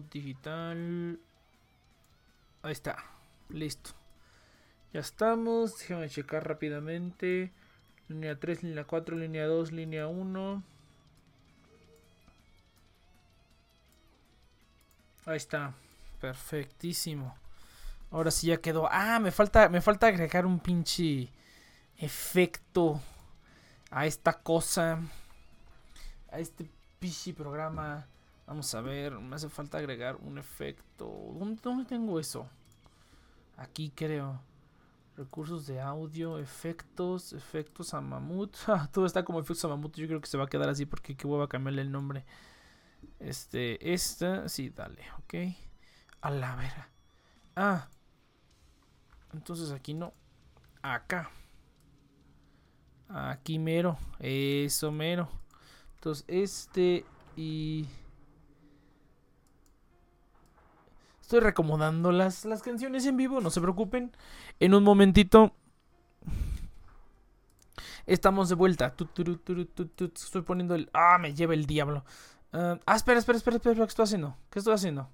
digital. Ahí está. Listo. Ya estamos. Déjame checar rápidamente. Línea 3, línea 4, línea 2, línea 1. Ahí está. Perfectísimo. Ahora sí ya quedó. Ah, me falta, me falta agregar un pinche efecto a esta cosa. A este pinche programa. Vamos a ver, me hace falta agregar un efecto. ¿Dónde, tengo eso? Aquí creo. Recursos de audio, efectos, efectos a mamut. Todo está como efectos a mamut. Yo creo que se va a quedar así porque qué a cambiarle el nombre. Este, esta, sí, dale, ok. A la vera. Ah. Entonces aquí no. Acá. Aquí mero. Eso mero. Entonces este y... Estoy recomodando las, las canciones en vivo, no se preocupen. En un momentito estamos de vuelta. Estoy poniendo el... Ah, me lleva el diablo. ah, ah espera, espera, espera, espera. ¿Qué estoy haciendo? ¿Qué estoy haciendo?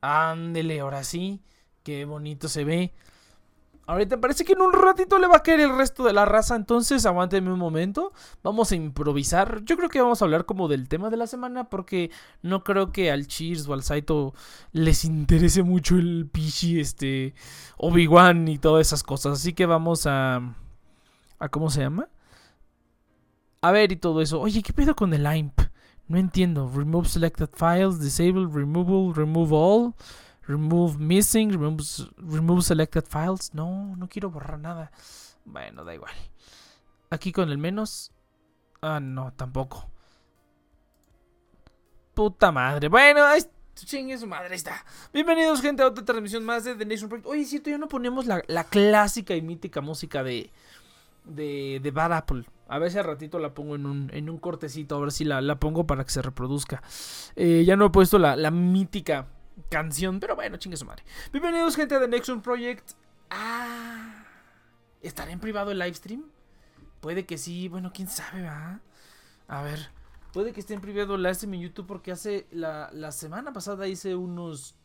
Ándele, ahora sí. Qué bonito se ve. Ahorita parece que en un ratito le va a caer el resto de la raza, entonces aguántenme un momento. Vamos a improvisar. Yo creo que vamos a hablar como del tema de la semana porque no creo que al Cheers o al Saito les interese mucho el Pichi, este, Obi-Wan y todas esas cosas. Así que vamos a... ¿A cómo se llama? A ver y todo eso. Oye, ¿qué pedo con el IMP? No entiendo. Remove selected files, disable, removal, remove all. Remove missing, remove, selected files. No, no quiero borrar nada. Bueno, da igual. Aquí con el menos. Ah, no, tampoco. Puta madre. Bueno, ahí chingue su madre, está. Bienvenidos, gente, a otra transmisión más de The Nation Project. Oye, cierto, ya no ponemos la, clásica y mítica música de, de, de Bad Apple. A ver si al ratito la pongo en un, en un cortecito, a ver si la, la pongo para que se reproduzca. Eh, ya no he puesto la, la mítica canción, pero bueno, chingue su madre. Bienvenidos, gente de Nexon Project. Ah, ¿estará en privado el livestream? Puede que sí, bueno, quién sabe, va. A ver, puede que esté en privado el livestream en YouTube porque hace la, la semana pasada hice unos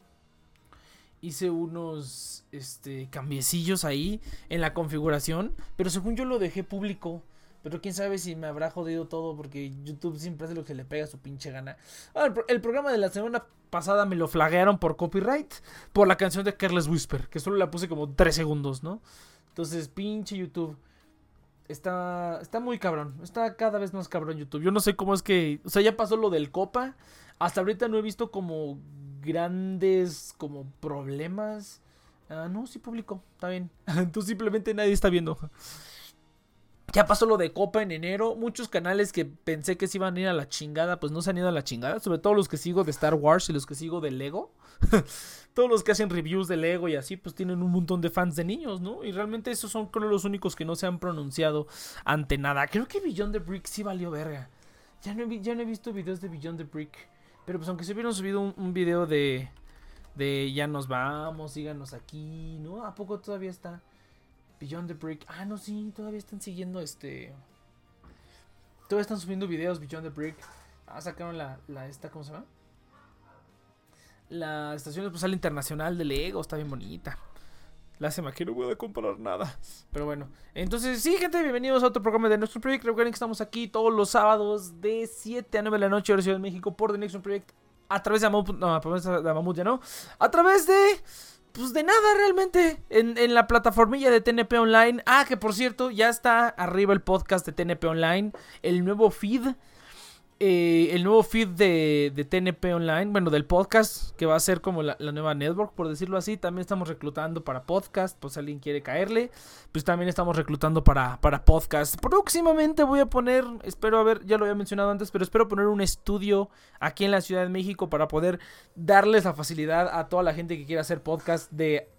hice unos este cambiecillos ahí en la configuración, pero según yo lo dejé público. Pero quién sabe si me habrá jodido todo porque YouTube siempre hace lo que le pega a su pinche gana. Ah, el, programa de la semana pasada me lo flaguearon por copyright por la canción de Careless Whisper, que solo la puse como 3 segundos, ¿no? Entonces, pinche YouTube. Está, está muy cabrón. Está cada vez más cabrón YouTube. Yo no sé cómo es que. O sea, ya pasó lo del Copa. Hasta ahorita no he visto como grandes como problemas. Ah, no, sí publicó. Está bien. Entonces simplemente nadie está viendo. Ya pasó lo de Copa en enero. Muchos canales que pensé que se iban a ir a la chingada, pues no se han ido a la chingada. Sobre todo los que sigo de Star Wars y los que sigo de Lego. Todos los que hacen reviews de Lego y así, pues tienen un montón de fans de niños, ¿no? Y realmente esos son los únicos que no se han pronunciado ante nada. Creo que Beyond the Brick sí valió verga. Ya no he, ya no he visto videos de Beyond the Brick. Pero pues aunque se hubieran subido un, un video de... De ya nos vamos, síganos aquí, ¿no? ¿A poco todavía está? Beyond the Brick. Ah, no, sí, todavía están siguiendo este. Todavía están subiendo videos Beyond the Brick. Ah, sacaron la, la esta, ¿cómo se llama? La estación espacial internacional de Lego, está bien bonita. Lástima que no voy a comprar nada. Pero bueno. Entonces, sí, gente, bienvenidos a otro programa de nuestro proyecto. Recuerden que estamos aquí todos los sábados de 7 a 9 de la noche, hora Ciudad de México, por The Next Project. A través de Mamut. No, a través de Mamut ya no. A través de pues de nada realmente. En, en, la plataformilla de TNP Online. Ah, que por cierto, ya está arriba el podcast de TNP Online, el nuevo feed eh, el nuevo feed de, TNP Online, bueno, del podcast, que va a ser como la, nueva network, por decirlo así. También estamos reclutando para podcast, pues alguien quiere caerle. Pues también estamos reclutando para, para podcast. Próximamente voy a poner, espero haber, ya lo había mencionado antes, pero espero poner un estudio aquí en la Ciudad de México para poder darles la facilidad a toda la gente que quiera hacer podcast de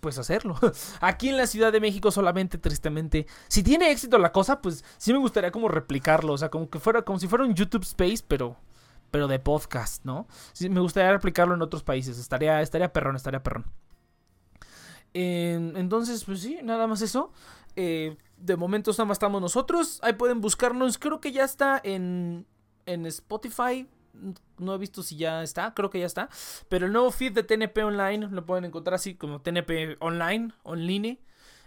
pues hacerlo. Aquí en la Ciudad de México solamente, tristemente, si tiene éxito la cosa, pues sí me gustaría como replicarlo, o sea, como que fuera, como si fuera un YouTube Space, pero, pero de podcast, ¿no? Me gustaría replicarlo en otros países, estaría, estaría perrón, estaría perrón. entonces, pues sí, nada más eso. Eh, de momento nada más estamos nosotros. Ahí pueden buscarnos. Creo que ya está en, en Spotify. No he visto si ya está, creo que ya está. Pero el nuevo feed de TNP Online lo pueden encontrar así como TNP Online, online.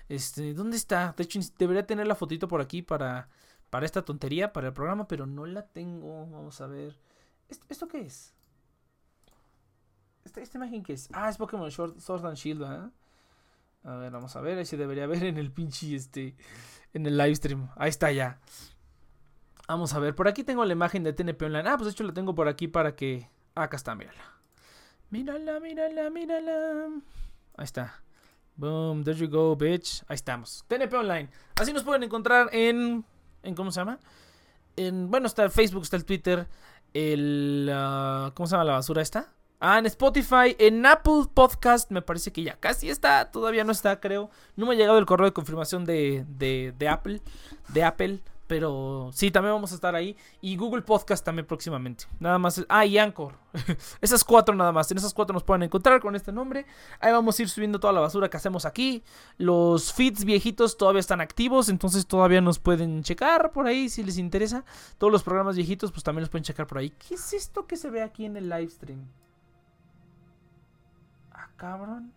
Este, ¿dónde está? De hecho, debería tener la fotito por aquí para, para esta tontería, para el programa, pero no la tengo. Vamos a ver. ¿Esto, qué es? ¿Esta, imagen qué es? Ah, es Pokémon Sword and Shield, ¿verdad? A ver, vamos a ver. Ahí se debería ver en el pinche, este, en el live stream. Ahí está ya. Vamos a ver. Por aquí tengo la imagen de TNP Online. Ah, pues de hecho la tengo por aquí para que... acá está, mírala. Mírala, mírala, mírala. Ahí está. Boom, there you go, bitch. Ahí estamos. TNP Online. Así nos pueden encontrar en... en ¿Cómo se llama? En, bueno, está el Facebook, está el Twitter. El... Ah, ¿Cómo se llama la basura esta? Ah, en Spotify, en Apple Podcast, me parece que ya casi está, todavía no está, creo. No me ha llegado el correo de confirmación de, de, de Apple, de Apple, pero sí, también vamos a estar ahí. Y Google Podcast también próximamente. Nada más. Ah, y Anchor. esas cuatro nada más. En esas cuatro nos pueden encontrar con este nombre. Ahí vamos a ir subiendo toda la basura que hacemos aquí. Los feeds viejitos todavía están activos. Entonces todavía nos pueden checar por ahí si les interesa. Todos los programas viejitos pues también los pueden checar por ahí. ¿Qué es esto que se ve aquí en el live stream? cabrón.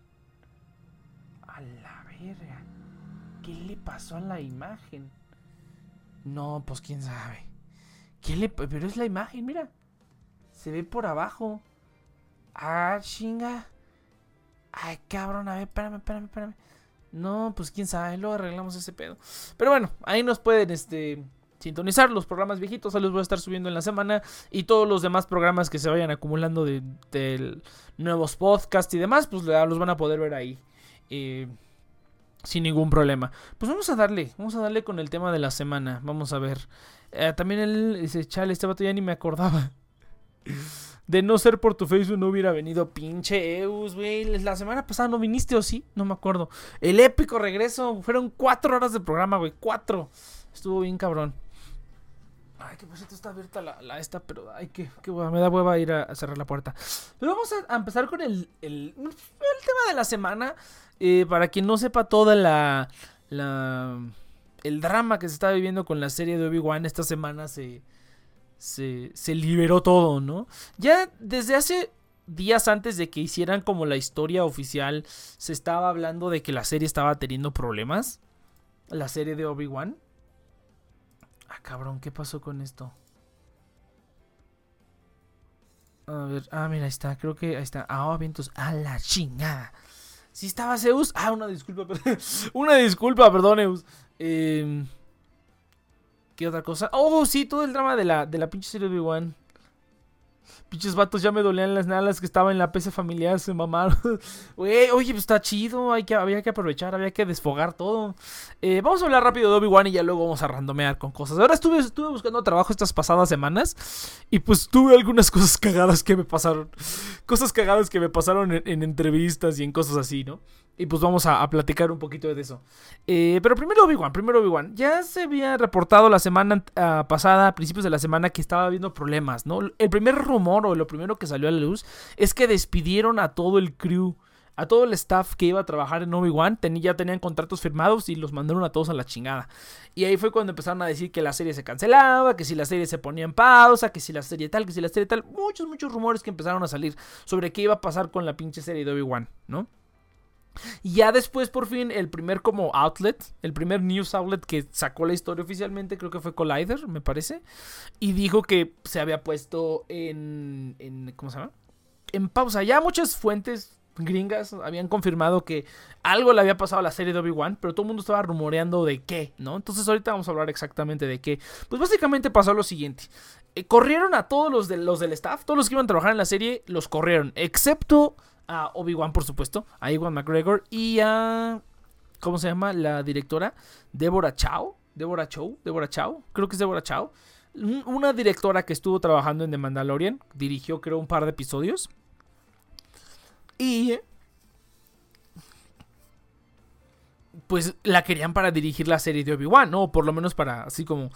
A la verga. ¿Qué le pasó a la imagen? No, pues quién sabe. ¿Qué le Pero es la imagen, mira. Se ve por abajo. Ah, chinga. Ay, cabrón, a ver, espérame, espérame, espérame. No, pues quién sabe, luego arreglamos ese pedo. Pero bueno, ahí nos pueden, este, sintonizar los programas viejitos, los voy a estar subiendo en la semana y todos los demás programas que se vayan acumulando de, nuevos podcasts y demás, pues los van a poder ver ahí. Eh, sin ningún problema. Pues vamos a darle, vamos a darle con el tema de la semana. Vamos a ver. Eh, también él dice, chale, este vato ya ni me acordaba. De no ser por tu Facebook no hubiera venido pinche Eus, güey. La semana pasada no viniste o sí, no me acuerdo. El épico regreso. Fueron cuatro horas de programa, güey. Cuatro. Estuvo bien cabrón. Ay, que por cierto está abierta la, esta, pero ay, que, me da hueva ir a, cerrar la puerta. Pero vamos a, empezar con el, el, tema de la semana. Eh, para quien no sepa toda la, el drama que se está viviendo con la serie de Obi-Wan, esta semana se, se, se liberó todo, ¿no? Ya desde hace días antes de que hicieran como la historia oficial, se estaba hablando de que la serie estaba teniendo problemas. La serie de Obi-Wan. Ah, cabrón, ¿qué pasó con esto? A ver, ah, mira, ahí está, creo que ahí está. Ah, vientos, a la chingada. Si estaba Zeus. Ah, una disculpa, una disculpa, perdón, Zeus. Eh, ¿Qué otra cosa? Oh, sí, todo el drama de la, de la pinche serie Obi-Wan. Pinches vatos ya me dolían las nalas que estaba en la PC familiar, se mamaron. oye, pues está chido, había que aprovechar, había que desfogar todo. Eh, vamos a hablar rápido de Obi-Wan y ya luego vamos a randomear con cosas. Ahora estuve, estuve buscando trabajo estas pasadas semanas y pues tuve algunas cosas cagadas que me pasaron. Cosas cagadas que me pasaron en entrevistas y en cosas así, ¿no? Y pues vamos a, platicar un poquito de eso. Eh, pero primero Obi-Wan, primero Obi-Wan. Ya se había reportado la semana ah, pasada, a principios de la semana, que estaba habiendo problemas, ¿no? El primer rumor o lo primero que salió a la luz es que despidieron a todo el crew, a todo el staff que iba a trabajar en Obi-Wan. ya tenían contratos firmados y los mandaron a todos a la chingada. Y ahí fue cuando empezaron a decir que la serie se cancelaba, que si la serie se ponía en pausa, que si la serie tal, que si la serie tal. Muchos, muchos rumores que empezaron a salir sobre qué iba a pasar con la pinche serie de Obi-Wan, ¿no? Y ya después, por fin, el primer como outlet, el primer news outlet que sacó la historia oficialmente, creo que fue Collider, me parece. Y dijo que se había puesto en, en ¿cómo se llama? En pausa. Ya muchas fuentes gringas habían confirmado que algo le había pasado a la serie de Obi-Wan, pero todo el mundo estaba rumoreando de qué, ¿no? Entonces ahorita vamos a hablar exactamente de qué. Pues básicamente pasó lo siguiente. Eh, corrieron a todos los, de, los del staff, todos los que iban a trabajar en la serie, los corrieron, excepto a Obi-Wan, por supuesto, a Iwan McGregor y a. ¿Cómo se llama? La directora, Deborah Chow. Deborah Chow, Deborah Chow, creo que es Deborah Chow. Una directora que estuvo trabajando en The Mandalorian, dirigió creo un par de episodios. Y pues la querían para dirigir la serie de Obi-Wan, ¿no? Por lo menos para así como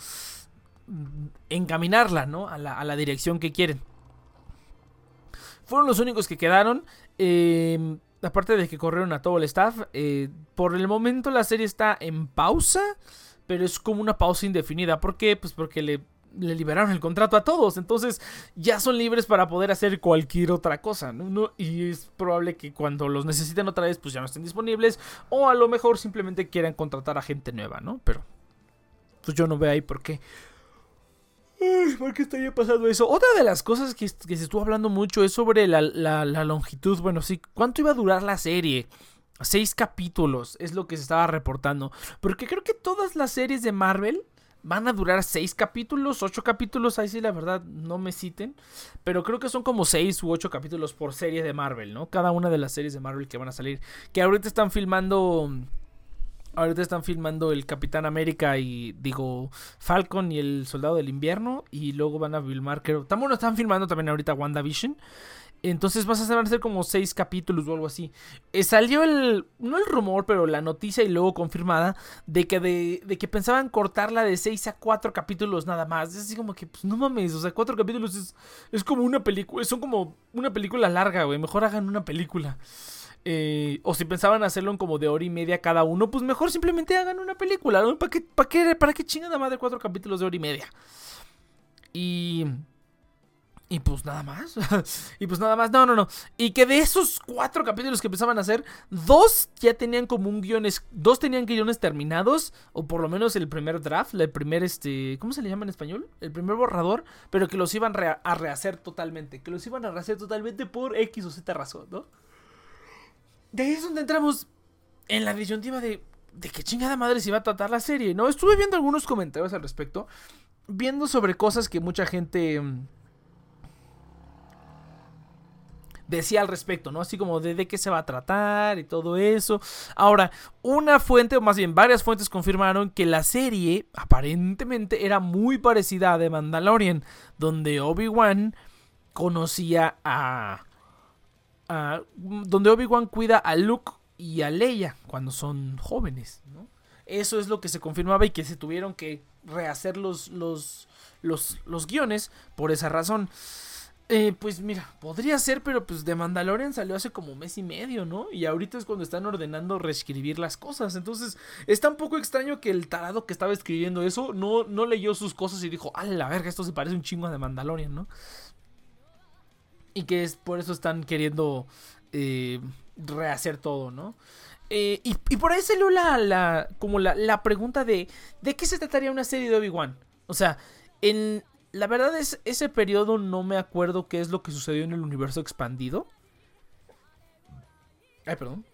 encaminarla, ¿no? A la, a la dirección que quieren. Fueron los únicos que quedaron. Em, aparte de que corrieron a todo el staff, eh, por el momento la serie está en pausa, pero es como una pausa indefinida. ¿Por qué? Pues porque le liberaron el contrato a todos. Entonces ya son libres para poder hacer cualquier otra cosa. ¿no? Y es probable que cuando los necesiten otra vez, pues ya no estén disponibles. O a lo mejor simplemente quieran contratar a gente nueva, ¿no? Pero pues yo no veo ahí por qué. ¿Por qué estaría pasando eso? Otra de las cosas que, se estuvo hablando mucho es sobre la, la longitud. Bueno, sí, ¿cuánto iba a durar la serie? Seis capítulos es lo que se estaba reportando. Porque creo que todas las series de Marvel van a durar seis capítulos, ocho capítulos, ahí sí la verdad no me citen, pero creo que son como seis u ocho capítulos por serie de Marvel, ¿no? Cada una de las series de Marvel que van a salir, que ahorita están filmando... Ahorita están filmando el Capitán América y digo Falcon y el Soldado del Invierno y luego van a filmar, creo, también están filmando también ahorita WandaVision. Entonces vas a hacer como seis capítulos o algo así. Eh, salió el, no el rumor, pero la noticia y luego confirmada de que, de, que pensaban cortarla de seis a cuatro capítulos nada más. Es así como que, pues no mames, o sea, cuatro capítulos es, es como una película, son como una película larga, güey. Mejor hagan una película. Eh, o si pensaban hacerlo en como de hora y media cada uno, pues mejor simplemente hagan una película. ¿Para qué, para qué, para qué chingada de cuatro capítulos de hora y media? Y... Y pues nada más. y pues nada más. No, no, no. Y que de esos cuatro capítulos que empezaban a hacer, dos ya tenían como un guion. Dos tenían guiones terminados. O por lo menos el primer draft. El primer, este. ¿Cómo se le llama en español? El primer borrador. Pero que los iban a rehacer totalmente. Que los iban a rehacer totalmente por X o Z razón, ¿no? De ahí es donde entramos en la disyuntiva de. De qué chingada madre se iba a tratar la serie, ¿no? Estuve viendo algunos comentarios al respecto. Viendo sobre cosas que mucha gente mm, decía al respecto, ¿no? Así como de, de, qué se va a tratar y todo eso. Ahora, una fuente, o más bien varias fuentes confirmaron que la serie aparentemente era muy parecida a The Mandalorian, donde Obi-Wan conocía a, donde Obi-Wan cuida a Luke y a Leia cuando son jóvenes, ¿no? Eso es lo que se confirmaba y que se tuvieron que rehacer los, los, los, los guiones por esa razón. Eh, pues mira, podría ser, pero pues de Mandalorian salió hace como mes y medio, ¿no? Y ahorita es cuando están ordenando reescribir las cosas. Entonces, está un poco extraño que el tarado que estaba escribiendo eso no, no leyó sus cosas y dijo, a la verga, esto se parece un chingo a de Mandalorian, ¿no? Y que es por eso están queriendo eh, rehacer todo, ¿no? Eh, y, por ahí salió la, como la, la pregunta de, ¿de qué se trataría una serie de Obi-Wan? O sea, en, la verdad es, ese periodo no me acuerdo qué es lo que sucedió en el universo expandido. Ay, perdón.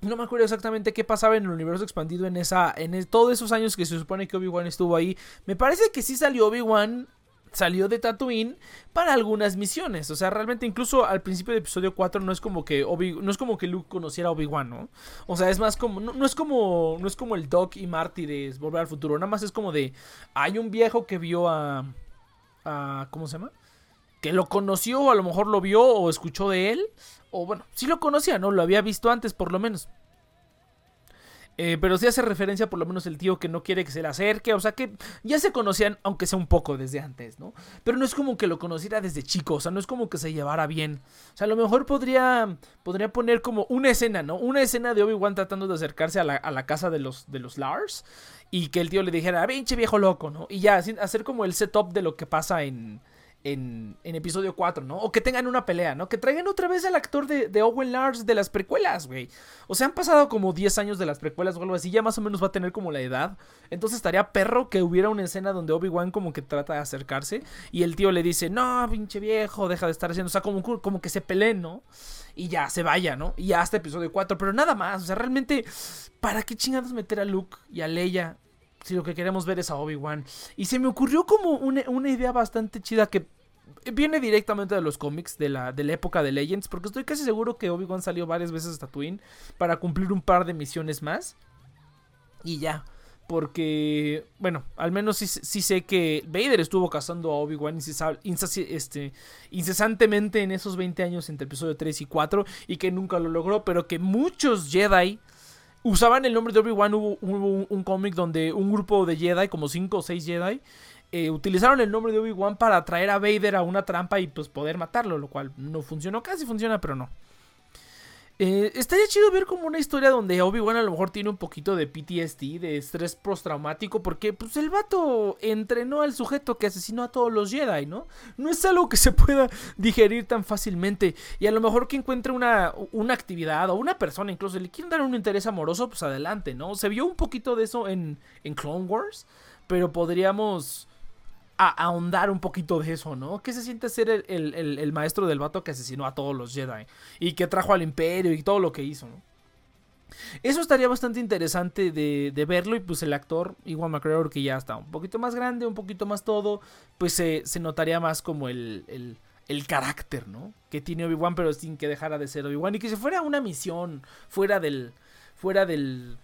No me acuerdo exactamente qué pasaba en el universo expandido en esa. En todos esos años que se supone que Obi-Wan estuvo ahí. Me parece que sí salió Obi-Wan salió de Tatooine para algunas misiones. O sea, realmente incluso al principio del episodio 4 no es como que Obi no es como que Luke conociera a Obi-Wan, ¿no? O sea, es más como no, es como no es como el Doc y Marty de Volver al Futuro, nada más es como de hay un viejo que vio a a ¿cómo se llama? Que lo conoció, o a lo mejor lo vio o escuchó de él, o bueno, sí lo conocía, ¿no? Lo había visto antes por lo menos. Eh, pero sí hace referencia por lo menos el tío que no quiere que se le acerque. O sea que ya se conocían, aunque sea un poco desde antes, ¿no? Pero no es como que lo conociera desde chico. O sea, no es como que se llevara bien. O sea, a lo mejor podría, podría poner como una escena, ¿no? Una escena de Obi-Wan tratando de acercarse a la, casa de los, de los Lars. Y que el tío le dijera, pinche viejo loco, ¿no? Y ya, hacer como el setup de lo que pasa en en, episodio 4, ¿no? O que tengan una pelea, ¿no? Que traigan otra vez al actor de, Owen Lars de las precuelas, güey. O sea, han pasado como 10 años de las precuelas o algo así, ya más o menos va a tener como la edad. Entonces estaría perro que hubiera una escena donde Obi-Wan como que trata de acercarse y el tío le dice, no, pinche viejo, deja de estar haciendo, o sea, como, como que se peleen, ¿no? Y ya, se vaya, ¿no? Y ya hasta episodio 4, pero nada más, o sea, realmente, ¿para qué chingados meter a Luke y a Leia si lo que queremos ver es a Obi-Wan. Y se me ocurrió como una, idea bastante chida que viene directamente de los cómics de la, de la época de Legends, porque estoy casi seguro que Obi-Wan salió varias veces a Tatooine para cumplir un par de misiones más. Y ya. Porque, bueno, al menos sí, sé que Vader estuvo cazando a Obi-Wan este, incesantemente en esos 20 años entre episodio 3 y 4 y que nunca lo logró, pero que muchos Jedi usaban el nombre de Obi-Wan. Hubo, un, cómic donde un grupo de Jedi, como 5 o 6 Jedi, eh, utilizaron el nombre de Obi-Wan para atraer a Vader a una trampa y pues poder matarlo, lo cual no funcionó, casi funciona, pero no. Eh, estaría chido ver como una historia donde Obi-Wan a lo mejor tiene un poquito de PTSD, de estrés postraumático, porque pues el vato entrenó al sujeto que asesinó a todos los Jedi, ¿no? No es algo que se pueda digerir tan fácilmente. Y a lo mejor que encuentre una, una actividad o una persona incluso le quieren dar un interés amoroso, pues adelante, ¿no? Se vio un poquito de eso en, en Clone Wars, pero podríamos ahondar un poquito de eso, ¿no? ¿Qué se siente ser el, maestro del vato que asesinó a todos los Jedi? Y que trajo al imperio y todo lo que hizo, ¿no? Eso estaría bastante interesante de, verlo y pues el actor, Iwan McGregor, que ya está un poquito más grande, un poquito más todo, pues se, notaría más como el, el, carácter, ¿no? Que tiene Obi-Wan, pero sin que dejara de ser Obi-Wan y que se fuera una misión fuera del... fuera del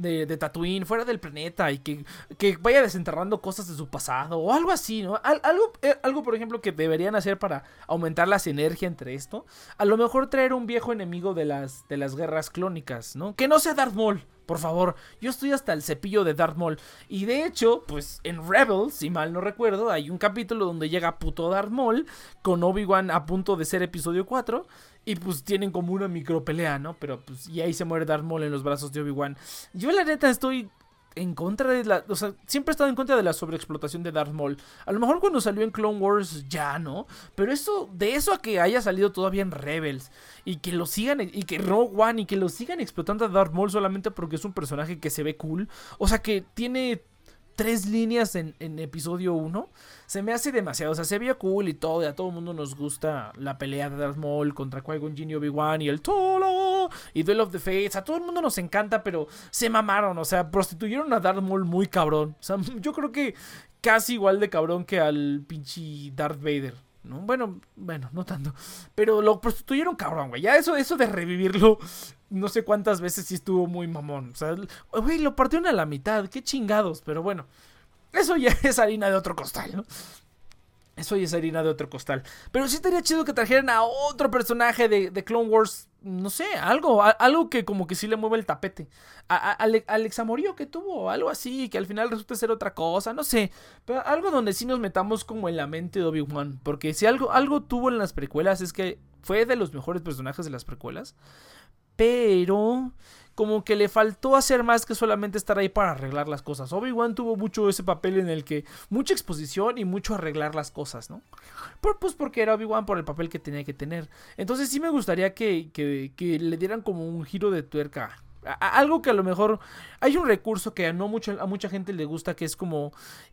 de, de, Tatooine, fuera del planeta, y que, que, vaya desenterrando cosas de su pasado, o algo así, ¿no? algo, eh, algo, por ejemplo, que deberían hacer para aumentar la sinergia entre esto. A lo mejor traer un viejo enemigo de las, de las guerras clónicas, ¿no? Que no sea Darth Maul. Por favor, yo estoy hasta el cepillo de Darth Maul. Y de hecho, pues en Rebels, si mal no recuerdo, hay un capítulo donde llega puto Darth Maul con Obi-Wan a punto de ser episodio 4. Y pues tienen como una micro pelea, ¿no? Pero pues y ahí se muere Darth Maul en los brazos de Obi-Wan. Yo la neta estoy en contra de la. O sea, siempre he estado en contra de la sobreexplotación de Darth Maul. A lo mejor cuando salió en Clone Wars ya, ¿no? Pero eso, de eso a que haya salido todavía en Rebels. Y que lo sigan. Y que Rogue One. Y que lo sigan explotando a Darth Maul solamente porque es un personaje que se ve cool. O sea, que tiene tres líneas en, episodio 1, se me hace demasiado. O sea, se ve cool y todo. Y a todo el mundo nos gusta la pelea de Darth Maul contra Qui-Gon Jinn y Obi-Wan y el Tolo y Duel of the Fates. A todo el mundo nos encanta, pero se mamaron. O sea, prostituyeron a Darth Maul muy cabrón. O sea, yo creo que casi igual de cabrón que al pinche Darth Vader. ¿No? Bueno, bueno, no tanto. Pero lo prostituyeron cabrón, güey. Ya eso, eso de revivirlo no sé cuántas veces sí estuvo muy mamón. O sea, güey, lo partieron a la mitad, qué chingados, pero bueno. Eso ya es harina de otro costal, ¿no? Eso ya es harina de otro costal. Pero sí estaría chido que trajeran a otro personaje de, Clone Wars. No sé, algo, algo que como que sí le mueve el tapete. A, Alex Amorío que tuvo, algo así, que al final resulta ser otra cosa, no sé. Pero algo donde sí nos metamos como en la mente de Obi-Wan. Porque si algo, algo tuvo en las precuelas es que fue de los mejores personajes de las precuelas pero como que le faltó hacer más que solamente estar ahí para arreglar las cosas. Obi-Wan tuvo mucho ese papel en el que mucha exposición y mucho arreglar las cosas, ¿no? pues porque era Obi-Wan por el papel que tenía que tener. Entonces sí me gustaría que, que le dieran como un giro de tuerca algo que a lo mejor hay un recurso que a no mucho, a mucha gente le gusta que es como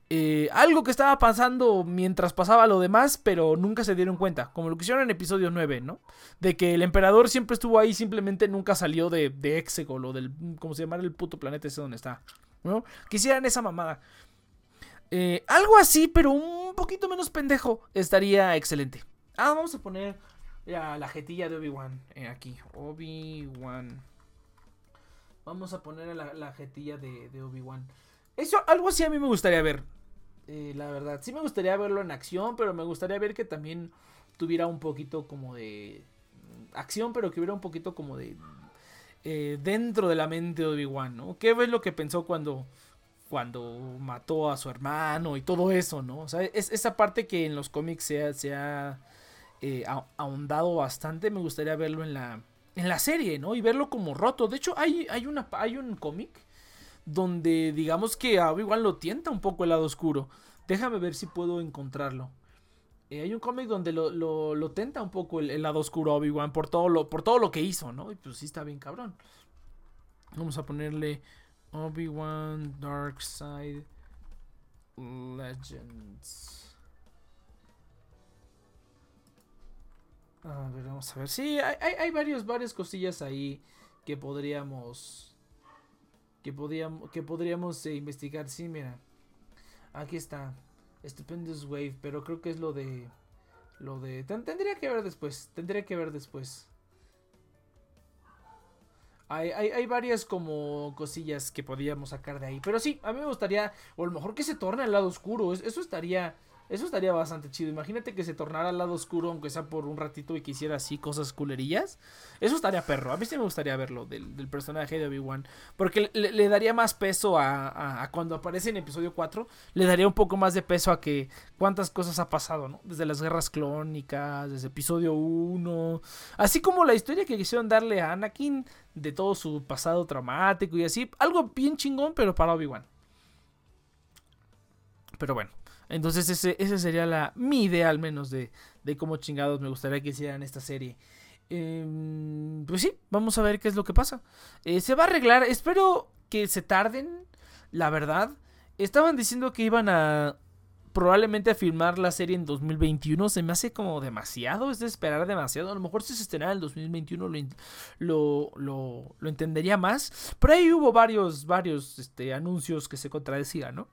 eh, algo que estaba pasando mientras pasaba lo demás pero nunca se dieron cuenta como lo que hicieron en episodio 9 no de que el emperador siempre estuvo ahí simplemente nunca salió de, de Exegol o del como se llama el puto planeta ese donde está no quisieran esa mamada. Eh, algo así pero un poquito menos pendejo estaría excelente. Ah vamos a poner la jetilla de Obi-Wan eh, aquí. Obi-Wan Vamos a poner la, la jetilla de, Obi-Wan. Eso, algo así a mí me gustaría ver. Eh, la verdad. Sí me gustaría verlo en acción, pero me gustaría ver que también tuviera un poquito como de acción, pero que hubiera un poquito como de eh, dentro de la mente de Obi-Wan, ¿no? ¿Qué es lo que pensó cuando cuando mató a su hermano y todo eso, ¿no? O sea, es esa parte que en los cómics se ha, se eh, ahondado bastante. Me gustaría verlo en la en la serie, ¿no? Y verlo como roto. De hecho, hay, hay, una, hay un cómic donde digamos que a Obi-Wan lo tienta un poco el lado oscuro. Déjame ver si puedo encontrarlo. Eh, hay un cómic donde lo, lo, tenta un poco el, lado oscuro a Obi-Wan por, todo lo, por todo lo que hizo, ¿no? Y pues sí está bien cabrón. Vamos a ponerle Obi-Wan Dark Side Legends. A ver, vamos a ver. Sí, hay, hay, varios, varias cosillas ahí que podríamos. Que podríamos, que podríamos eh, investigar. Sí, mira. Aquí está. Stupendous Wave. Pero creo que es lo de. Lo de. tendría que ver después. Tendría que ver después. Hay, hay, hay, varias como cosillas que podríamos sacar de ahí. Pero sí, a mí me gustaría. O a lo mejor que se torne al lado oscuro. Eso estaría Eso estaría bastante chido. Imagínate que se tornara al lado oscuro, aunque sea por un ratito y que hiciera así cosas culerillas. Eso estaría perro. A mí sí me gustaría verlo del, personaje de Obi-Wan. Porque le, daría más peso a, cuando aparece en episodio 4. Le daría un poco más de peso a que cuántas cosas ha pasado, ¿no? Desde las guerras clónicas, desde episodio 1. Así como la historia que quisieron darle a Anakin de todo su pasado traumático y así. Algo bien chingón, pero para Obi-Wan. Pero bueno. Entonces ese, ese sería la, mi idea al menos de, de cómo chingados me gustaría que hicieran esta serie. Em, pues sí, vamos a ver qué es lo que pasa. Eh, se va a arreglar, espero que se tarden, la verdad. Estaban diciendo que iban a probablemente a filmar la serie en 2021. Se me hace como demasiado, es de esperar demasiado. A lo mejor si se estrenara en 2021 lo, lo, lo, entendería más. Pero ahí hubo varios, varios este, anuncios que se contradecían, ¿no?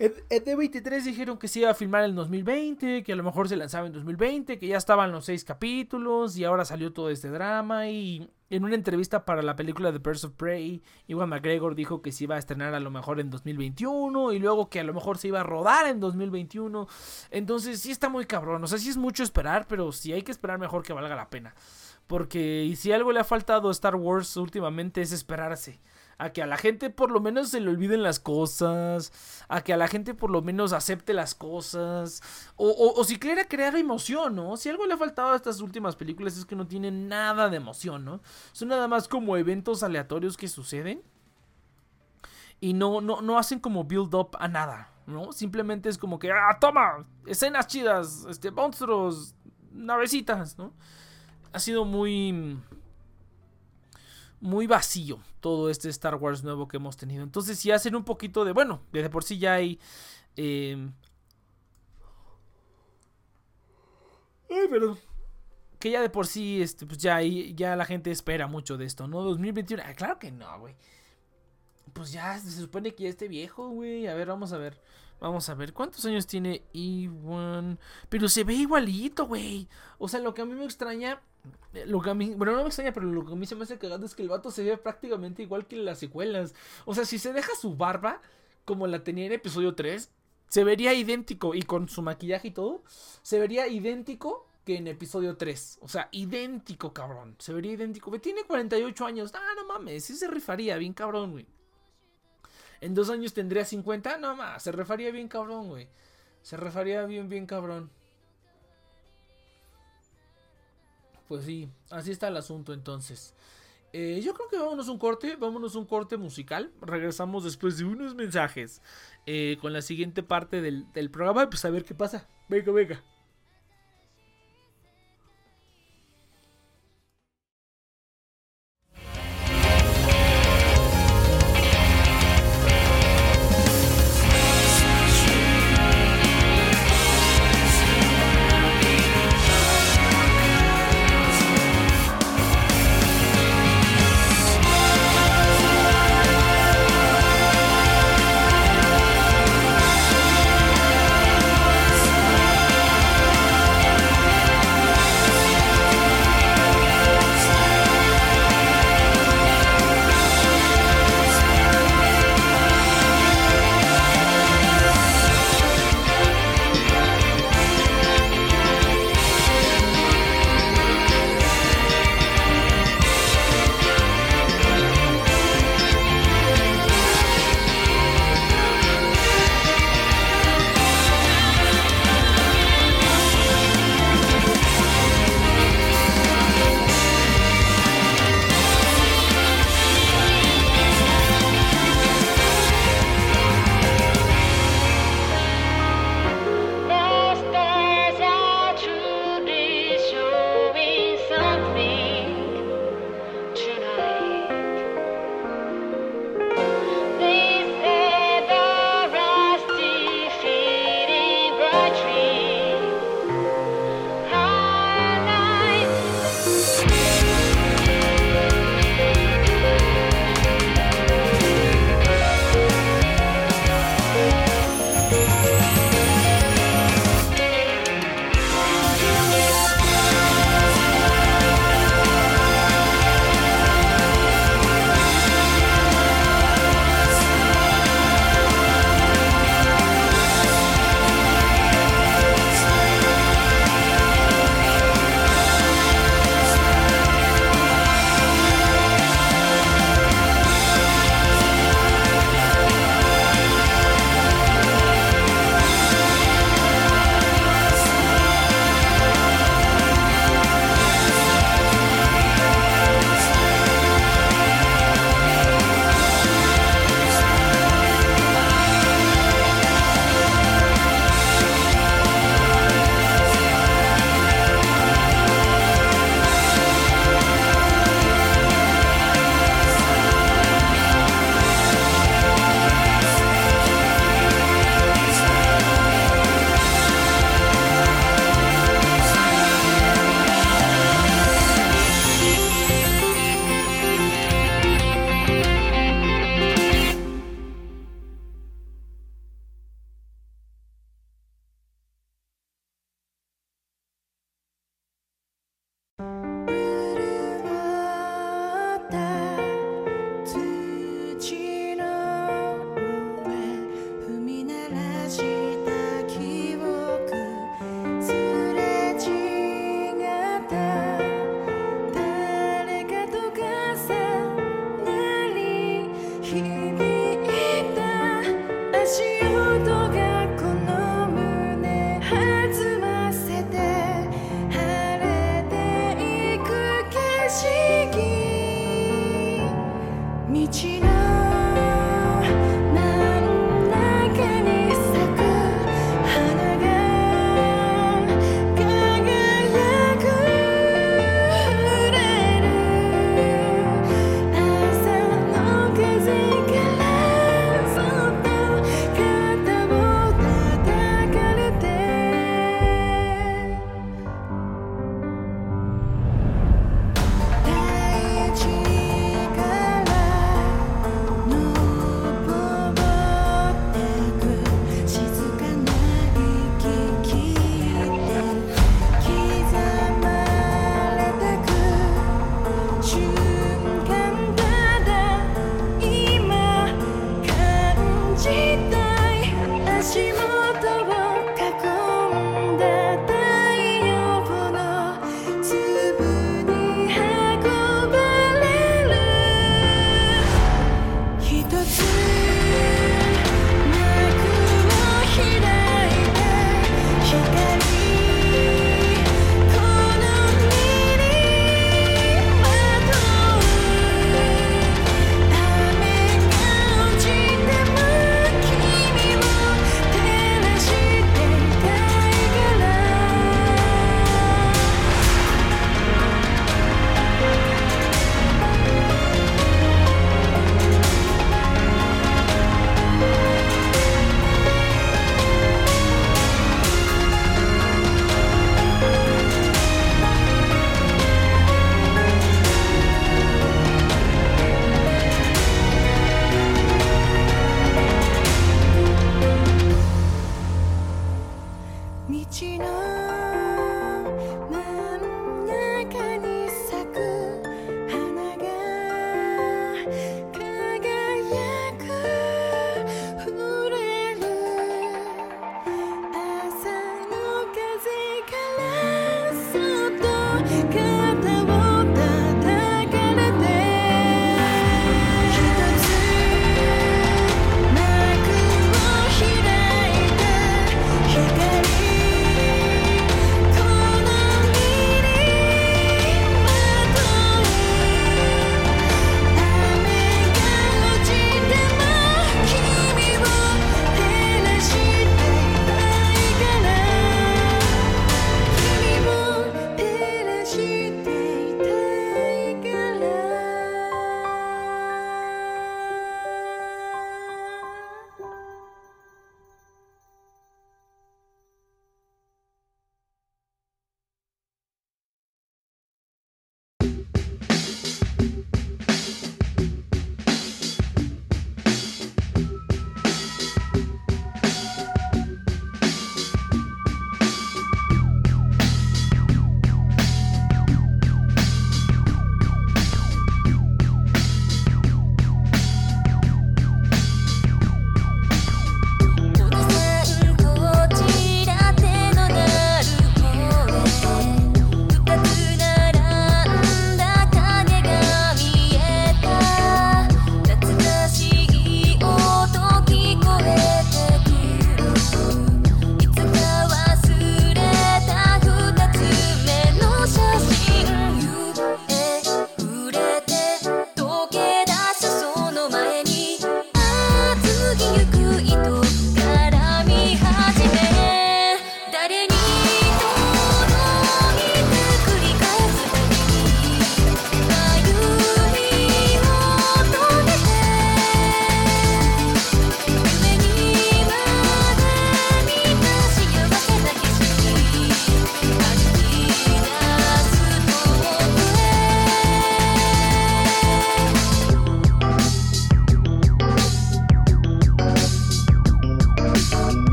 En D23 dijeron que se iba a filmar en 2020, que a lo mejor se lanzaba en 2020, que ya estaban los seis capítulos y ahora salió todo este drama. Y en una entrevista para la película The Birds of Prey, Iwan McGregor dijo que se iba a estrenar a lo mejor en 2021 y luego que a lo mejor se iba a rodar en 2021. Entonces sí está muy cabrón, o sea, sí es mucho esperar, pero si hay que esperar mejor que valga la pena. Porque si algo le ha faltado a Star Wars últimamente es esperarse a que a la gente por lo menos se le olviden las cosas, a que a la gente por lo menos acepte las cosas, o, o, si quiera crear emoción, ¿no? Si algo le ha faltado a estas últimas películas es que no tienen nada de emoción, ¿no? Son nada más como eventos aleatorios que suceden y no, no, no hacen como build up a nada, ¿no? Simplemente es como que, ah, toma, escenas chidas, este, monstruos, navecitas, ¿no? Ha sido muy muy vacío todo este Star Wars nuevo que hemos tenido. Entonces, si hacen un poquito de. Bueno, desde por sí ya hay. Eh, ay, perdón. Que ya de por sí, este, pues ya, ya la gente espera mucho de esto, ¿no? 2021. Ah, claro que no, güey. Pues ya se supone que ya esté viejo, güey. A ver, vamos a ver. Vamos a ver, ¿cuántos años tiene Ewan? Pero se ve igualito, güey. O sea, lo que a mí me extraña eh, lo que a mí, bueno, no me extraña, pero lo que a mí se me hace cagado es que el vato se ve prácticamente igual que en las secuelas. O sea, si se deja su barba, como la tenía en episodio 3, se vería idéntico. Y con su maquillaje y todo, se vería idéntico que en episodio 3. O sea, idéntico, cabrón. Se vería idéntico. Tiene 48 años. Ah, no mames, sí se rifaría bien, cabrón, güey. En dos años tendría 50. No más, se rifaría bien, cabrón, güey. Se rifaría bien, bien, cabrón. Pues sí, así está el asunto entonces. Eh, yo creo que vámonos un corte, vámonos un corte musical. Regresamos después de unos mensajes eh, con la siguiente parte del, del programa. Pues a ver qué pasa. Venga, venga.「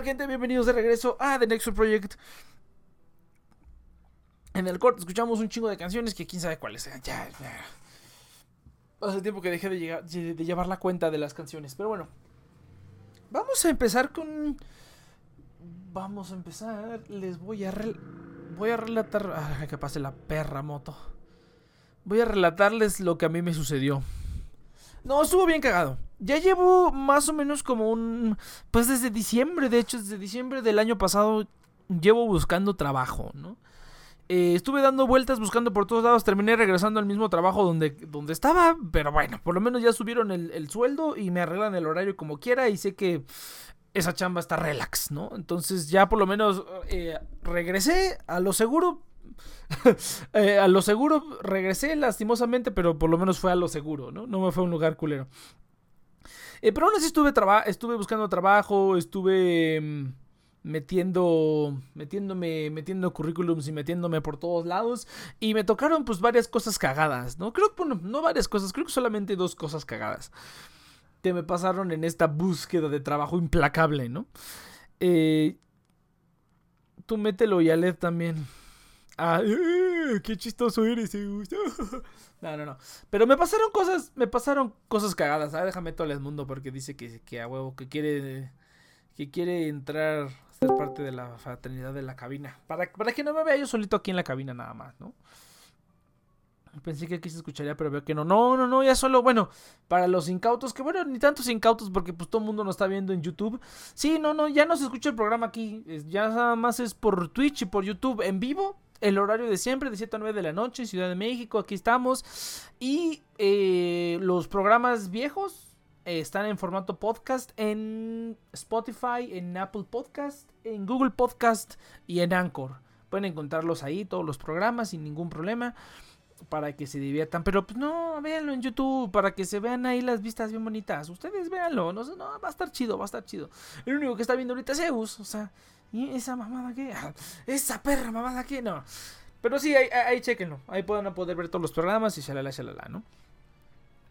bienvenidos de regreso a The Nexus Project. En el corte escuchamos un chingo de canciones que quién sabe cuáles sean. Ya, Hace tiempo que dejé de, llevar la cuenta de las canciones. Pero bueno. Vamos a empezar con. Vamos a empezar. Les voy a. Voy a relatar. Ah, que pase la perra moto. Voy a relatarles lo que a mí me sucedió. No, estuvo bien cagado. Ya llevo más o menos como un... Pues desde diciembre, de hecho, desde diciembre del año pasado llevo buscando trabajo, ¿no? Eh, estuve dando vueltas buscando por todos lados, terminé regresando al mismo trabajo donde, donde estaba, pero bueno, por lo menos ya subieron el, sueldo y me arreglan el horario como quiera y sé que esa chamba está relax, ¿no? Entonces ya por lo menos eh, regresé a lo seguro, Eh, a lo seguro regresé lastimosamente, pero por lo menos fue a lo seguro, ¿no? No me fue a un lugar culero. Eh, pero aún así estuve, estuve buscando trabajo, estuve mm, metiendo, metiéndome, metiendo currículums y metiéndome por todos lados. Y me tocaron pues varias cosas cagadas, ¿no? Creo que, bueno, no varias cosas, creo que solamente dos cosas cagadas. Que me pasaron en esta búsqueda de trabajo implacable, ¿no? Eh, tú mételo y Aled también. Ah, qué chistoso eres, No, no, no. Pero me pasaron cosas, me pasaron cosas cagadas. Ah, déjame todo el mundo porque dice que, que a huevo, que quiere, que quiere entrar, ser parte de la fraternidad de la cabina. Para, para que no me vea yo solito aquí en la cabina nada más, ¿no? Pensé que aquí se escucharía, pero veo que no. No, no, no, ya solo, bueno, para los incautos, que bueno, ni tantos incautos porque pues todo el mundo nos está viendo en YouTube. Sí, no, no, ya no se escucha el programa aquí. Ya nada más es por Twitch y por YouTube en vivo el horario de siempre, de 7 a 9 de la noche, Ciudad de México, aquí estamos. Y eh, los programas viejos eh, están en formato podcast en Spotify, en Apple Podcast, en Google Podcast y en Anchor. Pueden encontrarlos ahí, todos los programas, sin ningún problema. para que se diviertan. Pero pues no, véanlo en YouTube, para que se vean ahí las vistas bien bonitas. Ustedes véanlo, no, no va a estar chido, va a estar chido. El único que está viendo ahorita es Zeus, o sea, ¿y esa mamada qué? esa perra mamada qué, no. Pero sí, ahí, ahí chequenlo, ahí pueden poder ver todos los programas y shalala, shalala, ¿no?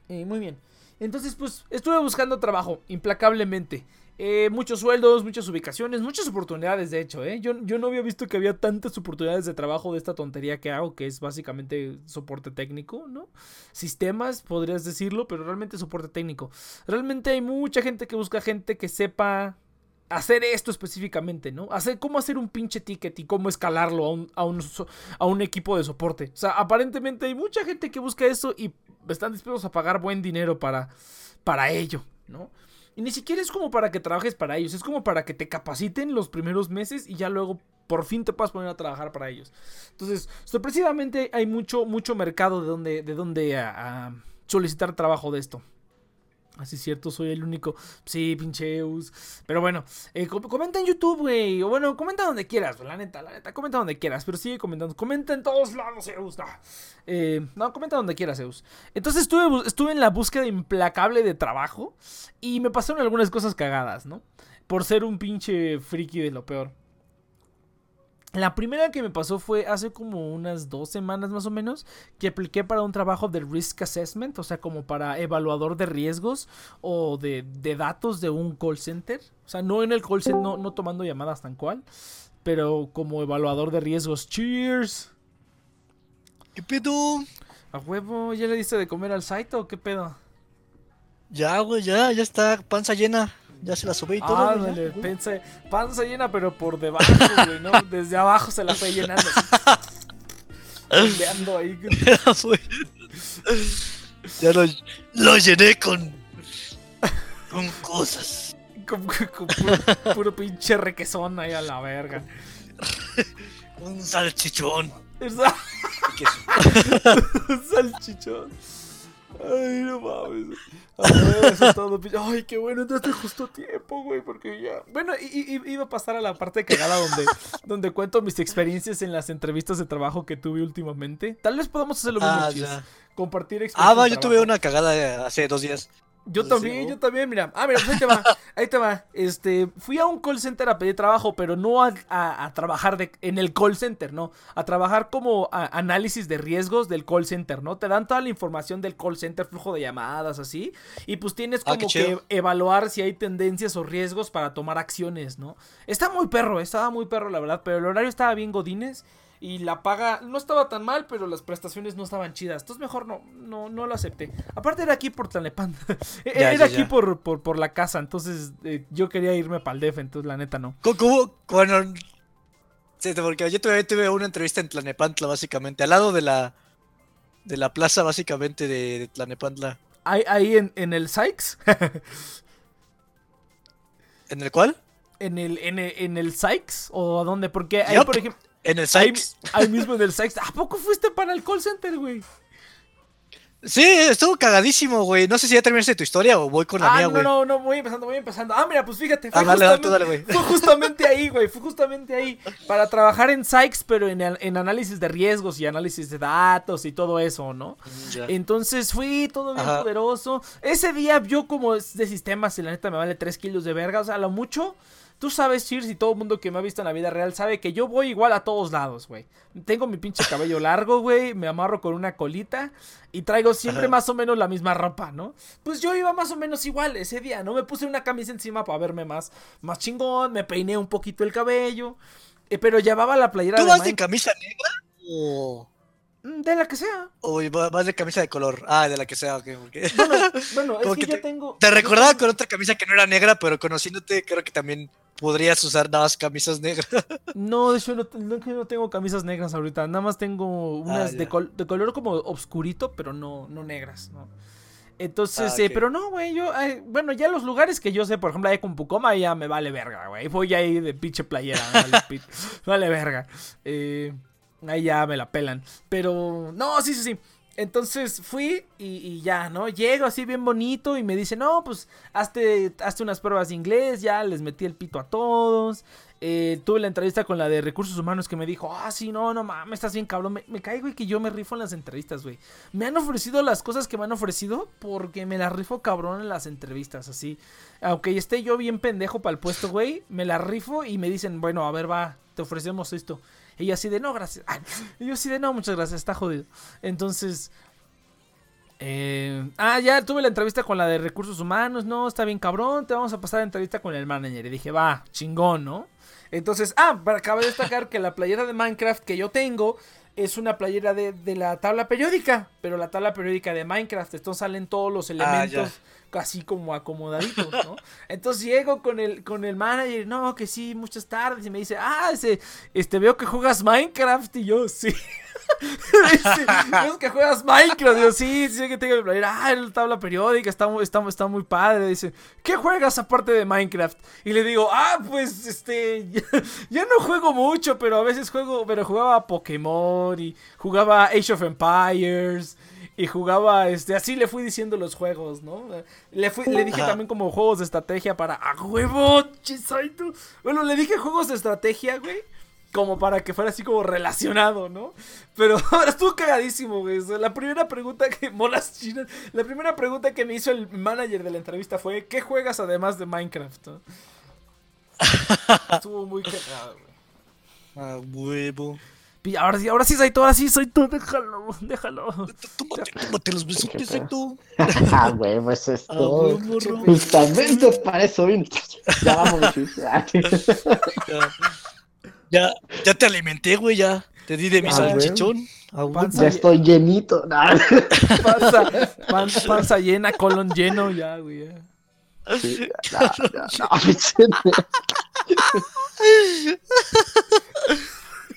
Eh, muy bien. Entonces, pues, estuve buscando trabajo, implacablemente. Eh, muchos sueldos, muchas ubicaciones, muchas oportunidades, de hecho, ¿eh? Yo, yo no había visto que había tantas oportunidades de trabajo de esta tontería que hago, que es básicamente soporte técnico, ¿no? Sistemas, podrías decirlo, pero realmente soporte técnico. Realmente hay mucha gente que busca gente que sepa hacer esto específicamente, ¿no? Hacer cómo hacer un pinche ticket y cómo escalarlo a un, a un, equipo de soporte. O sea, aparentemente hay mucha gente que busca eso y están dispuestos a pagar buen dinero para, para ello, ¿no? Y ni siquiera es como para que trabajes para ellos, es como para que te capaciten los primeros meses y ya luego por fin te puedas poner a trabajar para ellos. Entonces, sorpresivamente hay mucho, mucho mercado de donde, de donde a solicitar trabajo de esto. Así es cierto, soy el único. Sí, pincheus. Pero bueno, eh, comenta en YouTube, güey. O bueno, comenta donde quieras, la neta, la neta. Comenta donde quieras, pero sigue comentando. Comenta en todos lados, Zeus. No, eh, comenta donde quieras, Zeus. Entonces estuve, estuve en la búsqueda implacable de trabajo y me pasaron algunas cosas cagadas, ¿no? Por ser un pinche friki de lo peor. La primera que me pasó fue hace como unas dos semanas más o menos que apliqué para un trabajo de risk assessment, o sea, como para evaluador de riesgos o de, datos de un call center. O sea, no en el call center, no, no tomando llamadas tan cual, pero como evaluador de riesgos. Cheers. ¿Qué pedo? A huevo, ¿ya le diste de comer al Saito o qué pedo? Ya, güey, ya, ya está panza llena. Ya se la subí y todo. Ah, dale, panza, panza llena, pero por debajo, güey, ¿no? Desde abajo se la fue llenando. ahí. ya lo, lo, llené con. con cosas. Con, puro, puro, pinche requesón ahí a la verga. Un salchichón. Un salchichón. Ay, no mames. Ay, todo. Ay, qué bueno, entraste justo tiempo, güey, porque ya. Bueno, y, iba a pasar a la parte cagada donde, donde cuento mis experiencias en las entrevistas de trabajo que tuve últimamente. Tal vez podamos hacerlo ah, Compartir experiencias. Ah, va, yo tuve una cagada hace dos días. Yo también, yo también, mira. Ah, mira, pues ahí te va. Ahí te va. Este, fui a un call center a pedir trabajo, pero no a, trabajar de, en el call center, ¿no? A trabajar como análisis de riesgos del call center, ¿no? Te dan toda la información del call center, flujo de llamadas, así. Y pues tienes ah, como que evaluar si hay tendencias o riesgos para tomar acciones, ¿no? Está muy perro, estaba muy perro, la verdad, pero el horario estaba bien godines y la paga no estaba tan mal, pero las prestaciones no estaban chidas. Entonces mejor no, no, no lo acepté. Aparte era aquí por Tlalnepantla. era aquí Por, por, la casa, entonces eh, yo quería irme para el DEF, entonces la neta no. ¿Cómo? Bueno, sí, porque yo tuve, tuve una entrevista en Tlanepantla, básicamente, al lado de la de la plaza, básicamente, de, de Tlanepantla. ¿Ahí, ahí en, en el Sykes? ¿En el cuál? ¿En el, en el, en el Sykes? ¿O a dónde? Porque ahí, por ejemplo... En el Sykes. Ahí, mismo en el Sykes. ¿A poco fuiste para el call center, güey? Sí, estuvo cagadísimo, güey. No sé si ya terminaste tu historia o voy con la ah, mía, güey. No, no, no, voy empezando, voy empezando. Ah, mira, pues fíjate. Fue, ah, dale, justamente, dale, güey. fue justamente ahí, güey. Fue justamente ahí. Para trabajar en Sykes, pero en, en, análisis de riesgos y análisis de datos y todo eso, ¿no? Entonces fui todo bien poderoso. Ese día yo como de sistemas y la neta me vale 3 kilos de verga. O sea, a lo mucho Tú sabes, Cheers, y todo el mundo que me ha visto en la vida real sabe que yo voy igual a todos lados, güey. Tengo mi pinche cabello largo, güey, me amarro con una colita y traigo siempre más o menos la misma ropa, ¿no? Pues yo iba más o menos igual ese día, ¿no? Me puse una camisa encima para verme más, más chingón, me peiné un poquito el cabello, eh, pero llevaba la playera ¿Tú vas de camisa negra o...? Mm, de la que sea. O vas de camisa de color. Ah, de la que sea, ok. Bueno, es que, yo tengo. Te recordaba con otra camisa que no era negra, pero conociéndote, creo que también podrías usar nada más camisas negras. No, de hecho, no, no, tengo camisas negras ahorita. Nada más tengo unas ah, de, color como obscurito, pero no, no negras, ¿no? Entonces, ah, eh, pero no, güey, yo, bueno, ya los lugares que yo sé, por ejemplo, ahí con Pucoma ya me vale verga, güey. Voy ahí de pinche playera, vale, vale verga. Eh, Ahí ya me la pelan. Pero, no, sí, sí, sí. entonces fui y, y ya, ¿no? Llego así bien bonito y me dice, no, pues hazte, hazte unas pruebas de inglés, ya les metí el pito a todos. Eh, tuve la entrevista con la de recursos humanos que me dijo, ah, sí, no, no mames, estás bien cabrón. Me, me caigo y que yo me rifo en las entrevistas, güey. Me han ofrecido las cosas que me han ofrecido porque me las rifo cabrón en las entrevistas, así. Aunque esté yo bien pendejo para el puesto, güey, me la rifo y me dicen, bueno, a ver, va, te ofrecemos esto. Y yo así de, no, gracias. Y yo así de, no, muchas gracias, está jodido. Entonces... Eh, ah, ya tuve la entrevista con la de recursos humanos. No, está bien cabrón. Te vamos a pasar la entrevista con el manager. Y dije, va, chingón, ¿no? Entonces, ah, para acabar de destacar que la playera de Minecraft que yo tengo es una playera de, de la tabla periódica. Pero la tabla periódica de Minecraft. Entonces salen todos los elementos así como acomodaditos, ¿no? Entonces llego con el, con el manager, no, que sí, muchas tardes, y me dice, ah, ese, este, veo que juegas Minecraft, y yo, sí. dice, veo que juegas Minecraft, yo, sí, sí, que tengo que playera, ah, la tabla periódica, está, está, está muy padre, dice, ¿qué juegas aparte de Minecraft? Y le digo, ah, pues, este, ya, ya no juego mucho, pero a veces juego, pero jugaba Pokémon, y jugaba Age of Empires, y jugaba, este, así le fui diciendo los juegos, ¿no? Le, fui, le dije también como juegos de estrategia para, ¡a huevo! Chisaito! Bueno, le dije juegos de estrategia, güey. Como para que fuera así como relacionado, ¿no? Pero estuvo cagadísimo, güey. La primera pregunta que, molas chinas, la primera pregunta que me hizo el manager de la entrevista fue, ¿qué juegas además de Minecraft? no? Estuvo muy cagado, güey. Ah, huevo. Y ahora sí, ahora sí, Saito, ahora sí, Saito, déjalo, déjalo. Tómate, tómate los besotes, pedo? tú. Ah, huevo, eso es Ah, todo. Justamente para eso vine. Ya vamos, Ya, te alimenté, güey, ya. Te di de mi Ah, salchichón. Ah, Ya estoy llenito. Panza, pan- panza llena, colon lleno, ya, güey. ya. sí, no, no, no, Vicente.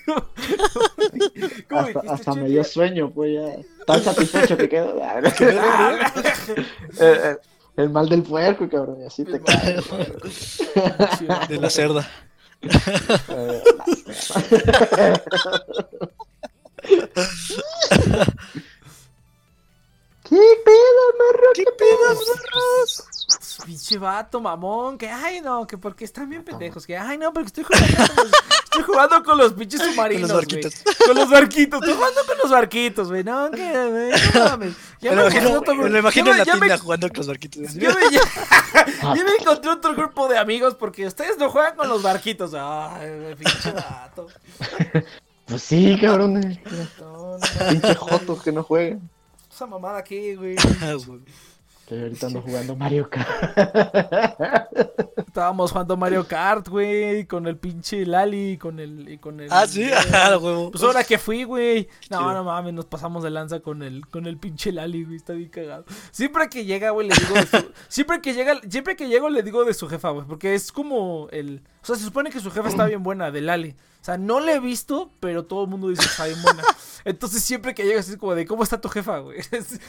¿Cómo Hasta, hasta me dio sueño, pues ya. Tan satisfecho que quedo. Ah, eh, eh, El mal del puerco, cabrón. Y así te cae. De la cerda. ¿Qué pedo, morro? ¿Qué pedo, morros? Pinche vato, mamón, que ay no, que porque están bien pendejos, que ay no, porque estoy jugando con los, estoy jugando con los pinches submarinos, Con los barquitos. Con los barquitos, estoy jugando con los barquitos, güey. No, que güey, no mames. Ya Me lo imagino, otro me lo imagino en la tienda jugando con los barquitos. Yo me, ya, yo me encontré otro grupo de amigos porque ustedes no juegan con los barquitos. Ay, pinche vato. Pues sí, cabrón. eh. No, no, no, Pinche jotos que no juegan. Esa mamada aquí, güey. Güey. Que ahorita ando jugando Mario Kart. Estábamos jugando Mario Kart, güey, con el pinche Lali y con el y con el Ah, sí, ah, huevo. Pues ahora que fui, güey. No, chido. no mames, nos pasamos de lanza con el, con el pinche Lali, güey. Está bien cagado. Siempre que llega, güey, le digo de su- Siempre que llega, siempre que llego le digo de su jefa, güey. Porque es como el. O sea, se supone que su jefa está bien buena, de Lali. O sea, no le he visto, pero todo el mundo dice que está bien buena. Entonces siempre que llega es como de ¿cómo está tu jefa, güey? Es- es-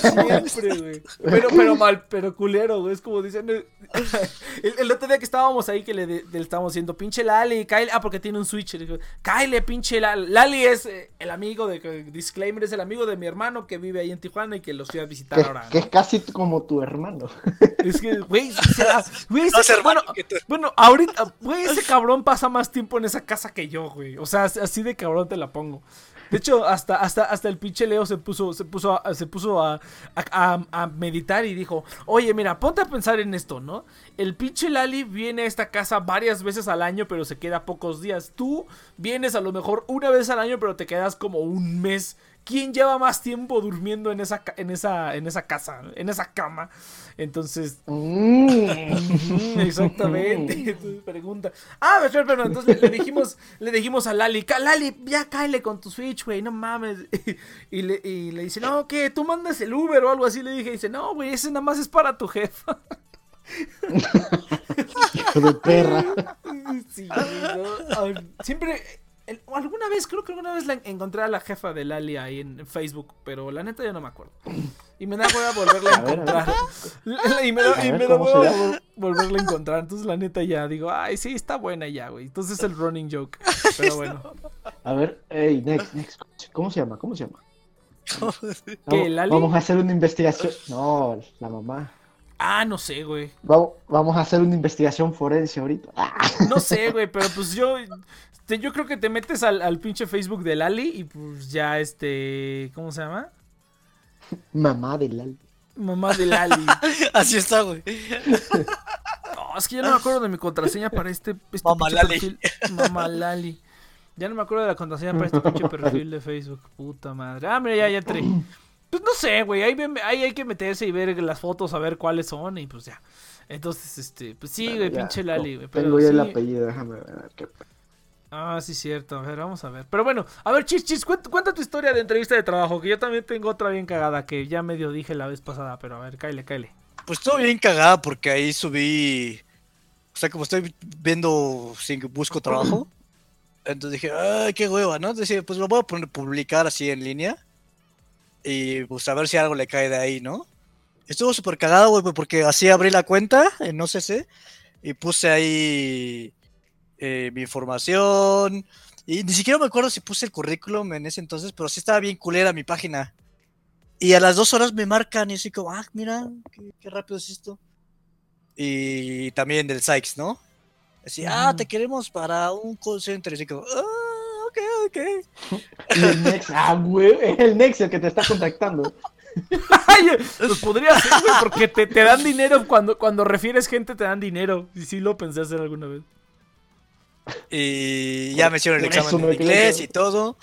siempre, güey. Pero, pero mal, pero culero, güey. Es como dicen. eh, El, el otro día que estábamos ahí que le, estábamos diciendo, pinche Lali, Kyle. Ah, porque tiene un switch. Kyle, pinche Lali. Lali es eh, el amigo de. Disclaimer, es el amigo de mi hermano que vive ahí en Tijuana y que los fui a visitar Que, ahora. que ¿no? es casi como tu hermano. Es que, güey, güey, No, bueno, hermano que tú. bueno, ahorita, güey, ese cabrón pasa más tiempo en esa casa que yo, güey. O sea, así de cabrón te la pongo. De hecho, hasta, hasta, hasta el pinche Leo se puso, se puso, a, se puso a, a- a- a meditar y dijo, oye, mira, ponte a pensar en esto, ¿no? El pinche Lali viene a esta casa varias veces al año, pero se queda pocos días. Tú vienes a lo mejor una vez al año, pero te quedas como un mes. ¿Quién lleva más tiempo durmiendo en esa, en esa, en esa casa, en esa cama? Entonces, Mm. Exactamente. Entonces pregunta. Ah, espera, espera, entonces le, le dijimos, le dijimos a Lali, "Ca- Lali, ya cáele con tu Switch, güey, no mames. Y le, y le dice, no, ¿qué? ¿Tú mandas el Uber o algo así? Le dije, dice, no, güey, ese nada más es para tu jefa. Hijo de perra. Sí, no, ay, Siempre, el- alguna vez, creo que alguna vez la encontré a la jefa de Lali ahí en Facebook, pero la neta yo no me acuerdo. Y me da hueva volverla a ver. encontrar. Y me da, A y ver, me da ¿cómo se hueva vol- volverla a encontrar. Entonces la neta ya digo, ay, sí, está buena ya, güey. Entonces es el running joke. Pero bueno. A ver, hey, next, next. ¿Cómo se llama? ¿Cómo se llama? ¿Qué, Vamos, Lali? vamos a hacer una investigación. No, la mamá. Ah, no sé, güey. Vamos, vamos a hacer una investigación forense ahorita. Ah, No sé, güey, pero pues yo. este, yo creo que te metes al, al pinche Facebook de Lali y pues ya este. ¿Cómo se llama? mamá de Lali. Mamá de Lali. Así está, güey. No, es que ya no me acuerdo de mi contraseña para este, este Mamá pinche Lali. perfil. Mamá Lali. Ya no me acuerdo de la contraseña para este pinche perfil de Facebook. Puta madre. Ah, mira, ya, ya entré. Pues no sé, güey. Ahí, ahí hay que meterse y ver las fotos, a ver cuáles son y pues ya. Entonces, este, pues sí, güey, pinche Lali, güey. Tengo ya el sí. apellido, déjame ver. qué- Ah, sí, cierto. A ver, vamos a ver. Pero bueno, a ver, Chis, Chis, cuenta, cuenta tu historia de entrevista de trabajo, que yo también tengo otra bien cagada que ya medio dije la vez pasada, pero a ver, cáele, cáele. Pues todo bien cagada porque ahí subí. O sea, como estoy viendo si busco trabajo. Entonces dije, ay, qué hueva, ¿no? Entonces dije, pues lo voy a poner publicar así en línea. Y pues a ver si algo le cae de ahí, ¿no? Estuvo súper cagado, güey, porque así abrí la cuenta en OCC y puse ahí eh, mi información. Y ni siquiera me acuerdo si puse el currículum en ese entonces, pero sí estaba bien culera mi página. Y a las dos horas me marcan y así como, ah, mira, qué, qué rápido es esto. Y también del Sykes, ¿no? Así, ah, te queremos para un call center. Y así como, ah, ok, ok. Y el Nex, ah, güey, es el Nex el que te está contactando. Ay, pues podría ser, güey, porque te, te dan dinero cuando, cuando refieres gente, te dan dinero. Y sí lo pensé hacer alguna vez. Y ya me hicieron el examen me de inglés y todo.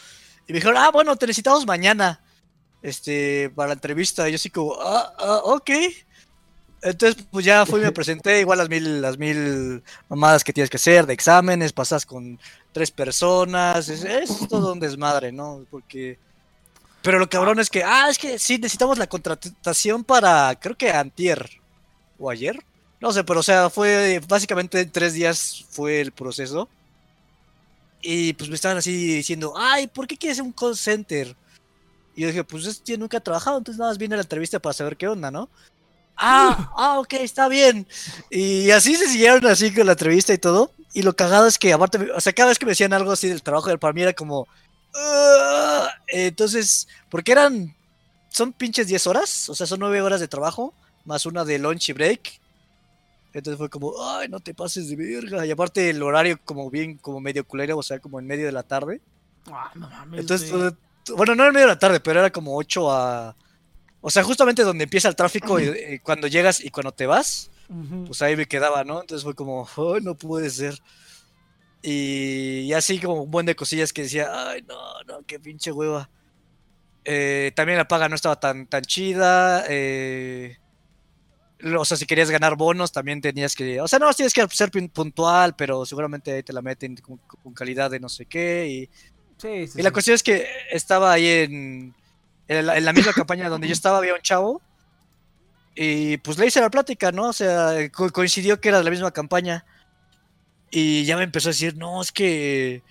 Y me dijeron, ah, bueno, te necesitamos mañana. Este, para la entrevista. Y yo así como, ah, ah, ok. Entonces, pues ya fui, me presenté, igual las mil, las mil mamadas que tienes que hacer de exámenes, pasas con tres personas, es, es todo un desmadre, ¿no? Porque... Pero lo cabrón es que, ah, es que sí, necesitamos la contratación para, creo que antier, o ayer, no sé, pero o sea, fue básicamente en tres días fue el proceso. Y pues me estaban así diciendo, ay, ¿por qué quieres un call center? Y yo dije, pues yo nunca he trabajado, entonces nada más vine a la entrevista para saber qué onda, ¿no? Ah, ah, ok, está bien. Y así se siguieron así con la entrevista y todo. Y lo cagado es que aparte, o sea, cada vez que me decían algo así del trabajo, para mí era como... "Ah". entonces, porque eran... Son pinches 10 horas, o sea, son 9 horas de trabajo, más una de lunch y break. Entonces fue como, ay, no te pases de verga. Y aparte el horario como bien, como medio culero, o sea, como en medio de la tarde. Ah, no mames. Entonces, bueno, no en medio de la tarde, pero era como 8 a... O sea, justamente donde empieza el tráfico y, y cuando llegas y cuando te vas, pues ahí me quedaba, ¿no? Entonces fue como, ay, no puede ser. Y, y así como un buen de cosillas que decía, ay, no, no, qué pinche hueva. Eh, también la paga no estaba tan, tan chida. eh, o sea, si querías ganar bonos, también tenías que. O sea, no, tienes que ser pun- puntual, pero seguramente ahí te la meten con, con calidad de no sé qué. Y, Sí, sí, y la sí. cuestión es que estaba ahí en, en, la, en la misma campaña donde yo estaba, había un chavo. Y pues le hice la plática, ¿no? O sea, co- coincidió que era de la misma campaña. Y ya me empezó a decir, no, es que.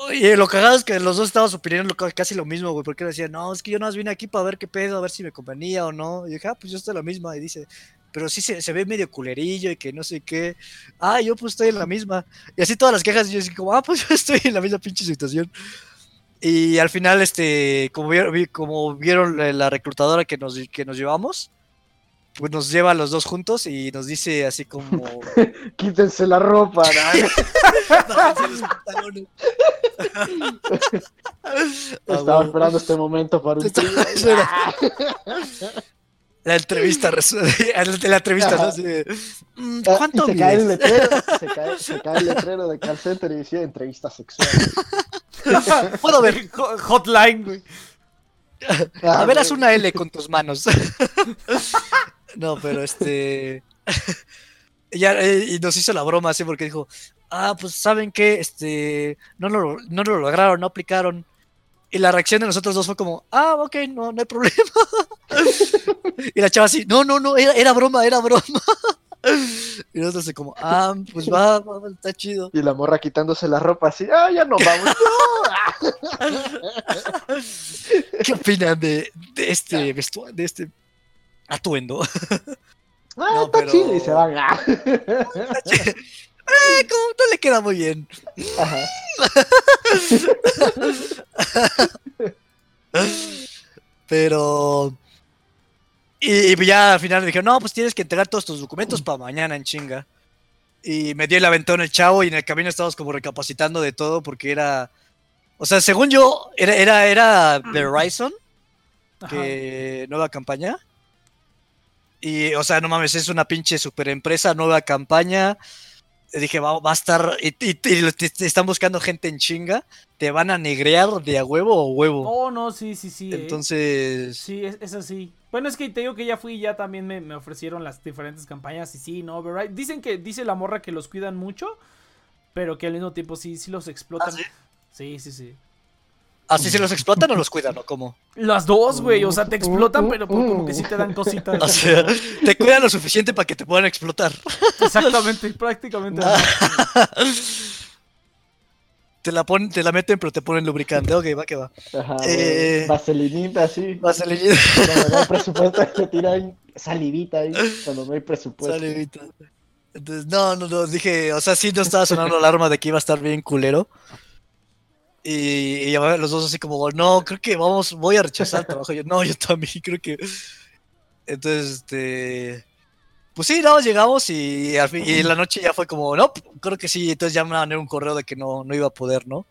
Oye, lo cagado es que los dos estábamos opinando casi lo mismo, güey. Porque él decía, no, es que yo nada más vine aquí para ver qué pedo, a ver si me convenía o no. Y dije, ah, pues yo estoy en la misma. Y dice, pero sí se, se ve medio culerillo y que no sé qué. Ah, yo pues estoy en la misma. Y así todas las quejas, y yo así como, ah, pues yo estoy en la misma pinche situación. Y al final, este, como vieron, vi- como vieron la, la reclutadora que nos, que nos llevamos, pues nos lleva a los dos juntos y nos dice así como... Quítense la ropa, ¿no? Estaba esperando este momento para un La entrevista, resu- la entrevista, ¿no? Así de, "Mm, Ah, ¿Cuánto se cae el mides?" letrero, se cae, se cae el letrero de call center y decía entrevista sexual. Puedo ver. Ho- Hotline, güey. A Ah, ver, haz una L con tus manos. no, pero este. ya, eh, y nos hizo la broma así porque dijo: Ah, pues saben que este. No lo, no lo lograron, no aplicaron. Y la reacción de nosotros dos fue como: Ah, ok, no, no hay problema. y la chava así: No, no, no, era, era broma, era broma. y nosotros así como: Ah, pues va, va, está chido. Y la morra quitándose la ropa así, ah, ya nos vamos. ¿Qué opinan de, de este vestuario, de este atuendo? Ah, No, está pero- chido y se van. Ah. Eh, como no le queda muy bien. Ajá. Pero. Y, y ya al final me dijeron, no, pues tienes que entregar todos tus documentos para mañana en chinga. Y me dio el aventón el chavo y en el camino estábamos como recapacitando de todo porque era. O sea, según yo, era, era, era Verizon, Ajá. que nueva campaña. Y, o sea, no mames, es una pinche super empresa, nueva campaña. Dije, va, va a estar. Y, y- y te- te están buscando gente en chinga. Te van a negrear de a huevo o huevo. Oh, no, sí, sí, sí. eh. Entonces. Sí, es, es así. Bueno, es que te digo que ya fui y ya también me, me ofrecieron las diferentes campañas y sí, no, ¿verdad? Dicen que, dice la morra que los cuidan mucho, pero que al mismo tiempo sí, sí los explotan. ¿Ah, sí? sí, sí, sí. ¿Así se los explotan o los cuidan o cómo? Las dos, güey, o sea, te explotan, pero por- como que sí te dan cositas. O sea, te cuidan lo suficiente para que te puedan explotar. Exactamente, prácticamente. Te la ponen, te la meten, pero te ponen lubricante. Ok, va que va. Ajá, Eh. Vaselinita así. Vaselina. Cuando no hay presupuesto, te tiran salivita ahí. Cuando no hay presupuesto. Salivita. Entonces, no, no, no, dije, o sea, sí no estaba sonando la alarma de que iba a estar bien culero. Y, y los dos así como, no, creo que vamos, voy a rechazar el trabajo. Yo, no, yo también creo que... Entonces, este... Pues sí, no, llegamos y, al fin- y en la noche ya fue como, no, creo que sí. Entonces ya me mandaron un correo de que no, no iba a poder, ¿no?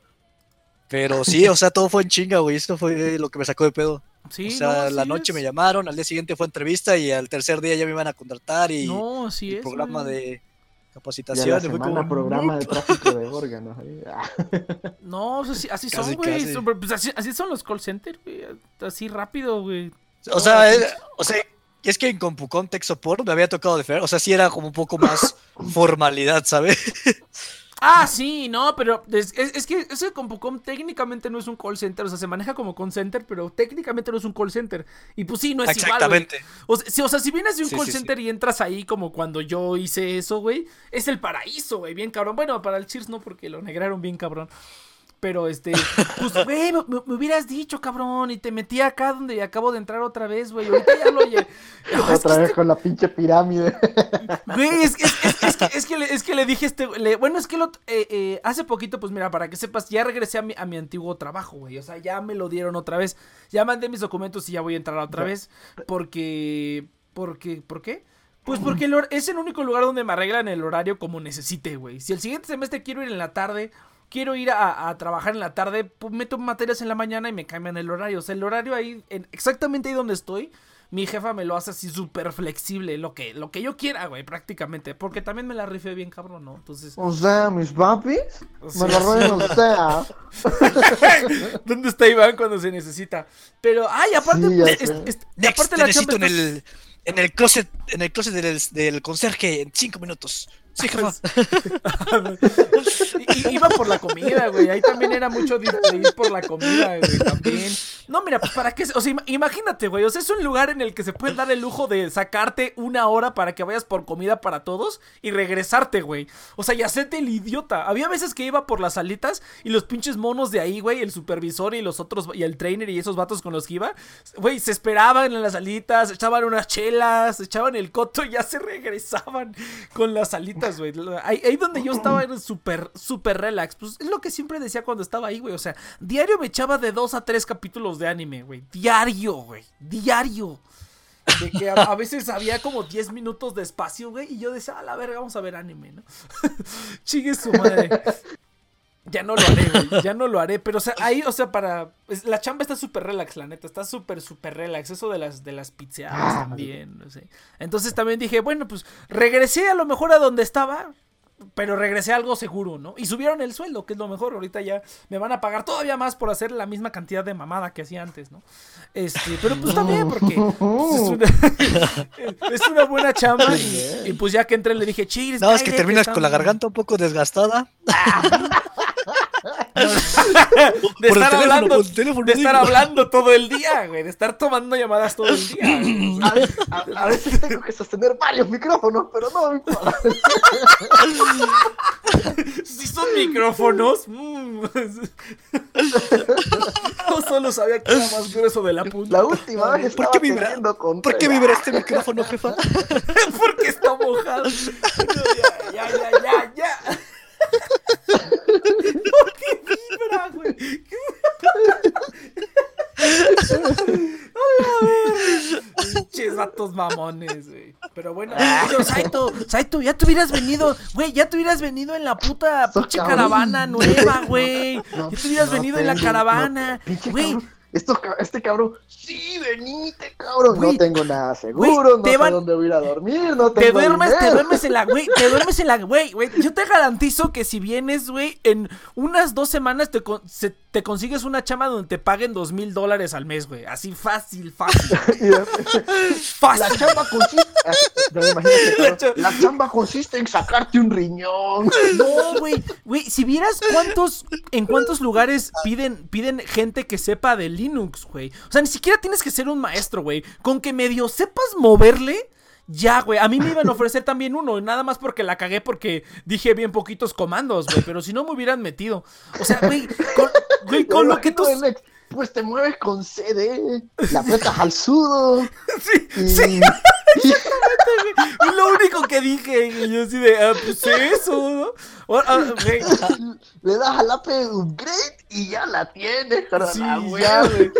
Pero sí, o sea, todo fue en chinga, güey. Esto fue lo que me sacó de pedo. Sí, o sea, no, la noche es. me llamaron, al día siguiente fue entrevista y al tercer día ya me iban a contratar y, No, es. programa güey. de capacitación. y fue como, programa de tráfico de órganos. No, o sea, sí, así son, güey. Pues así, así son los call centers, güey. Así rápido, güey. O sea, es, o sea, es que en CompuCom Tech Support me había tocado de fer, o sea, sí era como un poco más formalidad, ¿sabes? Ah, sí, no, pero es, es- es que ese Compucom técnicamente no es un call center, o sea, se maneja como call center, pero técnicamente no es un call center. Y pues sí, no es igual. Exactamente. O sea, si, o sea, si vienes de un Sí, call sí, sí. center y entras ahí como cuando yo hice eso, güey, es el paraíso, güey, bien cabrón. Bueno, para el Cheers no, porque lo negraron bien cabrón. Pero este, pues, güey, me, me hubieras dicho, cabrón, y te metí acá donde acabo de entrar otra vez, güey. Ahorita ya lo oye. Otra vez con la pinche pirámide. Güey, es, es- es- es que, es, que le, es que le dije este. le- bueno, es que lo, eh, eh, hace poquito, pues mira, para que sepas, ya regresé a mi, a mi antiguo trabajo, güey. O sea, ya me lo dieron otra vez. Ya mandé mis documentos y ya voy a entrar otra vez. Porque. Porque. ¿Por qué? Pues porque el es el único lugar donde me arreglan el horario como necesite, güey. Si el siguiente semestre quiero ir en la tarde, quiero ir a, a trabajar en la tarde, pues meto materias en la mañana y me cambian el horario. O sea, el horario ahí, en- exactamente ahí donde estoy, mi jefa me lo hace así súper flexible, lo que, lo que yo quiera, güey, prácticamente. Porque también me la rifé bien cabrón, ¿no? Entonces, O sea, mis papis me lo roben o sea. ¿dónde está Iván cuando se necesita? Pero, ay, aparte, Sí, pues, es- es- Next, aparte te la necesito chamba en el, en el closet, en el closet del, del conserje en cinco minutos. Sí, jefa. I- i- Iba por la comida, güey. Ahí también era mucho de ir por la comida, güey. También. No, mira, pues para qué. O sea, ima- imagínate, güey. O sea, es un lugar en el que se puede dar el lujo de sacarte una hora para que vayas por comida para todos y regresarte, güey. O sea, y hacerte el idiota. Había veces que iba por las salitas y los pinches monos de ahí, güey, el supervisor y los otros, y el trainer y esos vatos con los que iba, güey, se esperaban en las salitas, echaban unas chelas, echaban el coto y ya se regresaban con las Ahí, ahí donde yo estaba era súper, súper relax. Pues es lo que siempre decía cuando estaba ahí, güey. O sea, diario me echaba de dos a tres capítulos de anime, güey. Diario, güey. Diario. De que a, a veces había como 10 minutos de espacio, güey. Y yo decía, a la verga, vamos a ver anime, ¿no? Chingue su madre. Ya no lo haré, güey. Ya no lo haré. Pero, o sea, ahí, o sea, para. la chamba está súper relax, la neta. Está súper, súper relax. Eso de las, de las pizzeadas Ah, también. No sé. Entonces también dije, bueno, pues regresé a lo mejor a donde estaba. Pero regresé a algo seguro, ¿no? Y subieron el sueldo, que es lo mejor. Ahorita ya me van a pagar todavía más por hacer la misma cantidad de mamada que hacía antes, ¿no? Este, pero pues también, porque pues, es, una, es una buena chamba. Y, y, pues ya que entré le dije, chiles. No, es que terminas con la garganta un poco desgastada. de Por estar teléfono, hablando, por teléfono, de estar hablando todo el día, güey, de estar tomando llamadas todo el día. A veces, a- a veces tengo que sostener varios micrófonos, pero no me importa. Si son micrófonos. mm. No solo sabía que era más grueso de la punta. La última vez ¿Por estaba qué vibra? teniendo control. ¿Por qué vibra este micrófono, jefa? Porque está mojado. No, ya, ya, ya, ya, ya. ¿Por qué vibra, güey? A Vatos mamones, güey. Pero bueno, yo, Saito, Saito, ya te hubieras venido, güey, ya te hubieras venido en la puta pinche caravana nueva, güey. Ya te hubieras venido en la caravana, güey. Esto este cabrón, sí, venite, cabrón. Güey, no tengo nada seguro, güey, no te sé van- dónde voy a ir a dormir, no Te duermes, te duermes en la, güey, te duermes en la, güey, güey. Yo te garantizo que si vienes, güey, en unas dos semanas te, con- se- te consigues una chama donde te paguen dos mil dólares al mes, güey. Así fácil, fácil. Fácil. La chamba consiste. Que, La chamba consiste en sacarte un riñón. No, güey, güey, si vieras cuántos, en cuántos lugares piden, piden gente que sepa de Linux, güey. O sea, ni siquiera tienes que ser un maestro, güey. Con que medio sepas moverle, ya, güey. A mí me iban a ofrecer también uno, nada más porque la cagué porque dije bien poquitos comandos, güey. Pero si no me hubieran metido. O sea, güey, con, güey, con lo que tú. Pues te mueves con CD, la apretas al sudo. Sí, Y, sí. Y lo único que dije, y yo así de, ah, pues eso, ¿no? Ah, le das al app upgrade y ya la tienes, carnal. Sí, ya, güey.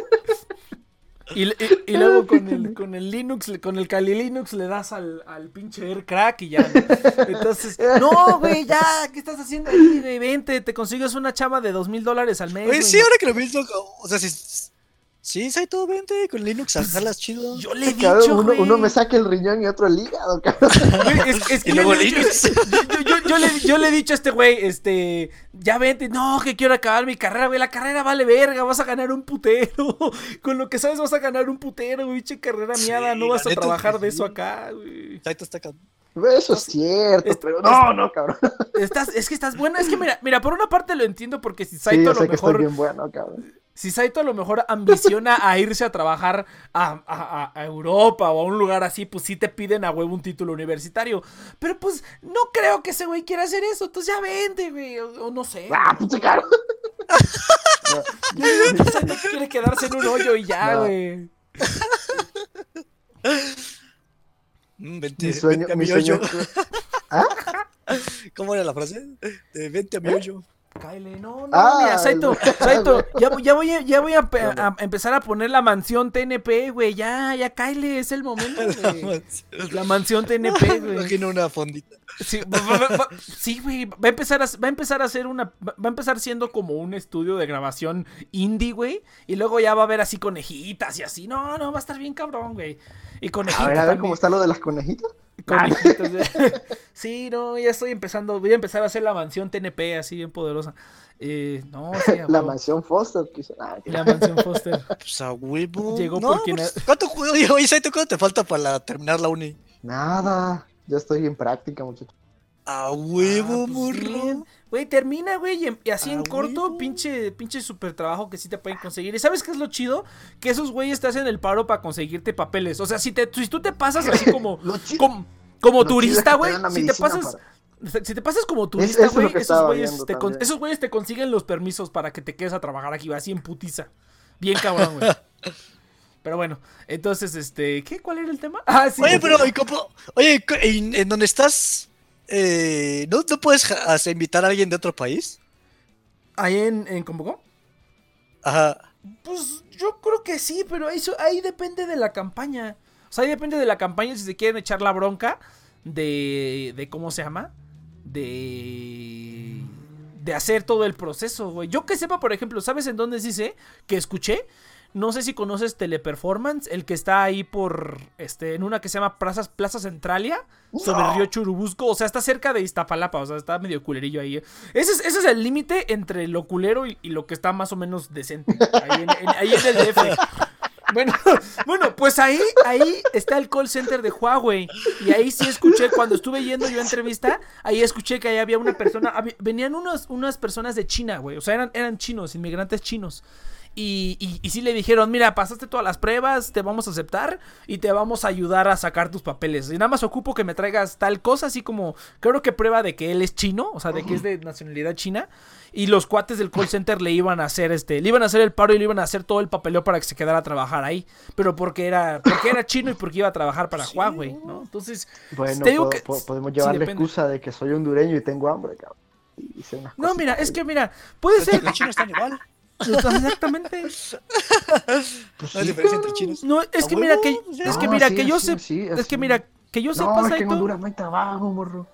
Y, y- y luego con el, con el Linux, con el Kali Linux le das al, al pinche Air Crack y ya. ¿no? Entonces, no, güey, ya, ¿qué estás haciendo ahí? Vente, te consigues una chama de dos mil dólares al mes. Güey, sí, ahora que lo pienso, o sea, si. Sí, Saito, vente con Linux, jalas chido. Yo le he Cabrón, dicho, uno, güey. uno me saca el riñón y otro el hígado, cabrón. Güey, es, es que Y yo luego le he dicho- Linux. yo, yo- yo le, yo le he dicho a este güey, este, ya vente, no, que quiero acabar mi carrera, güey, la carrera vale verga, vas a ganar un putero, con lo que sabes vas a ganar un putero, güey, che carrera Sí, miada, no vas a trabajar de eso acá, güey. Saito está acá. Eso es cierto, es- pero no, no, cabrón. Estás, es que estás bueno, es que mira, mira, por una parte lo entiendo porque si Saito a lo mejor, bien bueno, cabrón. si Saito a lo mejor ambiciona a irse a trabajar a, a- a- Europa o a un lugar así, pues sí te piden a huevo un título universitario. Pero pues no creo que ese güey quiera hacer eso, entonces ya vente, güey, o, o no sé. Ah, puta cabrón. Saito quiere quedarse en un hoyo y ya, No. güey. Mm, vente, Mi sueño, vente a mi mi sueño. ¿Ah? ¿Cómo era la frase? De vente a mi hoyo. Cáele, no, no, Ah, mira, Saito, Saito, ya, voy- ya voy, a, ya voy a, pe- a empezar a poner la mansión TNP, güey, ya, ya, cáele, es el momento, güey. La mansión TNP, güey. Imagino una fondita. Sí, va- va- va- va- sí, güey, va a empezar a, va a empezar a hacer una, va a empezar siendo como un estudio de grabación indie, güey, y luego ya va a haber así conejitas y así, no, no, va a estar bien cabrón, güey. Y A ver, a ver cómo está lo de las conejitas. Conejitos, güey. sí, no, ya estoy empezando, voy a empezar a hacer la mansión TNP así bien poderosa. Eh, no, sí, a La huevo. mansión Foster, quizá. Ah, La mansión Foster. Pues a huevo. Llegó no, por quien pues, ¿Cuánto, cuánto te falta para terminar la uni? Nada, ya estoy en práctica, muchachos. A huevo, Ah, pues morro. bien. Güey, termina, güey, y, y así en Ah, corto, pinche, pinche super trabajo que sí te pueden conseguir. ¿Y sabes qué es lo chido? Que esos güeyes te hacen el paro para conseguirte papeles. O sea, si, te, si tú te pasas así como, como, turista, güey, si te pasas... para- Si te pasas como turista, es güey, que esos güeyes te, con- esos güeyes te consiguen los permisos para que te quedes a trabajar aquí, así en putiza. Bien cabrón, güey. Pero bueno, entonces, este, ¿qué? ¿Cuál era el tema? Ah, sí. Oye, pero, ¿y cómo- oye, ¿en, en donde estás? Eh, ¿no, ¿No puedes hacer- invitar a alguien de otro país? Ahí en, en Convocó. Ajá. Pues yo creo que sí, pero eso ahí depende de la campaña. O sea, ahí depende de la campaña si se quieren echar la bronca de, de ¿cómo se llama? De de hacer todo el proceso, güey. Yo que sepa, por ejemplo, ¿sabes en dónde sé que escuché? No sé si conoces Teleperformance, el que está ahí por este en una que se llama Plaza, Plaza Centralia, sobre el río Churubusco, o sea, está cerca de Iztapalapa, o sea, está medio culerillo ahí. Ese es, ese es el límite entre lo culero y, y lo que está más o menos decente. Ahí en, en- ahí en el DF. Bueno, bueno, pues ahí, ahí está el call center de Huawei. Y ahí sí escuché, cuando estuve yendo yo a entrevista, ahí escuché que ahí había una persona, había- venían unos, unas personas de China, güey. O sea, eran, eran chinos, inmigrantes chinos. Y, y, y sí le dijeron, mira, pasaste todas las pruebas, te vamos a aceptar y te vamos a ayudar a sacar tus papeles. Y nada más ocupo que me traigas tal cosa, así como, creo que prueba de que él es chino, o sea, de que es de nacionalidad china. Y los cuates del call center le iban a hacer este, le iban a hacer el paro y le iban a hacer todo el papeleo para que se quedara a trabajar ahí. Pero porque era, porque era chino y porque iba a trabajar para Huawei, ¿no? Entonces, Bueno, te digo po- que po- podemos sí, llevar la excusa de que soy hondureño y tengo hambre, cabrón. Y hice unas No, mira, es que mira, puede ser, Los chinos están igual. Exactamente. Pues No hay sí, diferencia entre cabrón. chinos. No, es ¿A que mira que es que mira que yo sé, es que mira que yo sepa No, es que. Honduras no hay trabajo, morro.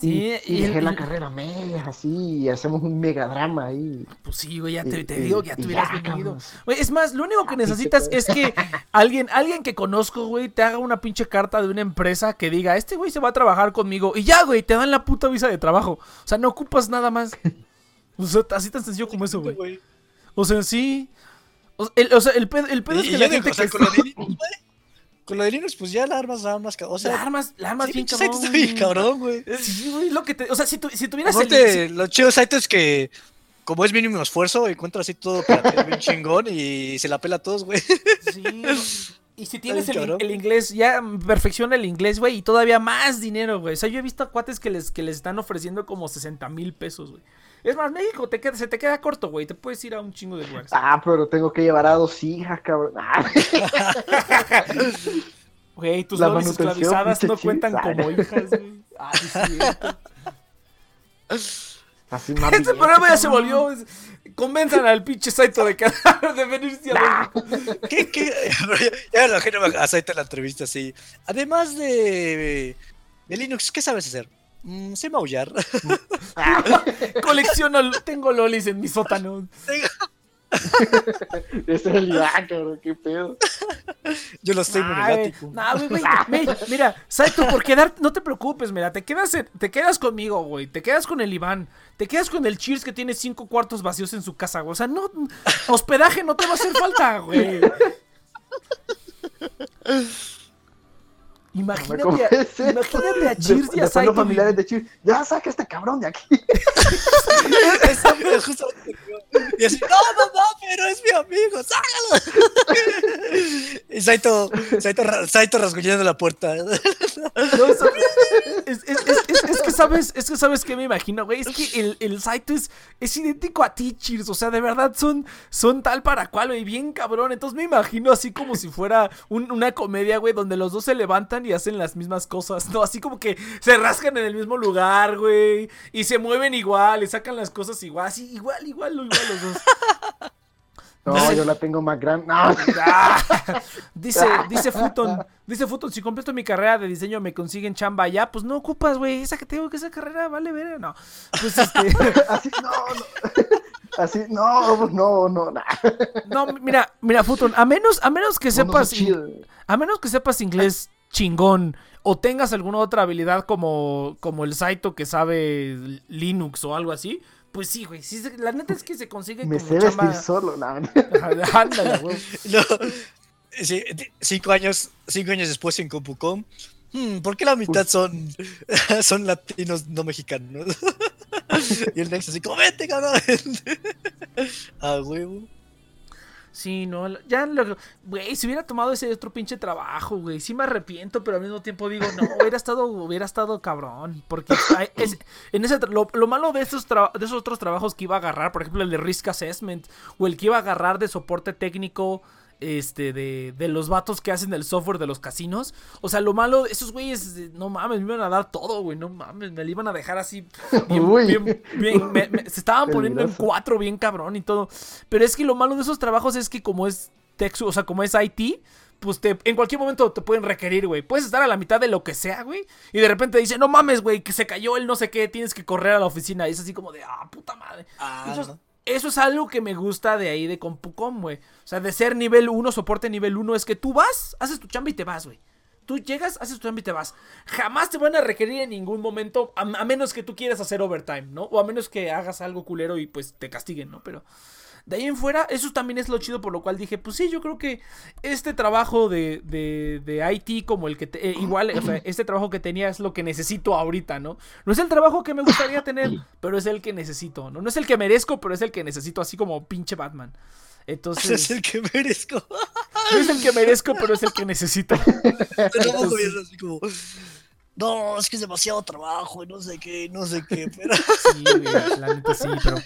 Sí, y, y y el- dejé la y- carrera media, así, y hacemos un megadrama ahí. Pues sí, güey, ya te, Y- te y- digo que ya te hubieras ya, venido. Güey, es más, lo único que Ah, necesitas es que alguien, alguien que conozco, güey, te haga una pinche carta de una empresa que diga, este güey se va a trabajar conmigo. Y ya, güey, te dan la puta visa de trabajo. O sea, no ocupas nada más. O sea, así tan sencillo como eso, güey. O sea, sí. O sea, el, o sea, el pedo, el pedo Y, es que la digo, gente o sea, que con lo de Linux, güey. Con lo de Linux, pues ya la armas, la armas, o la sea, armas, la armas sí, bien cabrón. está bien cabrón, güey. Sí, güey, lo que te, o sea, si, tu, si tuvieras el- Aparte, lo chido de es que, como es mínimo esfuerzo, encuentra así todo para bien chingón y se la pela a todos, güey. Sí. Y si tienes el, el inglés, ya perfecciona el inglés, güey, y todavía más dinero, güey. O sea, yo he visto a cuates que les, que les están ofreciendo como 60 mil pesos, güey. Es más, México te queda, se te queda corto, güey. Te puedes ir a un chingo de lugares. Ah, pero tengo que llevar a dos hijas, cabrón. Ah, Güey, tus La esclavizadas no cuentan chis. como hijas, güey. Ah, sí, es cierto. así más Este programa ya se volvió. es- Convenzan al pinche Saito de, que, de venirse a México. ¿Qué, qué? Ya me imagino a Saito en la entrevista así. Además de, de Linux, ¿qué sabes hacer? Mm, sé maullar. Colecciono, tengo lolis en mi sótano. Es el Iván, cabrón, qué pedo. Yo los tengo Ay, monogático. nah, güey, güey, mi- Mira, Saito, por quedar, no te preocupes, mira, te quedas, te quedas conmigo, güey. Te quedas con el Iván. Te quedas con el Cheers que tiene cinco cuartos vacíos en su casa, güey. O sea, no, hospedaje no te va a hacer falta, güey. Imagínate, ¿Cómo a, imagínate Cheers y a Después Saito. los familiares de Cheers, ya saca este cabrón de aquí. Justo. Y así, no, mamá, pero es mi amigo, sácalo. Y Saito, Saito, Saito rasguñando la puerta. No, es, es- es- que sabes, es que sabes que me imagino, güey. Es que el, el Saito es, es idéntico a ti, Cheers. O sea, de verdad son, son tal para cual, güey. Bien cabrón. Entonces me imagino así como si fuera un- una comedia, güey, donde los dos se levantan y hacen las mismas cosas. No, así como que se rascan en el mismo lugar, güey. Y se mueven igual, y sacan las cosas igual. Así, igual, igual, igual los dos. No, yo la tengo más grande. No, dice, dice Futon, dice Futon, si completo mi carrera de diseño me consiguen chamba allá, pues no ocupas, güey, esa que tengo que esa carrera vale ver, no. Pues este, así, no, no. Así, no, no, no, nah. no, mira, mira Futon, a menos, a menos que sepas, a menos que sepas inglés chingón o tengas alguna otra habilidad como, como el Saito que sabe Linux o algo así, pues sí, güey, sí, se- la neta es que se consigue Me como sé vestir chamba. solo. Ajá, Ándale, güey. No, sí, cinco años, cinco años después en Compucom. hmm, ¿Por qué la mitad son, son latinos no mexicanos? y el Nex así como, vete, cabrón. A huevo. Sí, no, ya, lo- güey, si hubiera tomado ese otro pinche trabajo, güey, sí me arrepiento, pero al mismo tiempo digo, no, hubiera estado, hubiera estado cabrón, porque hay- es- en ese, lo, lo malo de esos, de esos otros trabajos que iba a agarrar, por ejemplo, el de Risk Assessment, o el que iba a agarrar de soporte técnico, este, de, de los vatos que hacen el software de los casinos, o sea, lo malo, esos güeyes, no mames, me iban a dar todo, güey, no mames, me lo iban a dejar así, bien, Uy. bien- bien, me- me- se estaban poniendo en cuatro bien cabrón y todo. Pero es que lo malo de esos trabajos es que como es Texu, o sea, como es IT, pues te, en cualquier momento te pueden requerir, güey. Puedes estar a la mitad de lo que sea, güey. Y de repente dice, no mames, güey, que se cayó el no sé qué, tienes que correr a la oficina. Y es así como de, ah, puta madre. Ah, no. Eso es algo que me gusta de ahí de Compucom, güey. O sea, de ser nivel 1, soporte nivel 1, es que tú vas, haces tu chamba y te vas, güey. Tú llegas, haces tu chamba y te vas. Jamás te van a requerir en ningún momento, a, a menos que tú quieras hacer overtime, ¿no? O a menos que hagas algo culero y pues te castiguen, ¿no? Pero de ahí en fuera, eso también es lo chido por lo cual dije, pues sí, yo creo que este trabajo de, de, de IT como el que, te- eh, igual, o sea, este trabajo que tenía es lo que necesito ahorita, ¿no? No es el trabajo que me gustaría tener, pero es el que necesito, ¿no? No es el que merezco, pero es el que necesito, así como pinche Batman. Entonces, es el que merezco. no es el que merezco, pero es el que necesito. Gobierno así como, no, es que es demasiado trabajo y no sé qué, no sé qué, pero, Sí, güey, la neta sí, pero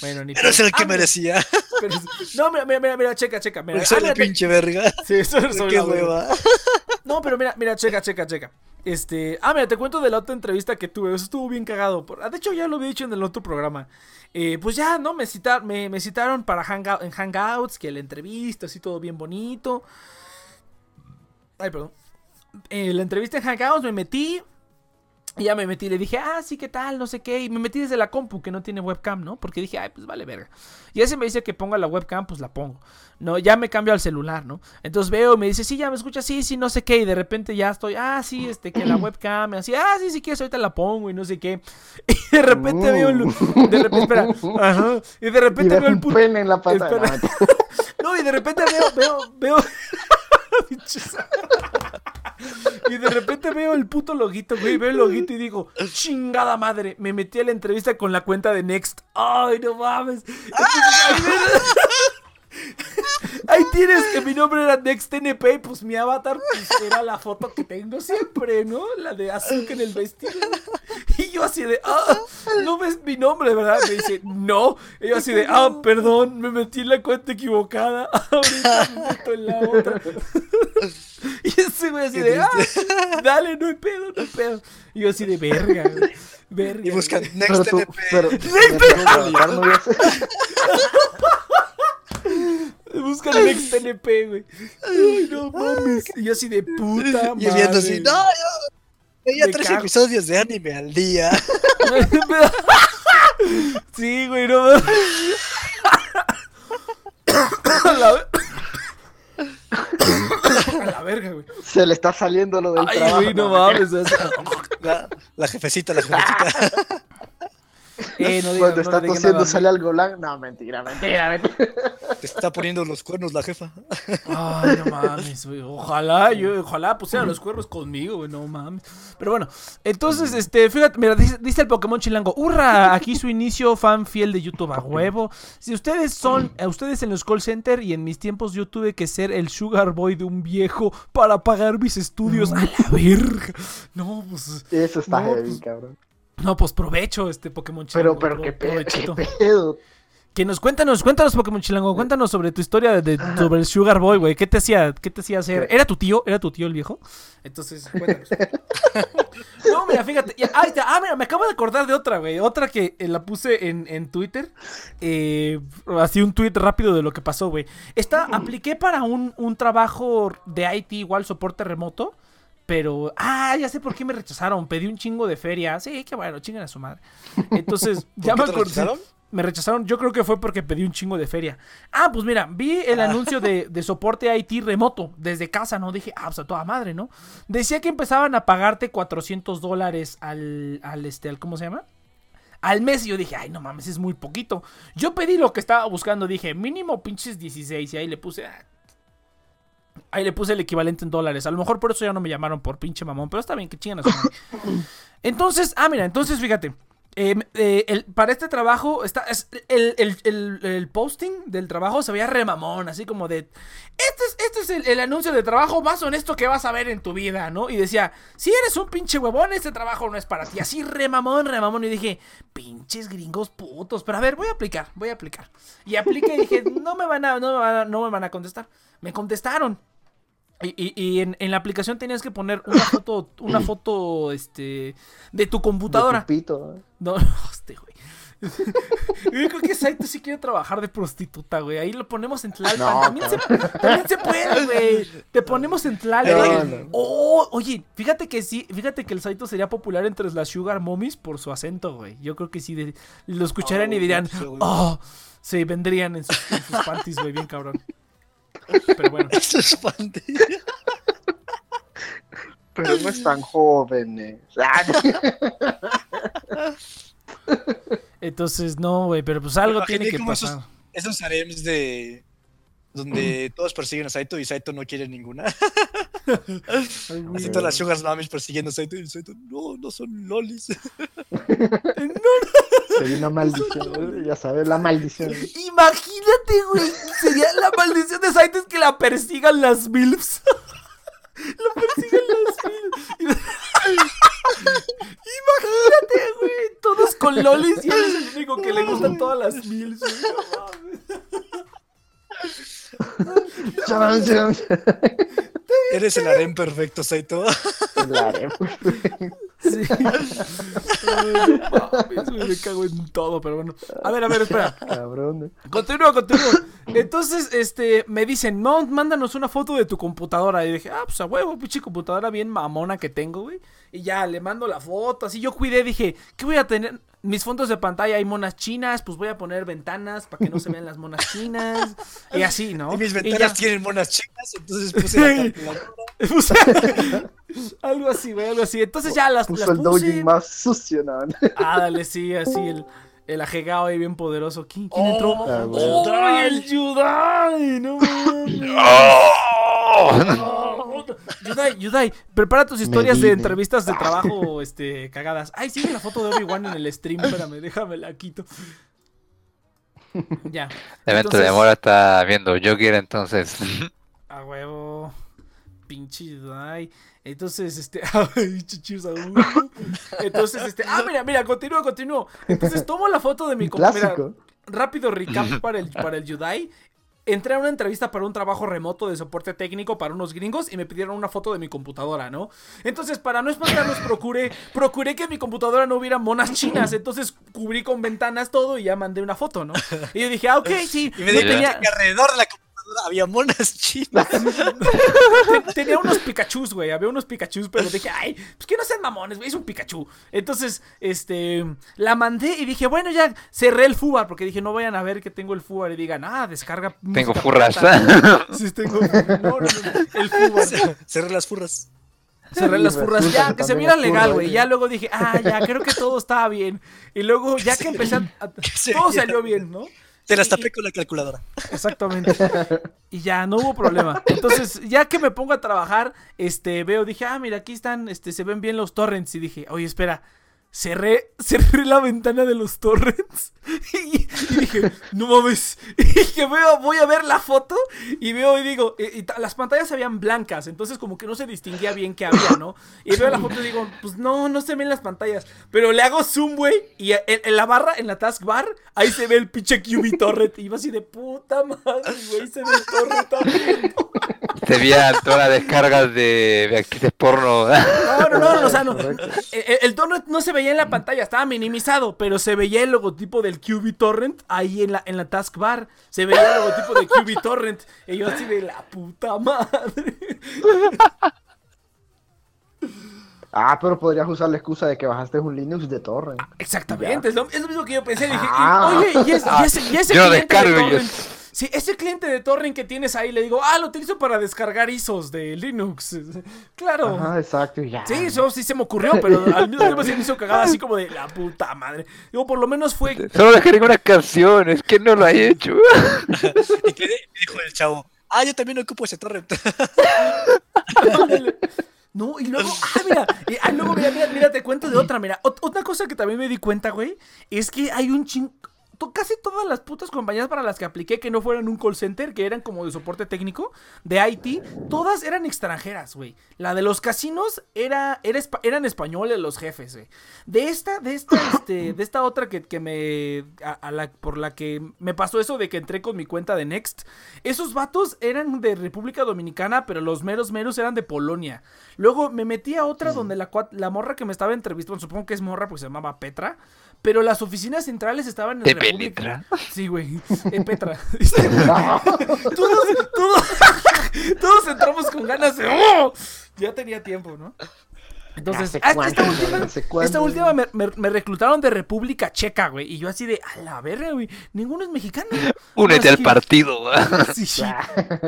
bueno, ni pero es el que Ah, merecía. pero es- No, mira, mira, mira, mira, checa, checa. Mira, soy la pinche verga. Sí, eso soy Qué hueva. No, pero mira, mira, checa, checa, checa. Este, ah, mira, te cuento de la otra entrevista que tuve. Eso estuvo bien cagado. Por- ah, De hecho, ya lo había dicho en el otro programa. Eh, pues ya, ¿no? Me, cita- me, me citaron para hangout, en Hangouts, que la entrevista, así todo bien bonito. Ay, perdón. Eh, la entrevista en Hangouts, me metí. Y ya me metí, le dije, ah, sí, ¿qué tal? No sé qué. Y me metí desde la compu, que no tiene webcam, ¿no? Porque dije, ay, pues vale verga. Y ya se me dice que ponga la webcam, pues la pongo. No, ya me cambio al celular, ¿no? Entonces veo, me dice, sí, ya me escucha, sí, sí, no sé qué. Y de repente ya estoy, ah, sí, este, que la webcam, así, ah, sí, sí, quieres, ahorita la pongo y no sé qué. Y de repente veo, el- de repente, espera, ajá. Y de repente veo el un puto. en la pata. No, y de repente veo, veo, veo. Y de repente veo el puto loguito, güey. Veo el loguito y digo, chingada madre. Me metí a la entrevista con la cuenta de Next. Ay, no mames. Entonces, ahí, tienes que mi nombre era NextNP. y Pues mi avatar pues, era la foto que tengo siempre, ¿no? La de Azúcar en el vestido. Y yo así de, ah, no ves mi nombre, ¿verdad? Me dice, no. Y yo así de, ah, perdón, me metí en la cuenta equivocada. Ahorita me meto en la otra. Y ese güey así de, ah, dale, no hay pedo, no hay pedo. Y yo así de, verga, güey, verga. Y buscan. Pero Next Buscan Next NP, güey. Ay, no mames. Y yo así de puta Y viendo así, madre. no, yo veía tres cago. episodios de anime al día. sí, güey, no mames. A la, ve- A la verga, güey. Se le está saliendo lo del Ay, trabajo. güey, no no, mames. La, la jefecita, la jefecita. Eh, no Cuando no está tosiendo nada. sale algo blanco. No, mentira, mentira, mentira. Te está poniendo los cuernos la jefa. Ay, no mames, güey. Ojalá, yo, ojalá pusieran los cuernos conmigo, güey. No mames. Pero bueno, entonces, este, fíjate, mira, dice, dice el Pokémon Chilango. ¡Hurra! Aquí su inicio, fan fiel de YouTube a huevo. Si ustedes son, a ustedes en los call center y en mis tiempos yo tuve que ser el sugar boy de un viejo para pagar mis estudios. A la verga. No, pues. Eso está No, heavy, pues, cabrón. No, pues provecho este Pokémon Pero, Chilango. pero, pro- qué pedo, qué pedo. Que nos cuéntanos, cuéntanos Pokémon Chilango, cuéntanos sobre tu historia de, de- sobre el Sugar Boy, güey. ¿Qué te hacía, qué te hacía hacer? ¿Era tu tío? ¿Era tu tío el viejo? Entonces, cuéntanos. no, mira, fíjate. ya- ahí está. ah, mira, me acabo de acordar de otra, güey. Otra que eh, la puse en, en Twitter. Eh, así un tweet rápido de lo que pasó, güey. Esta, apliqué para un, un trabajo de IT, igual soporte remoto. Pero, ah, ya sé por qué me rechazaron. Pedí un chingo de feria. Sí, qué bueno, chingan a su madre. Entonces, ya me acordé. rechazaron? Me rechazaron, yo creo que fue porque pedí un chingo de feria. Ah, pues mira, vi el anuncio de, de soporte IT remoto desde casa, ¿no? Dije, ah, pues a toda madre, ¿no? Decía que empezaban a pagarte 400 dólares al, al, este, al, ¿cómo se llama? Al mes. Y yo dije, ay, no mames, es muy poquito. Yo pedí lo que estaba buscando, dije, mínimo pinches 16. Y ahí le puse, ah, Ahí le puse el equivalente en dólares. A lo mejor por eso ya no me llamaron por pinche mamón. Pero está bien, que chingan a su madre. Entonces, ah, mira, entonces fíjate. Eh, eh, el- para este trabajo, está, es- el, el- el- posting del trabajo se veía remamón, así como de, este es, este es el, anuncio de trabajo más honesto que vas a ver en tu vida, ¿no? Y decía, si eres un pinche huevón, este trabajo no es para ti. Así remamón, remamón. Y dije, pinches gringos putos. Pero a ver, voy a aplicar, voy a aplicar. Y apliqué y dije, no me van a, no me van no me van a contestar. Me contestaron. Y, y- y en, en la aplicación tenías que poner una foto, una foto, este, de tu De computadora. tu pito, ¿eh? No, este, güey. Yo creo que Saito sí quiere trabajar de prostituta, güey. Ahí lo ponemos en Tlalpan. No, también, se, también se puede, güey. Te ponemos en Tlalpan. No, no. Oh, oye, fíjate que sí, fíjate que el Saito sería popular entre las Sugar Mommies por su acento, güey. Yo creo que sí, de- lo escucharían y Oh, dirían, oh, sí, vendrían en sus, en sus panties, güey, bien cabrón. Pero bueno. Eso es panty. Pero no es tan joven. eh. Ah, Entonces, no, güey, pero pues algo tiene que pasar. esos- Esos harems de. Donde todos persiguen a Saito y Saito no quiere ninguna. Así todas las Sugar Mamis persiguiendo a Saito y Saito, no, no son lolis. Sería una maldición. Ya sabes, la maldición. Imagínate, güey. Sería la maldición de Saito es que la persigan las MILFs. la persigan las MILFs. Imagínate, güey. Todos con lolis y él es el único que le gustan todas las MILFs. güey. Eres el harem perfecto, Saito. La harem. Sí. Ay, mames, güey, me cago en todo, pero bueno. A ver, a ver, espera. Cabrón. Continúa, continúa. Entonces, este, me dicen, no, mándanos una foto de tu computadora. Y dije, ah, pues a huevo, pinche computadora bien mamona que tengo, güey. Y ya, le mando la foto. Así yo cuidé, dije, ¿qué voy a tener? Mis fondos de pantalla hay monas chinas, pues voy a poner ventanas para que no se vean las monas chinas. Y así, ¿no? Y mis ventanas tienen monas chicas, entonces puse la calculadora. Puse- algo así, güey, algo así. Entonces ya las, Puso las el puse. doujin más sucio, ¿no? Ah, dale, sí, así el, el ajegao ahí bien poderoso. ¿Quién, quién Oh, entró? ¡Oh, el Yudai! ¡No mames! Oh, Yudai, Yudai, prepara tus historias de entrevistas de trabajo este, cagadas. Ay, sigue la foto de Obi-Wan en el stream. Espérame, déjame la quito. Ya. De mente Entonces- de Mora está viendo Joker, entonces. A huevo. Pinche Yudai. Entonces, este. Entonces, este. Ah, mira, mira, continúo, continúo. Entonces tomo la foto de mi clásico. rápido recap para el, para el Yudai. Entré a una entrevista para un trabajo remoto de soporte técnico para unos gringos y me pidieron una foto de mi computadora, ¿no? Entonces, para no espantarlos, procuré, procuré que en mi computadora no hubiera monas chinas. Entonces, cubrí con ventanas todo y ya mandé una foto, ¿no? Y yo dije, ah, ok, sí. Y me no tenía- que alrededor de la computadora había monas chinas. Te- Tenía unos Pikachus, güey. Había unos Pikachus, pero dije, ay, pues que no sean mamones, güey. Es un Pikachu. Entonces, este, la mandé y dije, bueno, ya cerré el FUBAR porque dije, no vayan a ver que tengo el FUBAR y digan, ah, descarga. Tengo furras. pirata". Sí, tengo. No, no, no, el FUBAR. Cerré las furras. Cerré las furras. Ya, que se viera legal, güey. Ya luego dije, ah, ya, creo que todo estaba bien. Y luego, ya que empecé a. todo salió bien, ¿no? Te las tapé con la calculadora. Exactamente. Y ya, no hubo problema. Entonces, ya que me pongo a trabajar, este, veo, dije, ah, mira, aquí están, este, se ven bien los torrents. Y dije, oye, espera, cerré, cerré la ventana de los torrents. Y, dije, no mames. Y dije, veo, voy a ver la foto y veo y digo, y- y las pantallas se veían blancas, entonces como que no se distinguía bien qué había, ¿no? Y veo la foto y digo, pues no, no se ven las pantallas. Pero le hago zoom, güey, y en, en la barra, en la taskbar, ahí se ve el pinche QB torrent. Y iba así de puta madre, güey, se ve el torrent veían todas las descargas de, de actrices porno. No, no, no, no, o sea, no. El, el- torrent no se veía en la pantalla, estaba minimizado, pero se veía el logotipo del QB Torrent ahí en la, en la taskbar. Se veía el logotipo de QB Torrent. Y yo así de la puta madre. Ah, pero podrías usar la excusa de que bajaste un Linux de torrent. Exactamente, es lo, es lo mismo que yo pensé. Dije, y- Ah. oye, y, es- y ese, y ese Yo cliente de descargo torrent. Sí, ese cliente de torrent que tienes ahí, le digo, ah, lo utilizo para descargar ISOs de Linux. Claro. Ajá, exacto, y ya. Sí, eso sí se me ocurrió, pero al mismo tiempo se me hizo cagada así como de la puta madre. Digo, por lo menos fue Solo descargué unas canciones, que no lo hay hecho. Y que dijo el chavo, ah, yo también ocupo ese torrent. No, y luego, ah, mira, y, ah, luego, mira, mira, mira, te cuento de otra, mira, ot- otra cosa que también me di cuenta, güey, es que hay un ching... Casi todas las putas compañías para las que apliqué que no fueran un call center, que eran como de soporte técnico, de IT, todas eran extranjeras, güey. La de los casinos era, era eran españoles los jefes, güey. De esta, de esta, este, de esta otra que, que me, a, a la, por la que me pasó eso de que entré con mi cuenta de Next, esos vatos eran de República Dominicana, pero los meros meros eran de Polonia. Luego me metí a otra donde la, la morra que me estaba entrevistando, supongo que es morra porque se llamaba Petra, pero las oficinas centrales estaban en De República. Penetra. Sí, güey, en Petra. todos, todos, todos entramos con ganas de... ¡Oh! Ya tenía tiempo, ¿no? Entonces, ah, cuánto, esta última, cuánto, esta me, me- me reclutaron de República Checa, güey. Y yo así de, a la verga, güey. Ninguno es mexicano. Únete al que- partido. Sí, sí.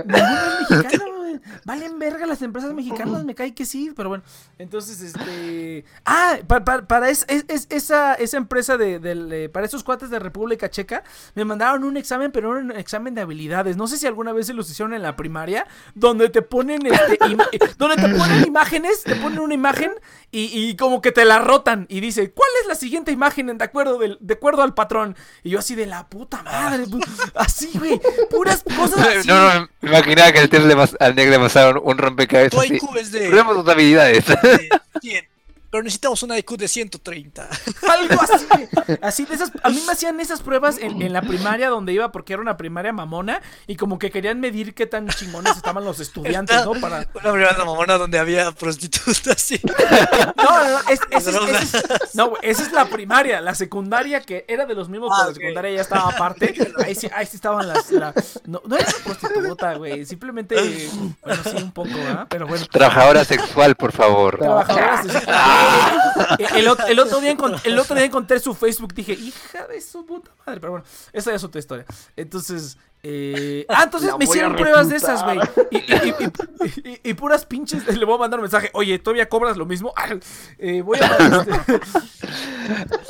Ninguno es mexicano, Valen verga las empresas mexicanas, me cae que sí, pero bueno. Entonces, este. Ah, pa- pa- para, es- es- es- esa, esa empresa de, para esos cuates de República Checa, me mandaron un examen, pero era un examen de habilidades. No sé si alguna vez se los hicieron en la primaria, donde te ponen este, eh, donde te ponen imágenes, te ponen una imagen y, y como que te la rotan y dice, ¿cuál es la siguiente imagen de acuerdo, del, de acuerdo al patrón? Y yo así de la puta madre, pu- así, güey, puras cosas así. No, no, me imaginaba que al, le al negro le pasaron un rompecabezas Tu. IQ es de, habilidades. de 100. Pero necesitamos una IQ de 130. Algo así. Así de esas. A mí me hacían esas pruebas en, en la primaria donde iba porque era una primaria mamona y como que querían medir qué tan chingones estaban los estudiantes, ¿no? Para. Una primera mamona donde había prostitutas y... No, no, no, es- esa es- es- no, güey, esa es la primaria. La secundaria, que era de los mismos, Ah, pero la secundaria ya estaba aparte. Ahí sí, ahí sí estaban las. la- no, no era una prostituta, güey. Simplemente. Bueno, sí, un poco, ¿ah? Pero bueno. Trabajadora sexual, por favor. Trabajadoras de- el, el otro día el otro día encontré su Facebook dije hija de su puta madre pero bueno esa ya es otra historia. Entonces eh, ah entonces La me hicieron pruebas de esas güey. y, y- y- y- y puras pinches le voy a mandar un mensaje oye todavía cobras lo mismo Ah, eh, voy a este,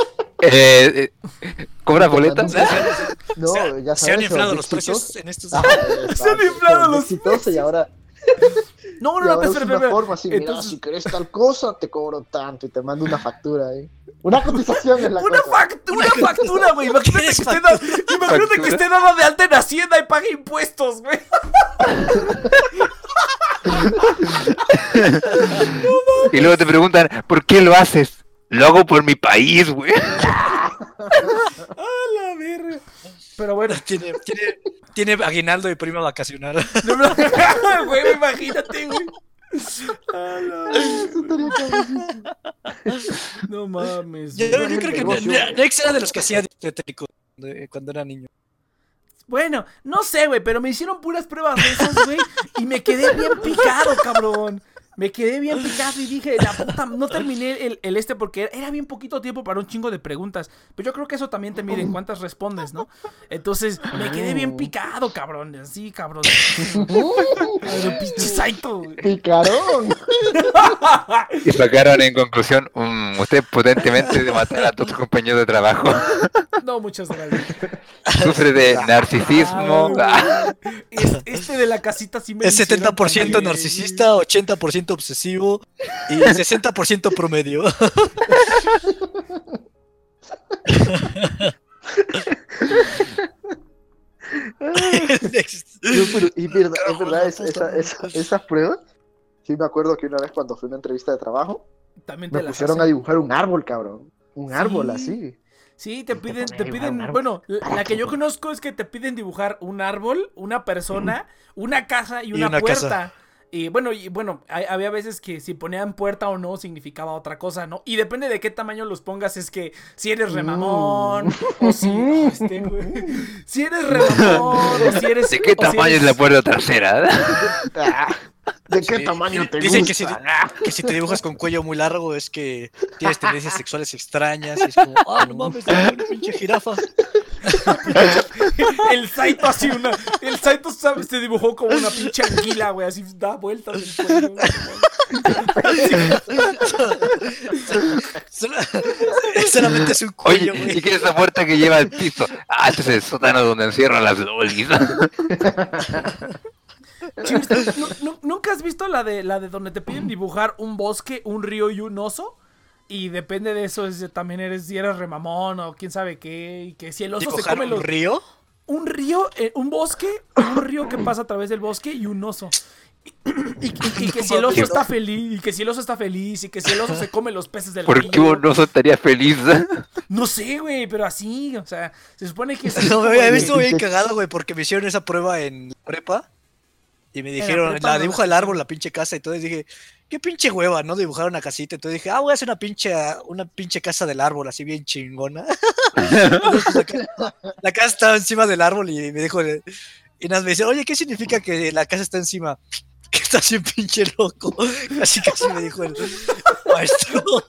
Eh, eh, ¿Cobras boletas? No, Se- ya sabes. Se han inflado los precios en estos... Ah, Se han inflado los Diexitos Y ahora, no no no espera, es espera, forma así, mira, si querés tal cosa, te cobro tanto y te mando una factura ahí. Una cotización es la una cosa. factura, una factura, güey. Imagínate que ¿Qué es esté dada, imagínate que Factura. esté dada de alta en Hacienda y pague impuestos, güey. Y luego te preguntan, ¿por qué lo haces? Lo hago por mi país, güey. A la verga. Pero bueno, Tiene, tiene, tiene aguinaldo y prima vacacional. no, no, güey, imagínate, güey. No mames. Yo, creo que Nex era de los que hacía dietético de- cuando era niño. Bueno, no sé, güey, pero me hicieron puras pruebas de esas, güey, y me quedé bien picado, cabrón. Me quedé bien picado y dije, la puta, no terminé el, el este porque era bien poquito tiempo para un chingo de preguntas. Pero yo creo que eso también te mide en cuántas respondes, ¿no? Entonces, me quedé bien picado, cabrón. Así, cabrón. Güey. Picarón. Y sacaron en conclusión, "Mm, usted potentemente de matar a todos sus compañeros de trabajo. No, muchas gracias. Sufre de narcisismo. Ah, Este de la casita sí me Es lo hicieron 70% también. narcisista, 80% obsesivo y 60% promedio. No, pero, y verdad, es verdad, esa, esa, esa- esas pruebas. Sí, me acuerdo que una vez cuando fui a una entrevista de trabajo, También te me pusieron hacen. a dibujar un árbol, cabrón. Un árbol Sí. así. Sí, te piden, te piden, bueno, la, que yo conozco es que te piden dibujar un árbol, una persona, una casa y Y una, una puerta. casa. Y bueno, y bueno, hay- había veces que si ponían puerta o no significaba otra cosa, ¿no? Y depende de qué tamaño los pongas, es que si eres remamón, o si, este, güey, si eres remamón, o si eres... ¿De qué si tamaño es la puerta trasera? Ah, ¿De qué Sí, tamaño te Dicen gusta? que si, que si te dibujas con cuello muy largo es que tienes tendencias sexuales extrañas. Y es como, ah, no mames, una pinche jirafa. El Saito así una. El Saito ¿sabes? se dibujó como una pinche anguila, güey. Así da vueltas el cuello. Solamente es un Oye, cuello, güey. ¿y qué es esa puerta que lleva al piso? Ah, este es el sótano donde encierran las lolis. Chims, ¿nu- nu- ¿Nunca has visto la de la de donde te piden dibujar un bosque, un río y un oso? Y depende de eso, es de- también eres si eres remamón o quién sabe qué. Y que si el oso se ¿Dibujar come un los. río? Un río, eh, un bosque, un río que pasa a través del bosque y un oso. Y, y- y que si el oso está feliz, y que si el oso está feliz, y que si el oso se come los peces del ¿Por río. qué un oso estaría feliz? No sé, güey, pero así, o sea, se supone que es No, había de- visto bien cagado, güey, porque me hicieron esa prueba en la prepa. Y me dijeron, la, la dibuja el hacen. árbol, la pinche casa. Y entonces dije, qué pinche hueva, ¿no? Dibujar una casita. Entonces dije, ah, voy a hacer una pinche, una pinche casa del árbol, así bien chingona. La, ca- la casa estaba encima del árbol y me dijo, y nada, me dice, oye, ¿qué significa que la casa está encima? Que estás bien pinche loco. Casi casi me dijo el maestro.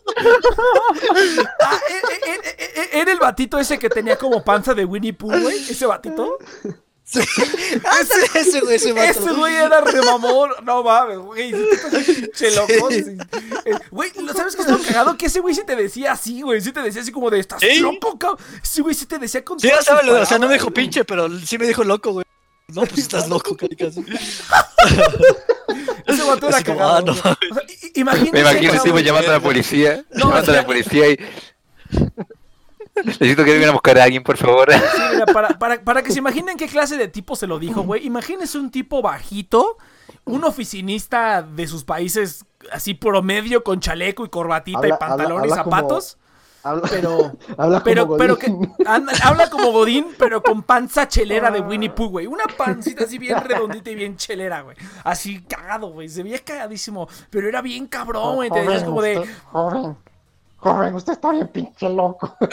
Ah, eh, eh, eh, era el batito ese que tenía como panza de Winnie Pooh, güey. Ese batito. Sí. Ese, ese güey, ese vato. Ese güey era remamón. No mames, güey. pinche loco. Sí. Eh, Güey, ¿lo ¿sabes qué es lo cagado? Que ese güey sí te decía así, güey. Sí te decía así como de, ¿estás ¿Sí? loco, cabrón? Ese güey sí te decía con Sí, ya sabes, o sea, no me dijo pinche, pero sí me dijo loco, güey. No, pues estás loco, caricas. Ese vato era cagado. ah, no güey. O sea, i- i- imagínense, Me imagino cabrón, tipo llamando a la policía. No, llamando a la policía y. Necesito que vengan a buscar a alguien, por favor. Sí, mira, para, para, para que se imaginen qué clase de tipo se lo dijo, güey. Imagínense un tipo bajito, un oficinista de sus países así promedio con chaleco y corbatita y pantalón habla- y habla como- zapatos. Habla, Pero, habla pero, como pero que anda- habla como Godín, pero con panza chelera de Winnie Pooh, güey. Una pancita así bien redondita y bien chelera, güey. Así cagado, güey. Se veía cagadísimo, pero era bien cabrón, güey. Te decías como de, Joven, joven, usted está bien pinche loco.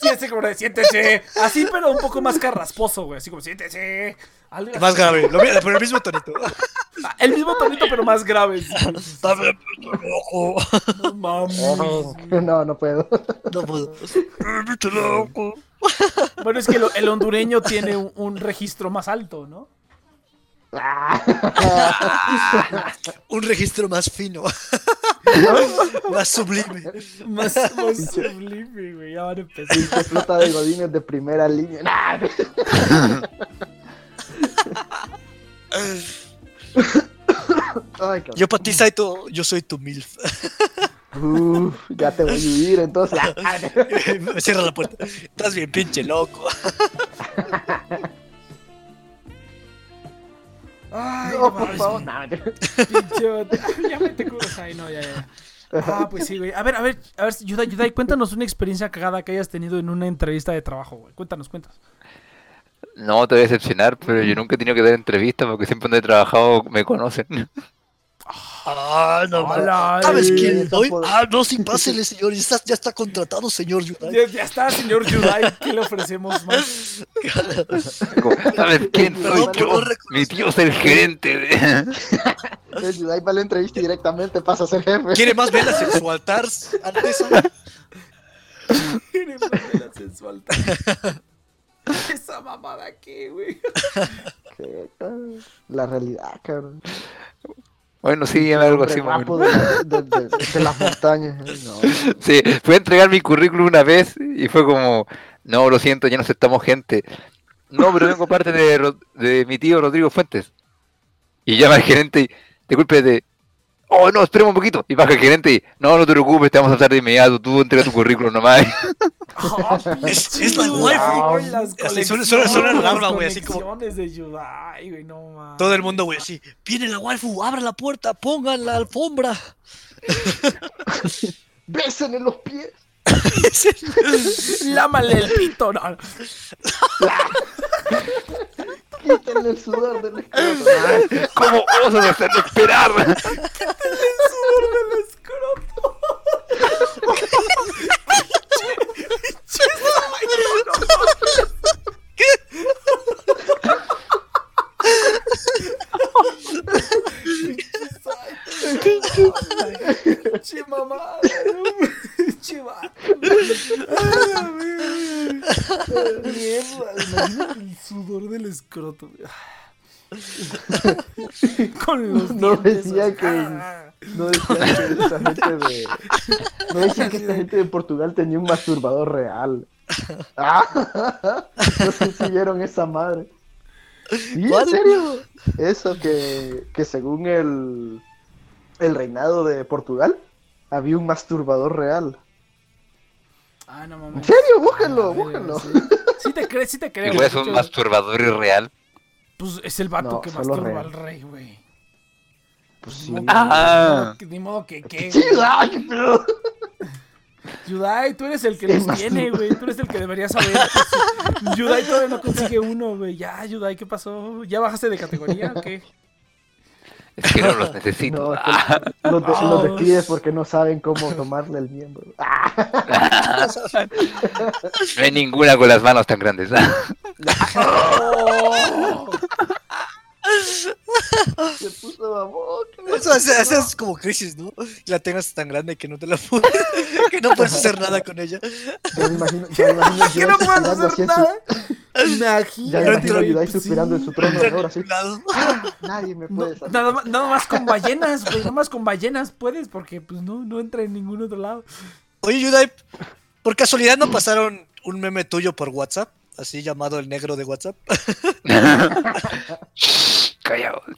sí, ese como de, siéntese. Así, pero un poco más carrasposo, güey. Así como, siéntese. Algo así. Más grave, lo, pero el mismo tonito. El mismo tonito, pero más grave. Está bien, loco. No mames. No, no puedo. No puedo. Pinche loco. Bueno, es que el hondureño tiene un, un registro más alto, ¿no? Un registro más fino. más sublime. Más, más sublime, güey. Ya van a empezar. Flota de godines de primera línea. Nah. Ay, cabrón. Yo para ti, Saito, yo soy tu MILF. Uf, ya te voy a vivir entonces. Me cierra la puerta. Estás bien pinche loco. Ay, No, por favor. Pinche. Ya me te curas ahí, no, ya, ya. Ah, pues sí, güey. A ver, a ver, a ver, Yudai, Yudai, cuéntanos una experiencia cagada que hayas tenido en una entrevista de trabajo, güey. Cuéntanos, cuéntanos. No te voy a decepcionar, pero yo nunca he tenido que dar entrevistas porque siempre donde he trabajado me conocen. Ah, no Hola. ¿Sabes eh, quién? Hoy- puedo- Ah, no, sí, pásele, señor. Ya está, ya está contratado, señor Yudai. Ya, ya está, señor Yudai. ¿Qué le ofrecemos más? ¿Sabes quién soy No, yo? no. Mi tío es el gerente de... El ahí va la entrevista y directamente pasa a ser jefe. ¿Quiere más velas en su altar, Alteza? Tiene la sensual. Esa mamada aquí, güey. La realidad, cabrón. Bueno, sí, algo así. Más de, de- de- de las montañas. No. Sí, fui a entregar mi currículum una vez y fue como, no, lo siento, ya no aceptamos gente. No, pero vengo parte de, mi tío Rodrigo Fuentes. Y llama al gerente y, disculpe, oh, no, esperemos un poquito. Y baja el gerente y, no, no te preocupes, te vamos a hacer de inmediato, tú entrega tu currículum nomás. Es- es la. Las Así suena- suena- suena la alarma, las güey, así como- de Yudai, güey, no. Todo el mundo, güey, así. Viene la waifu, abra la puerta, pongan la alfombra. Besen en los pies. Lámale el pito, no. Quítenle el sudor del escroto. ¿Cómo osas hacerlo esperar? sudor del escroto. Che mamada, che. Mierda, el sudor del escroto. Con los No decía que-. No decían que esta gente de. No decían que esta gente de Portugal tenía un masturbador real. Ah, no sé si vieron esa madre. Sí, en serio. Eso que, que según el, el reinado de Portugal había un masturbador real. Ah, no ¿En mames. serio? Búsquenlo, Ah, búsquenlo. sí. Sí te crees, sí te. Igual es un masturbador irreal. Pues es el vato No, que masturba real. al rey, güey. Pues Ni sí. modo- Ah. Ni modo que qué. Sí, ay, pedo. Yudai, tú eres el que ¿Qué los tiene, güey. Tú eres el que debería saber. Yudai todavía no consigue uno, güey. Ya, Yudai, ¿qué pasó? ¿Ya bajaste de categoría o qué? Es que no los necesito. No, es que los, de- los porque no saben cómo tomarle el miembro. Ah, No hay ninguna con las manos tan grandes. Oh. se puso babón. Eso, es como crisis, ¿no? Que la tengas tan grande que no te la puedes, que no puedes hacer nada con ella. Ya me imagino, ya me imagino que no puedes hacer nada. Ya me Imagínate, imagino sí. en su trono de oro así. Un lado. Nadie me No, puede sacar. nada, más- nada más con ballenas, güey. Nada más con ballenas puedes, porque pues no, no entra en ningún otro lado. Oye, Yudai, ¿por casualidad no pasaron un meme tuyo por WhatsApp? Así llamado el negro de WhatsApp. Callao.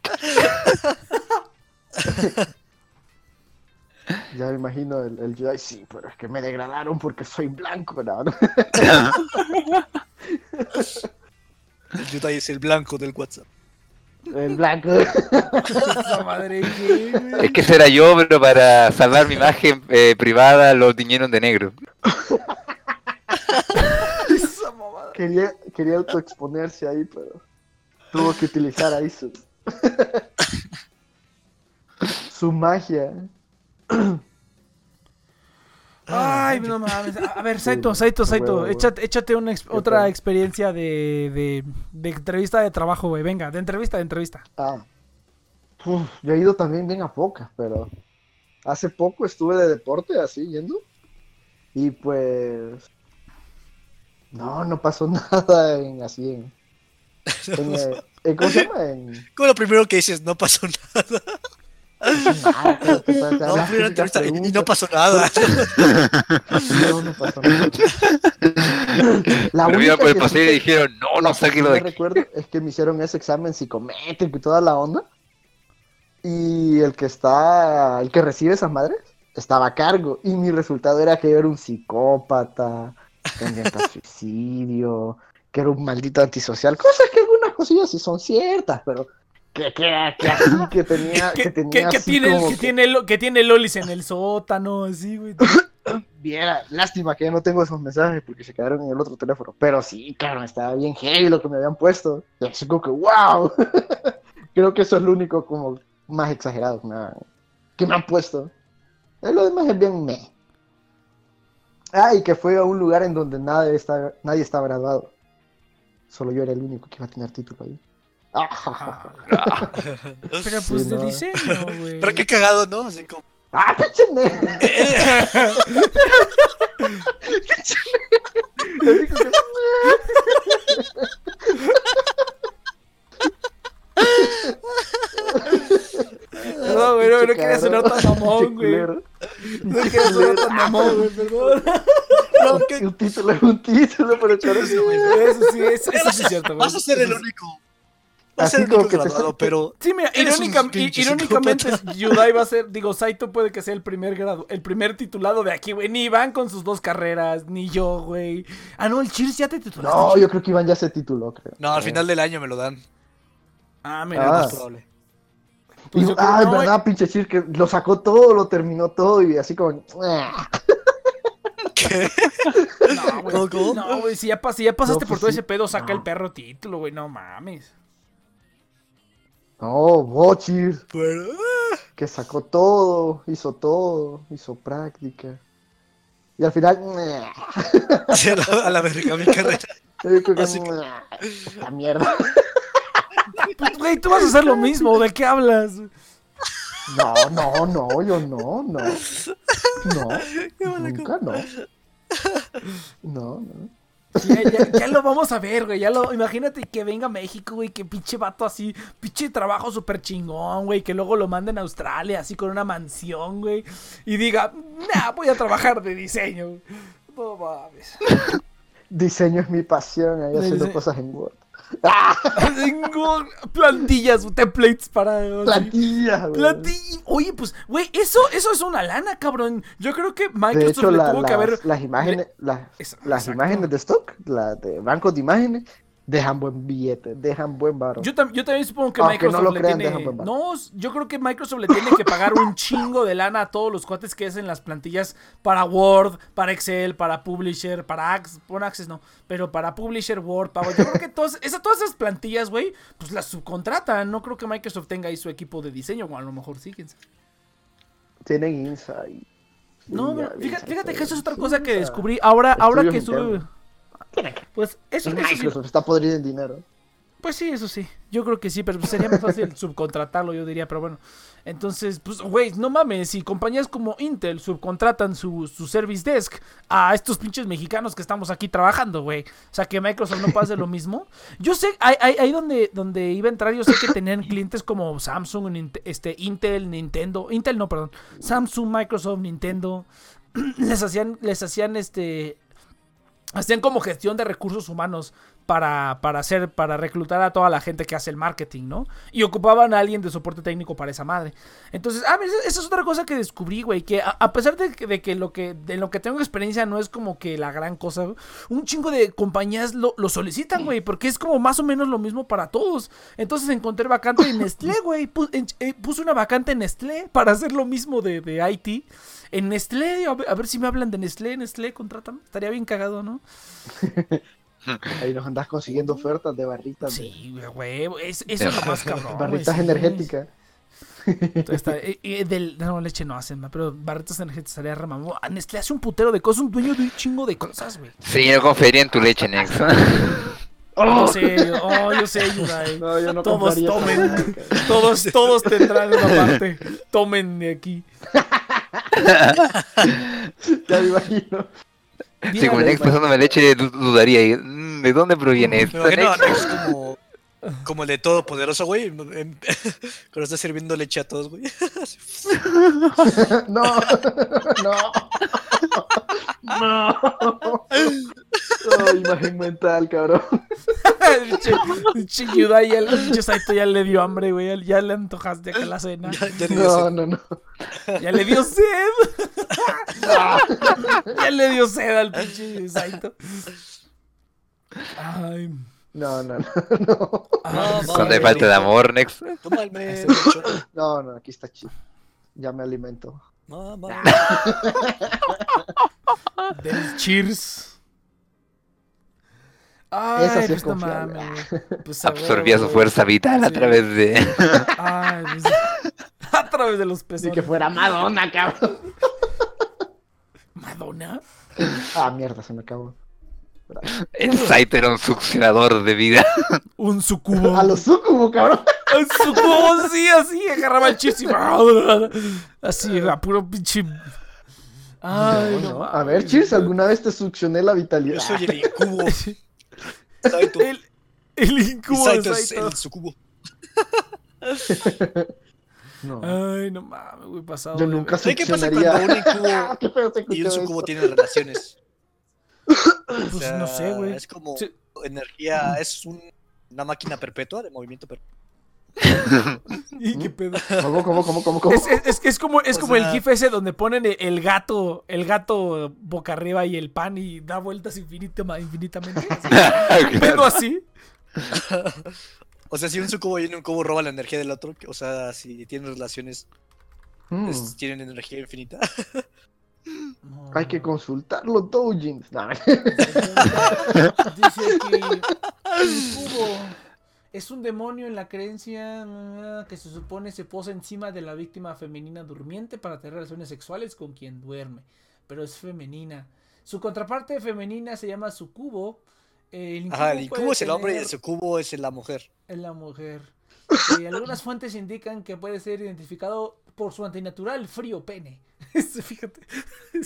Ya me imagino el, el Yudai, sí, pero es que me degradaron porque soy blanco, ¿no? El Yudai es el blanco del WhatsApp. El blanco. Es que ese era yo, pero para salvar mi imagen eh, privada lo tiñeron de negro. Quería, quería autoexponerse ahí, pero tuvo que utilizar ahí su, su magia. Ay, no mames. A ver, Saito, Saito, Saito. Échate, échate una ex- otra experiencia de, de, de entrevista de trabajo, güey. Venga, de entrevista, de entrevista. Ah. Uf, yo he ido también bien a pocas, pero hace poco estuve de deporte así yendo. Y pues. No, no pasó nada en así en. en, eh, en- ¿Cómo se llama? En. Como lo primero que dices, no pasó nada. nada, pero te- No, fui una entrevista y- y no pasó nada. No, no pasó nada. La Me única por el que pasillo y que- dijeron, no, no, que sáquelo sí de recuerdo es que me hicieron ese examen psicométrico y toda la onda. Y el que está, el que recibe esas madres, estaba a cargo. Y mi resultado era que yo era un psicópata, tendiente al suicidio, que era un maldito antisocial. Cosas que algunas cosillas sí son ciertas, pero que, que, que así que tenía, que, Que, tenía que- así tiene, como que, tiene, lo- que tiene lolis en el sótano, así, güey. Viera, lástima que ya no tengo esos mensajes porque se quedaron en el otro teléfono. Pero sí, claro, estaba bien heavy lo que me habían puesto. Y así como que, wow. Creo que eso es lo único como más exagerado que me, han- que me han puesto. Lo demás es bien me. Ah, y que fue a un lugar en donde nadie está, nadie estaba graduado. Solo yo era el único que iba a tener título ahí. Ah, Pero Sí, pues de no. diseño, güey. Pero qué cagado, ¿no? Así como. ¡Ah, pinche No, güey, no, no quería sonar tan mamón, güey. No quería sonar tan mamón, güey, perdón. No, ¿qué? Un título es un título, pero choro, sí, güey. Eso sí, eso, eso sí es cierto, güey. Vas a ser el único. Vas a ser el único que graduado, pero. Sí, mira, irónica- irónicamente. Yudai va a ser, digo, Saito puede que sea el primer grado, el primer titulado de aquí, güey. Ni Iván con sus dos carreras, ni yo, güey. Ah, no, el Cheers ya te titulaste. No, yo creo que Iván ya se tituló, creo. No, al final del año me lo dan. Ah, Ah. mira, Más pues, probable. Pues Y- yo creo- ah, es no, verdad, pinche Chir, que lo sacó todo, lo terminó todo y así como. "Ah". No, güey. ¿Cómo, cómo? No, güey, si ya, pas- si ya pasaste No, por pues todo sí. ese pedo, saca No. el perro título, güey. No mames. No, Bochir, Pero, ah, que sacó todo, hizo todo, hizo práctica. Y al final. Sí, a la, verga mi carrera. Yo creo que, Así que- "Ah, Esta mierda. Güey, tú vas a hacer lo mismo. ¿De qué hablas? No, no, no, yo no, no. No, nunca no. No, no. Ya, ya- ya lo vamos a ver, güey. Ya lo, imagínate que venga a México, güey. Que pinche vato así, pinche trabajo súper chingón, güey. Que luego lo manden a Australia, así con una mansión, güey. Y diga, nah, voy a trabajar de diseño. No mames. Diseño es mi pasión, ahí haciendo cosas en Word. ¡Ah! Tengo plantillas, templates para. Plantillas, güey. Oye, pues, güey, eso, eso es una lana, cabrón. Yo creo que De Microsoft hecho, le la- tuvo que las, haber. las imágenes, las, imágenes de stock, las de bancos de imágenes, dejan buen billete, dejan buen varo. Yo, tam- yo también supongo que Aunque Microsoft no lo le crean, tiene. buen. No, yo creo que Microsoft le tiene que pagar un chingo de lana a todos los cuates que hacen las plantillas para Word, para Excel, para Publisher, para Access. Bueno, Access no, pero para Publisher, Word, Power. Yo creo que todas, esa, todas esas plantillas, güey, pues las subcontratan. No creo que Microsoft tenga ahí su equipo de diseño, o a lo mejor sí, quién sabe. Tienen Insight. No, fíjate, fíjate que eso es otra cosa que descubrí ahora, ahora que sube. Pues eso, eso sí, Microsoft está podrido en dinero. Pues sí, eso sí. Yo creo que sí, pero sería más fácil subcontratarlo, yo diría, pero bueno. Entonces, pues, güey, no mames, si compañías como Intel subcontratan su, su service desk a estos pinches mexicanos que estamos aquí trabajando, güey. O sea, que Microsoft no pase lo mismo. Yo sé, ahí, ahí, ahí donde, donde iba a entrar, yo sé que tenían clientes como Samsung, este, Intel, Nintendo. Intel no, perdón. Samsung, Microsoft, Nintendo. les hacían, les hacían este hacían como gestión de recursos humanos para, para hacer, para reclutar a toda la gente que hace el marketing, ¿no? Y ocupaban a alguien de soporte técnico para esa madre. Entonces, ah, mira, esa es otra cosa que descubrí, güey, que a, a pesar de que, de que lo que, de lo que tengo experiencia no es como que la gran cosa, un chingo de compañías lo, lo solicitan, güey, porque es como más o menos lo mismo para todos. Entonces encontré vacante en Nestlé, güey, eh, puse una vacante en Nestlé para hacer lo mismo de, de IT. En Nestlé, a ver, a ver si me hablan de Nestlé, Nestlé, contrátame. Estaría bien cagado, ¿no? Ahí nos andás consiguiendo ofertas de barritas. Sí, güey, es, eso es lo más cabrón. barritas sí. energéticas. Está- eh, eh, del, no, leche no hacen, pero barritas energéticas estaría remamo. Ah, Nestlé hace un putero de cosas, un dueño de un chingo de cosas, güey. Sí, yo confiaría en tu leche, Nex. Yo sé, oh, yo sé, Yudai. No, yo no Todos tomen. Todos, todos tendrán una parte. Tomen de aquí. Ya me imagino. Sí, como leche, du- dudaría. mm, ¿De dónde proviene esto? Nex como, como el de Todopoderoso, güey. Cuando está sirviendo leche a todos, güey. No, no. No. Oh, imagen mental, cabrón. Pinche Yudai, ya, el pinche Saito ya le dio hambre, güey. Ya, le antojaste acá la cena. Ya- ya le No, no, no. Ya le dio sed. ya le dio sed al pinche Saito. Ay. No, no, no. No, No, Cuando hay Ay, falta de amor, Nex. Mecho. no, no, aquí está chido. Ya me alimento. Mamá. Del cheers. Ay, Esa sí pues es no mames, güey. Pues a Absorbía su fuerza vital a través de. Ay, pues, a través de los Ni pezones. que fuera Madonna, cabrón. ¿Madonna? Ah, mierda, se me acabó. El Saito era un succionador de vida. Un sucubo. A los sucubo, cabrón. Un sucubo, sí, así. Agarraba el cheers y... Así, a puro pinche... Ay, no, No, A ver, Cheers, ¿alguna vez te succioné la vitalidad? Yo soy el incubo. Saito. El, el incubo de Saito es Saito. el sucubo. No. Ay, no mames, güey, pasado. Yo nunca ¿Sabes qué pasa succionaría. cuando un incubo y un sucubo eso. tienen relaciones? Pues O sea, no sé, güey. Es como Sí. energía, es un- una máquina perpetua de movimiento perpetuo. ¿Y qué pedo? ¿Cómo, cómo, cómo, cómo, cómo? Es, es- es que es como, es O como el gif ese donde ponen el, el gato, el gato boca arriba y el pan y da vueltas infinita- infinitamente. Así. Pedo así. O sea, si un sucubo y un cubo roba la energía del otro, o sea, si tienen relaciones, Mm, es- tienen energía infinita. Hay que consultarlo, Doujins. No, Dice que el cubo es un demonio en la creencia ah, que se supone se posa encima de la víctima femenina durmiente para tener relaciones sexuales con quien duerme, pero es femenina. Su contraparte femenina se llama sucubo. El Ajá, el incubo es el hombre y el sucubo es la mujer. es la mujer. Y algunas fuentes indican que puede ser identificado por su antinatural frío pene. Este, Fíjate.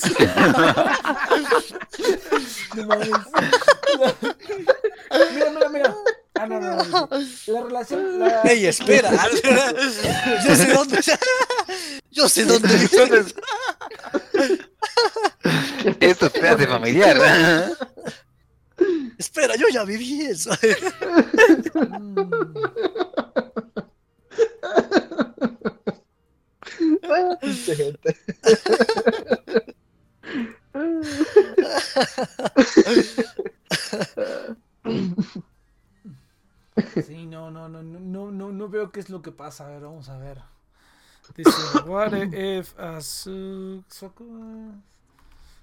No mames. Mira, mira, mira. Ah, no, no, no. La relación. La... ¡Ey, espera! Yo sé dónde. Yo sé dónde. Esto te hace familiar. Espera, yo ya viví eso. Mm. Pinche gente. Sí, no, no, no, no, no, no, veo qué es lo que pasa. A ver, vamos a ver. Dice, what if a. Soku-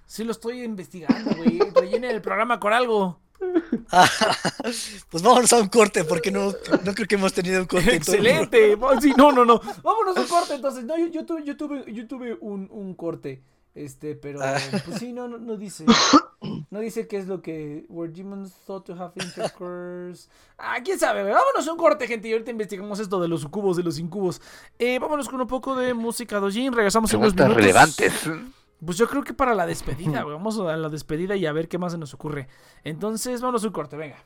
Sí lo estoy investigando, güey. Rellenen el programa con algo. Pues vámonos a un corte, porque no, no creo que hemos tenido un corte. Excelente. Sí, no, no, no. Vámonos a un corte entonces. No, yo, yo tuve, yo tuve, yo tuve un, un corte. Este, pero Ah. pues sí, no, no, no dice. No dice qué es lo que. Were demons thought to have intercourse. Ah, quién sabe. Vámonos a un corte, gente. Y ahorita investigamos esto de los sucubos y los incubos. Eh, vámonos con un poco de música dojin. Regresamos en unos minutos. relevantes. Pues yo creo que para la despedida, güey. Vamos a la despedida y a ver qué más se nos ocurre. Entonces, vámonos a un corte, venga.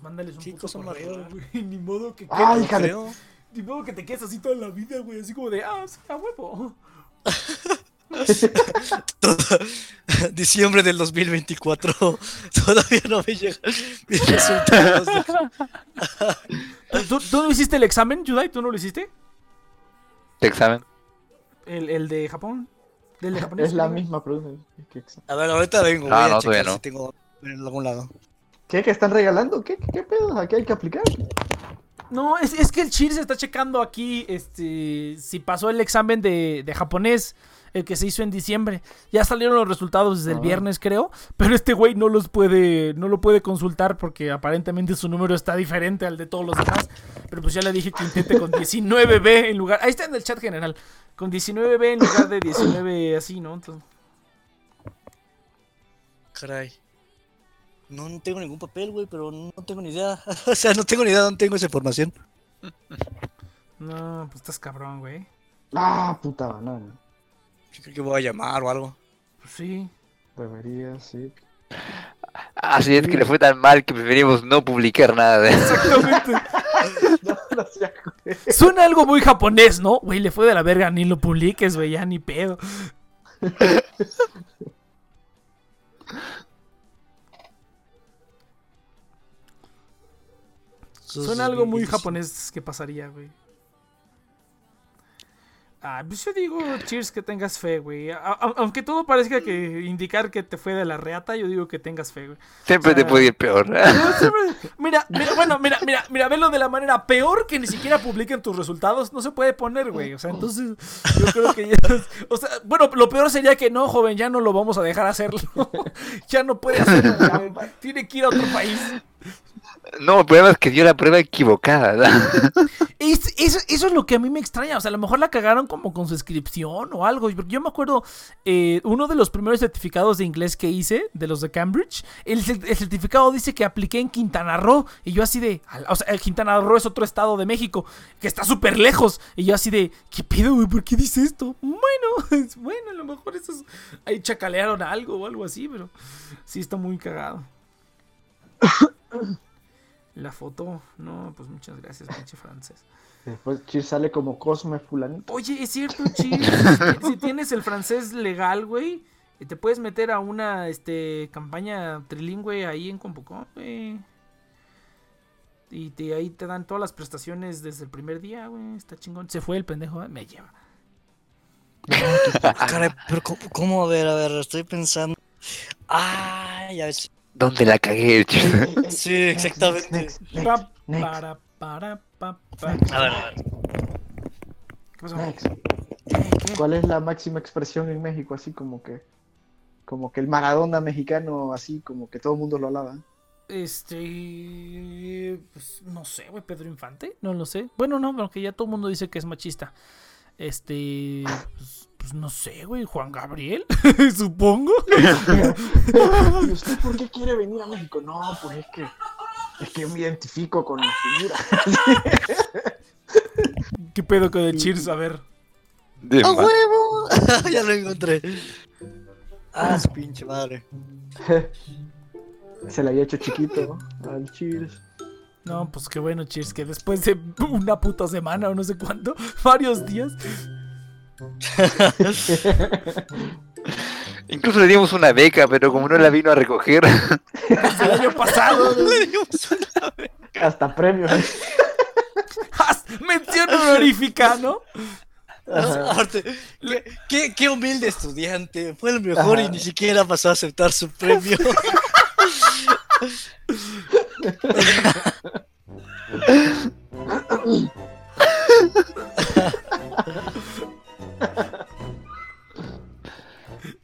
Pues mándales un Qué puto correo, güey. Ni modo que Ay, quedes- hija de- Creo. Ni modo que te quedes así toda la vida, güey. Así como de, ah, sí, a huevo. Todo- Diciembre del 2024. Todavía no me llegan mis resultados. de- ¿Tú, tú no hiciste el examen, Yudai? ¿Tú no lo hiciste? ¿De examen? ¿El, el de Japón? ¿Del de japonés? Es la misma pregunta. ¿Qué, qué, A ver, ahorita vengo. Ah, voy a no, checar todavía no. si tengo en algún lado. ¿Qué? ¿Que están regalando? ¿Qué, qué, qué pedo? ¿Aquí hay que aplicar? No, es, es que el Cheers está checando aquí este, si pasó el examen de, de japonés, el que se hizo en diciembre. Ya salieron los resultados desde el Ah. viernes, creo. Pero este güey no los puede, no lo puede consultar porque aparentemente su número está diferente al de todos los demás. Pero pues ya le dije que intente con 19B en lugar. Ahí está en el chat general. Con 19B en lugar de 19 así, ¿no? Entonces, Caray. No, no tengo ningún papel, güey, pero no tengo ni idea. o sea, no tengo ni idea de dónde tengo esa información. no, pues estás cabrón, güey. Ah, puta banana. Yo creo que voy a llamar o algo. Pues sí. Debería, sí. Así es que le fue tan mal que preferimos no publicar nada de eso. Exactamente. No, no sea güey. Suena algo muy japonés, ¿no? Güey, le fue de la verga, ni lo publiques, güey, ya ni pedo. Suena algo muy japonés que pasaría, güey. Ah, pues yo digo, cheers, que tengas fe, güey. Aunque todo parezca que indicar que te fue de la reata, yo digo que tengas fe, güey. Siempre te puede ir peor. No, siempre- Mira, mira, bueno, mira, mira, mira, velo de la manera peor que ni siquiera publiquen tus resultados. No se puede poner, güey. O sea, entonces, yo creo que ya. O sea, bueno, lo peor sería que no, joven, ya no lo vamos a dejar hacerlo. ya no puede hacerlo, güey. Tiene que ir a otro país. No, el problema es que dio la prueba equivocada. Es- eso, eso es lo que a mí me extraña. O sea, a lo mejor la cagaron como con su inscripción o algo. Yo me acuerdo, eh, uno de los primeros certificados de inglés que hice, de los de Cambridge, el, cer- el certificado dice que apliqué en Quintana Roo. Y yo así de. O sea, Quintana Roo es otro estado de México que está súper lejos. Y yo así de. ¿Qué pedo, güey? ¿Por qué dice esto? Bueno, es- bueno, a lo mejor esos. Ahí chacalearon algo o algo así, pero sí está muy cagado. La foto, no, pues muchas gracias, pinche francés. Después Chir sale como Cosme fulanito. Oye, es cierto, Chis. si tienes el francés legal, güey, Y te puedes meter a una este campaña trilingüe ahí en Compocom, güey. Y te, ahí te dan todas las prestaciones desde el primer día, güey. Está chingón. Se fue el pendejo, ¿eh? me lleva. Ah, caray, pero ¿cómo, cómo? A ver, a ver, estoy pensando. Ah, ya ves. ¿Dónde la cagué? Sí, exactamente. Pa, para, para, pa, pa. A ver, a ver. ¿Qué pasó? next. ¿Cuál es la máxima expresión en México? Así como que, como que el Maradona mexicano, así como que todo el mundo lo alaba. Este. Pues no sé, güey, Pedro Infante. No lo sé. Bueno, no, aunque ya todo el mundo dice que es machista. Este. Pues, pues no sé, güey. Juan Gabriel, supongo. ¿Y usted por qué quiere venir a México? No, pues es que, es que yo me identifico con la figura. ¿Qué pedo con el Cheers? A ver. De ¡A huevo! ya lo encontré. Ah, su pinche madre. Se le había hecho chiquito al Cheers. No, pues qué bueno, Cheers, que después de una puta semana o no sé cuánto, varios días. Incluso le dimos una beca, pero como no la vino a recoger. Desde el año pasado. Le dimos una vez. Hasta premio. Mención honorífica, ¿no? Qué, qué, qué humilde estudiante. Fue el mejor Ajá. y ni siquiera pasó a aceptar su premio.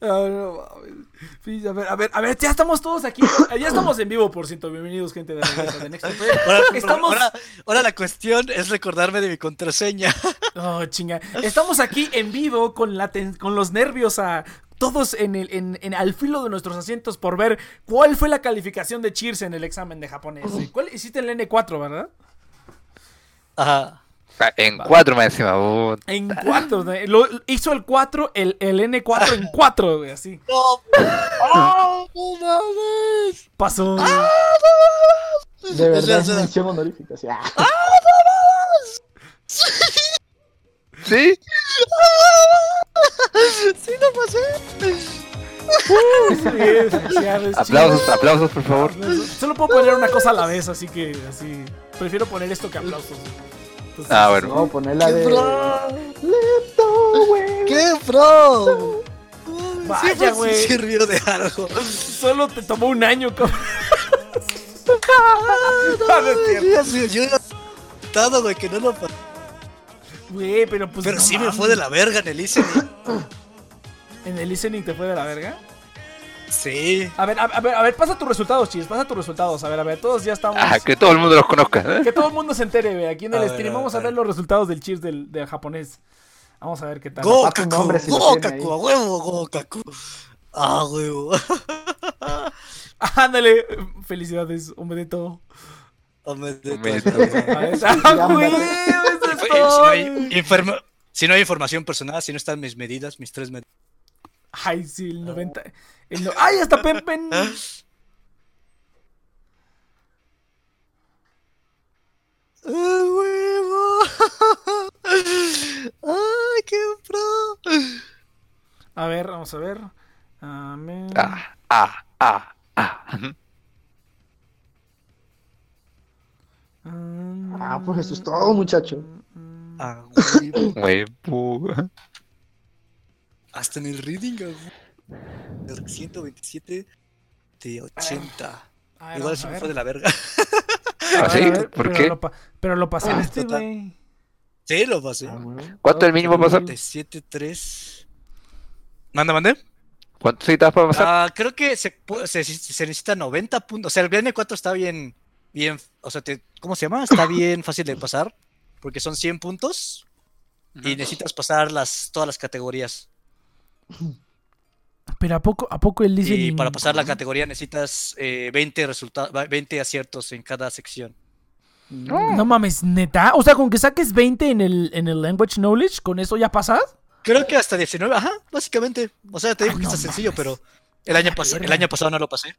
a ver, a ver, a ver, ya estamos todos aquí. Ya estamos en vivo, por cierto. Bienvenidos, gente de Next. Ahora, Estamos- ahora, ahora la cuestión es recordarme de mi contraseña. Oh, chinga. Estamos aquí en vivo con, la ten- con los nervios a todos en el, en, en- al filo de nuestros asientos por ver cuál fue la calificación de Cheers en el examen de japonés. ¿Cuál hiciste el N4, verdad? Ajá. Ah, En cuatro más encima. puta. En 4. Lo, hizo el 4, el, el N4 en 4, güey, así. ¡No! ¡Ah, no mames! Pasó. De verdad, es mención honorífica. o sea, ¿Sí? ¡Sí lo pasé! Sí, Aplausos, aplausos, por favor. Solo puedo poner una cosa a la vez, así que así. Prefiero poner esto que aplausos. Entonces, Ah, bueno. no, ponerla ¡Qué de. pro! Lento, güey. ¡Qué pro! Vaya, sí güey. sirvió de algo. Solo te tomó un año, cabrón. Ah, cierto. Yo, todo, güey, que no lo. Güey, pero pues. Pero no sí me mames. fue de la verga en el listening. ¿En el listening te fue de la verga? Sí. A ver, a, a ver, a ver, pasa tus resultados, chis, pasa tus resultados. A ver, a ver, todos ya estamos. Ah, que todo el mundo los conozca. ¿eh? Que todo el mundo se entere, güey. Aquí en el A stream vamos a ver. ver los resultados del cheers del, del japonés. Vamos a ver qué tal. Go, Aparte un Kaku, nombre si lo go, tiene Kaku, ahí. a huevo, go, Kaku. Ah, huevo. Ándale, felicidades, ver, Sí, ¡Ah! Eso es todo. si no hay información personal, si no están mis medidas, mis tres medidas. Ay, sí, el 90. el no- ¡Ay, hasta Pempen! ¡Ah, huevo! ¡Ay, qué pro! A ver, vamos a ver. Amén. Ah, ah, ah, ah. Ah, pues eso es todo, muchacho. Ah, huevo. Hasta en el reading, ah, güey. 127 de 80. A ver, Igual a me fue de la verga. ¿Ah, sí? ver, ¿Por pero qué? Lo pero lo pasé en Ah, este, total. güey. Sí, lo pasé. Ah. ¿Cuánto es el mínimo para pasar? 97, 3. ¿Manda, mandé? ¿Cuánto necesitas para pasar? Ah, creo que se, pu- se, se necesita 90 puntos. O sea, el BN4 está bien, bien, o sea, te- ¿cómo se llama? Está bien fácil de pasar, porque son 100 puntos y necesitas pasar las, todas las categorías. Pero ¿a poco, a poco el Y listening? para pasar la categoría necesitas eh, 20, resulta- va- 20 aciertos en cada sección. No mames, neta. O sea, con que saques 20 en el, en el language knowledge, ¿con eso ya pasas? Creo que hasta 19, ajá, básicamente. O sea, te digo Ah, que no está sencillo, pero el año, pas- el año pasado no lo pasé.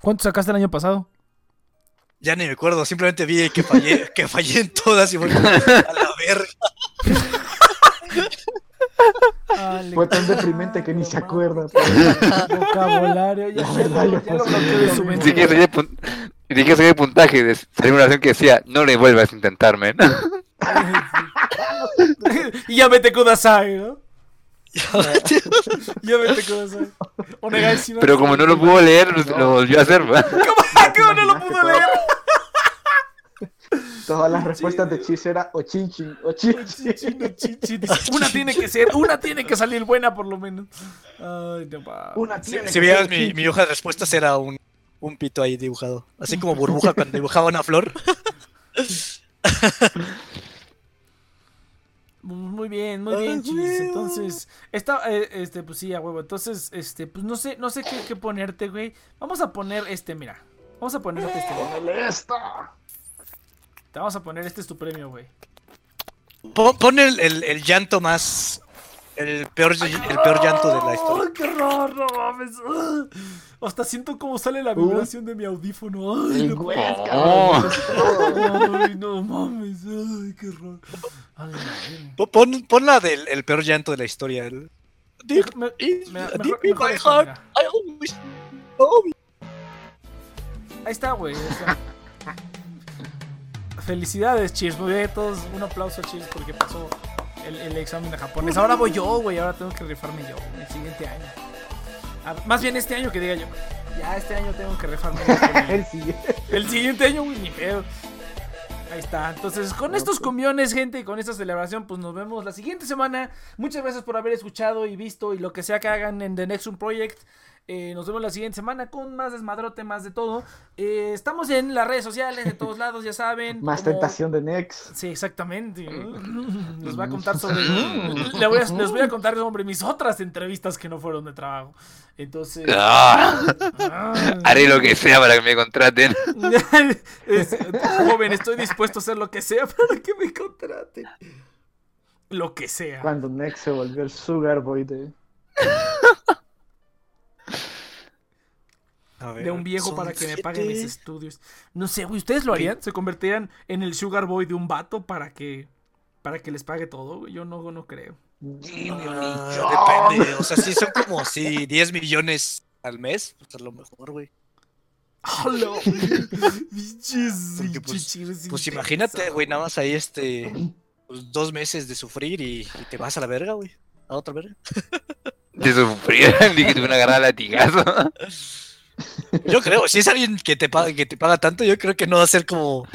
¿Cuánto sacaste el año pasado? Ya ni me acuerdo, simplemente vi que fallé, que fallé en todas y como, a la verga. Dale, Fue tan deprimente que ni se no acuerda. Vocabulario, ya, La verdad, lo- yo siquiera mente. sabía el puntaje de salió una oración que decía, no le vuelvas a intentarme. y ya vete kudasai, ¿no? Ya vete kudasai. Pero como no lo pudo leer, lo, lo volvió a hacer. ¿va? ¿Cómo no lo pudo leer? Todas las respuestas de Chis era o chinchin, o chinchin. Chino, chichi, dice, Una tiene que ser, una tiene que salir buena por lo menos. Ay, no. Una tiene Si que vieras mi, hoja de respuestas era un, un pito ahí dibujado. Así como burbuja cuando dibujaba una flor. Muy bien, muy bien, Chis. Entonces, esta, eh, este, pues sí, a huevo. Entonces, este, pues no sé, no sé qué, qué ponerte, güey. Vamos a poner este, mira. Vamos a ponerte este. Ponele esta. Te vamos a poner, este es tu premio, güey. Pon, el, el- el llanto más. El peor, el peor llanto de la historia. ¡Ay, qué raro, no mames! Hasta siento cómo sale la vibración de mi audífono. ¡Ay, no, cabrón. ay, no mames! ¡Ay, qué raro! Ay. Pon- Pon, la del el peor llanto de la historia. El, Me- me- mejor- mejor my eso. Ahí está, güey. ahí está. Felicidades, Cheers. Muy bien, todos. Un aplauso, Cheers, porque pasó el, el examen de japonés. Ahora voy yo, güey. Ahora tengo que rifarme yo el siguiente año. Ah, más bien este año que diga yo. Ya este año tengo que rifarme. el- siguiente. El siguiente año, güey, ni pedo. Ahí está. Entonces, con estos cumbiones, gente, y con esta celebración, pues nos vemos la siguiente semana. Muchas gracias por haber escuchado y visto y lo que sea que hagan en The Next Project. Eh, nos vemos la siguiente semana con más desmadrote, más de todo. Eh, estamos en las redes sociales, de todos lados, ya saben. Más como- tentación de Nex. Sí, exactamente. Les voy a contar sobre. le voy a- les voy a contar sobre mis otras entrevistas que no fueron de trabajo. Entonces. Ah, ah. haré lo que sea para que me contraten. Es- joven, estoy dispuesto a hacer lo que sea para que me contraten. Lo que sea. Cuando Nex se volvió el Sugar Boy de. Ver, De un viejo para que me paguen mis estudios. No sé, güey, ¿ustedes lo harían? ¿Se convertirían en el sugar boy de un vato para que para que les pague todo? güey? Yo no, no creo. Ah, depende. O sea, si son como si 10 millones al mes, pues a lo mejor, güey. ¡Hola! Porque, pues, Pues imagínate, güey, nada más ahí este. pues, dos meses de sufrir y, y te vas a la verga, güey. A otra verga. De sufrir, ni que tuve una agarrada latigazo. Yo creo, si es alguien que te paga, que te paga tanto, yo creo que no va a ser como.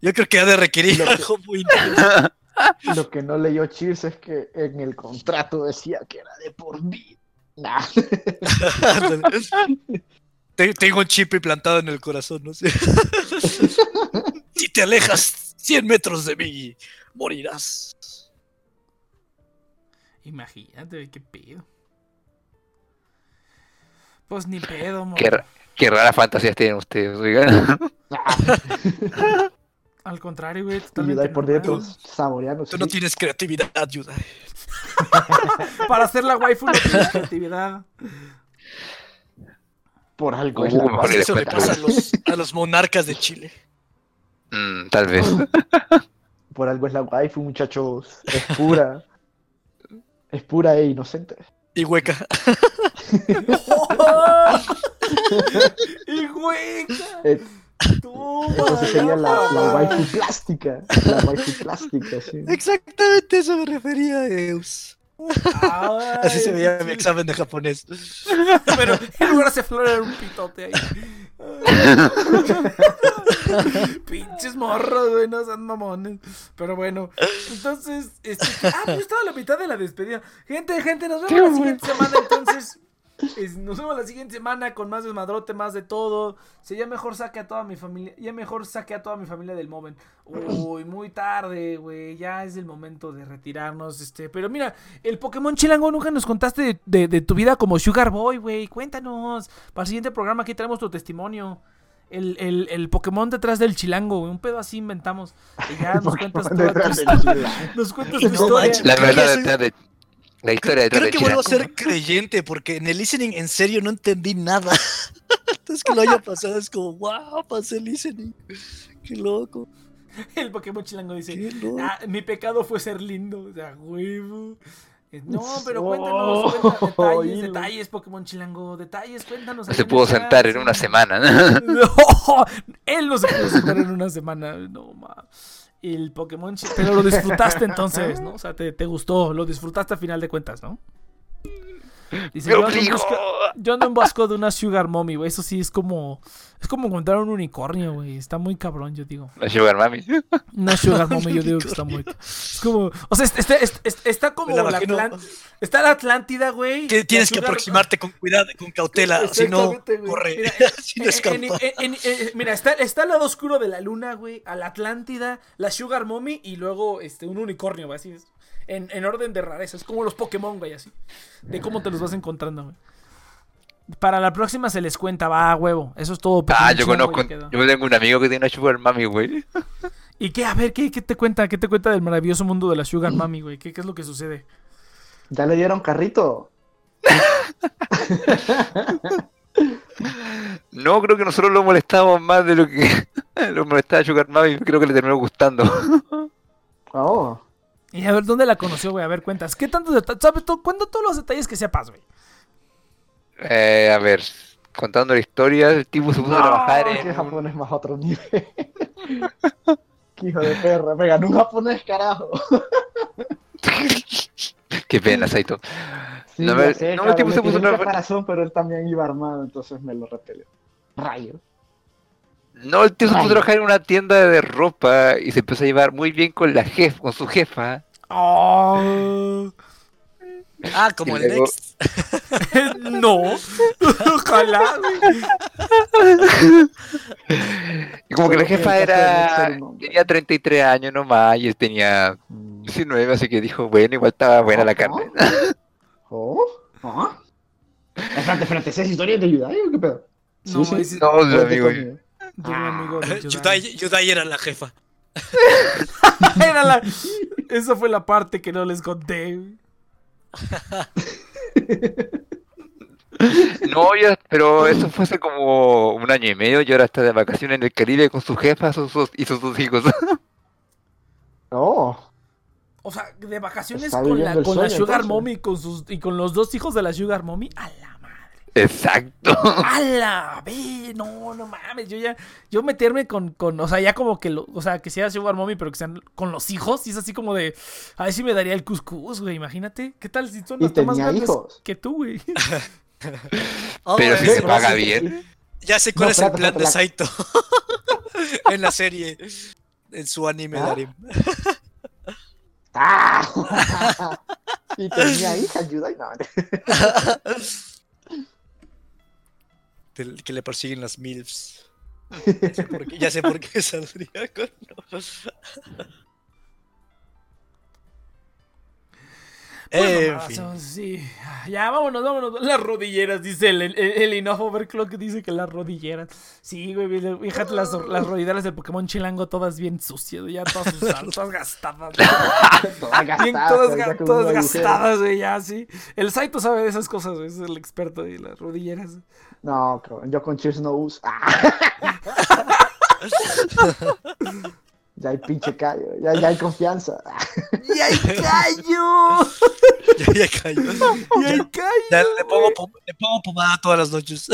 Yo creo que ha de requerir algo muy intenso. Lo que no leyó Cheers es que en el contrato decía que era de por vida. Nah. Te- Tengo un chip implantado en el corazón, no sé. Si te alejas 100 metros de mí, morirás. Imagínate, qué pedo. Pues ni pedo, mo. Qué, qué raras fantasías tienen ustedes, oigan. Al contrario, güey, Y totalmente. Por dentro saboreando. Tú no tienes creatividad, Yudai. Para hacer la waifu no tienes creatividad. Por algo Uh, es la mejor base. que Eso le pasa a los, a los monarcas de Chile. Mm, tal vez. Por algo es la waifu, muchachos. Es pura. es pura e inocente. Y hueca. ¡Y güey! Eh, sería la, la waifu plástica. La waifu plástica, sí. Exactamente eso me refería, Eus. Ay, Así se veía mi examen de japonés. Pero en lugar de flor era un pitote ahí. Pinches morros, güey, no sean mamones. Pero bueno, entonces, este, ah, pues estaba a la mitad de la despedida. Gente, gente, nos vemos la siguiente semana, entonces. Es- nos vemos la siguiente semana con más desmadrote, más de todo. Si ya mejor saque a toda mi familia, ya mejor saque a toda mi familia del moment. Uy, muy tarde, güey, ya es el momento de retirarnos, este. Pero mira, el Pokémon Chilango nunca nos contaste de, de- de tu vida como Sugar Boy, güey. Cuéntanos. Para el siguiente programa aquí traemos tu testimonio. El, el, el Pokémon detrás del chilango, güey. Un pedo así inventamos. Y ya nos cuentas toda tu. Nos cuentas tu historia. La verdad detrás de. La historia detrás Creo de que vuelvo a ser creyente porque en el listening en serio no entendí nada. Entonces que lo haya pasado es como, wow, pasé listening. Qué loco, El Pokémon chilango dice: qué loco. Ah, mi pecado fue ser lindo. O sea, huevo. Eh, No, pero Oh, cuéntanos, cuenta- detalles, detalles, Pokémon Chilango, detalles, cuéntanos. No se pudo sentar en una semana. No, él no se pudo sentar en una semana. No, ma. El Pokémon, pero lo disfrutaste entonces, ¿no? O sea, te, te gustó, lo disfrutaste a final de cuentas, ¿no? Dice, ¡Me yo ando, busca, yo ando en busca de una Sugar Mommy, güey. Eso sí es como. Es como encontrar un unicornio, güey. Está muy cabrón, yo digo. La Sugar Mami. Una Sugar Mommy, yo digo que está muy. Es como. O sea, está, está, está- está como la Está la Atlántida, güey. Tienes que aproximarte con cuidado, con cautela, si no corre, Mira, si no en- en- en- en- en- mira, está, está el lado oscuro de la luna, güey. A la Atlántida, la Sugar Mommy y luego este, un unicornio, güey. Así es. En, en orden de rareza. Es como los Pokémon, güey, así. De cómo te los vas encontrando, güey. Para la próxima se les cuenta, va, huevo. Eso es todo. Ah, yo conozco. Yo tengo un amigo que tiene una Sugar Mami, güey. ¿Y qué? A ver, ¿qué, qué te cuenta? ¿Qué te cuenta del maravilloso mundo de la Sugar Mommy, güey? ¿Qué, ¿Qué es lo que sucede? Ya le dieron carrito. No, creo que nosotros lo molestamos más de lo que lo molestaba Sugar Mami. Creo que le terminó gustando. Oh. Y a ver, ¿dónde la conoció, güey? A ver, cuentas. ¿Qué tantos detalles? ¿Sabes? tú? Cuenta todos los detalles que sepas, güey. Eh, a ver, contando la historia, el tipo se puso a trabajar en japonés más otro nivel. Qué hijo de perra. Me ganó un japonés, carajo. Qué pena, Saito. Sí, No, me- sé, no, el tipo se puso tiró a el trabajar. caparazón, pero él también iba armado, entonces me lo repelió. Rayo. No, el tío se puso a trabajar en una tienda de ropa y se empezó a llevar muy bien con la jefa, con su jefa. Oh. Ah, como Y el luego- Next. no. Ojalá, güey. Y como que la jefa era tenía 33 años nomás y él tenía 19, así que dijo, bueno, igual estaba buena la carne. ¿Oh? ¿Oh? Espérate, espérate, ¿esa es historia de Yudai o qué pedo? No, Sí, sí. No, amigo. De un amigo de Yudai. Yudai, Yudai era la jefa. Era la- Esa fue la parte que no les conté. No, ya, pero eso fue hace como un año y medio y ahora está de vacaciones en el Caribe con su jefa sus- sus- y sus dos hijos. Oh. O sea, de vacaciones Está con la, con la Sugar entonces. Mommy y con, sus, y con los dos hijos de la Sugar Mommy. A la. Exacto. A la ve, no, no mames. Yo ya, yo meterme con, con, o sea, ya como que, lo, o sea, que sea Sugar Mommy, pero que sean con los hijos. Y es así como de, a ver si me daría el cuscús, güey. Imagínate. ¿Qué tal si son Y hasta más grandes hijos. que tú, güey? Oh, Pero si se paga bien. Ya sé cuál No, es el plan de Saito. en la serie. En su anime, ¿Ah? Darim. ¡Ah! y tenía hija Yudai, no. Del- que le persiguen las MILFs. Ya sé por qué, ya sé por qué saldría con. En mamadas, fin. son- sí. Ya, vámonos, vámonos. Las rodilleras, dice el, el, el Enough Overclock, dice que las rodilleras. Sí, güey, fíjate las, las rodilleras del Pokémon Chilango, todas bien sucias, ya todas usadas, todas gastadas. Todas Bien, gastadas, todas, ya ga- con todas gastadas, güey, ya, sí. El Saito sabe de esas cosas, güey, es el experto de las rodilleras. No, cabrón, yo con Cheers no uso. ¡Ah! ya hay pinche callo, ya, ya hay confianza. ¡Y hay callo! Ya, ya cayó. ¡Y hay callo! Ya le pongo, le pongo pomada todas las noches.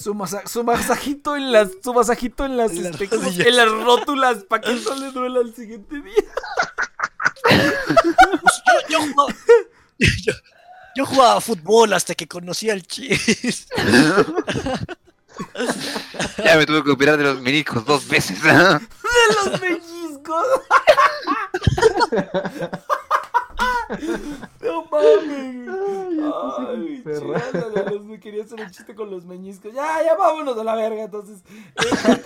Su, masa- su masajito en las, su masajito en las, En las este, ¿cómo se- rodillas. en las rótulas para que no le duela al siguiente día. Yo, yo yo, yo jugaba fútbol hasta que conocí al Chis. Ya me tuve que operar de los meniscos dos veces. De los pellizcos. No mames. Ay, los- me quería hacer un chiste con los meñiscos. Ya, ya vámonos a la verga. Entonces, eh,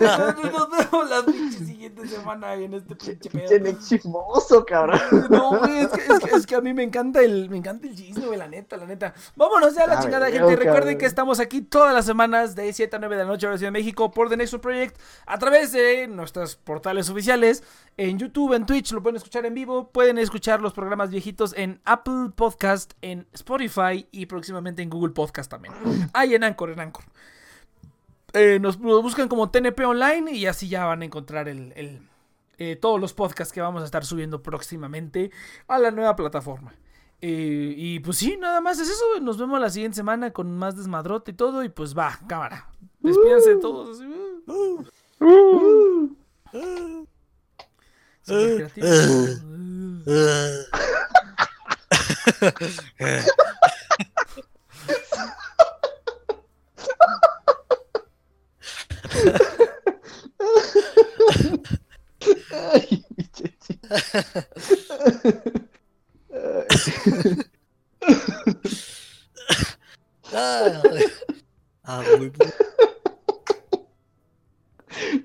nos vemos la siguiente semana en este pinche pedo. Chismoso, cabrón. No, güey, es que, es, que, es que a mí me encanta el, me encanta el chisme, güey, la neta, la neta. Vámonos ya a la A chingada, ver, gente. Recuerden que estamos aquí todas las semanas de 7 a 9 de la noche, hora Ciudad de México, por The Nexus Project, a través de nuestros portales oficiales, en YouTube, en Twitch, lo pueden escuchar en vivo, pueden escuchar los programas viejitos en Apple Podcast, en Spotify y próximamente en Google Podcast también. Ah, y en Anchor, en Anchor. Eh, nos, nos buscan como TNP Online y así ya van a encontrar el, el, eh, todos los podcasts que vamos a estar subiendo próximamente a la nueva plataforma. Eh, y pues sí, nada más es eso. Nos vemos la siguiente semana con más desmadrote y todo. Y pues va, cámara. Despídanse todos. así, uh. Súper creativos. Ay, mi chechi. Ah, ah, muy bueno.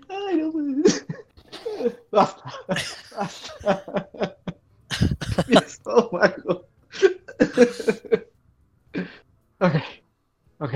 Ay, no puede ser. Basta. Basta. Mi estómago. Ok. Ok,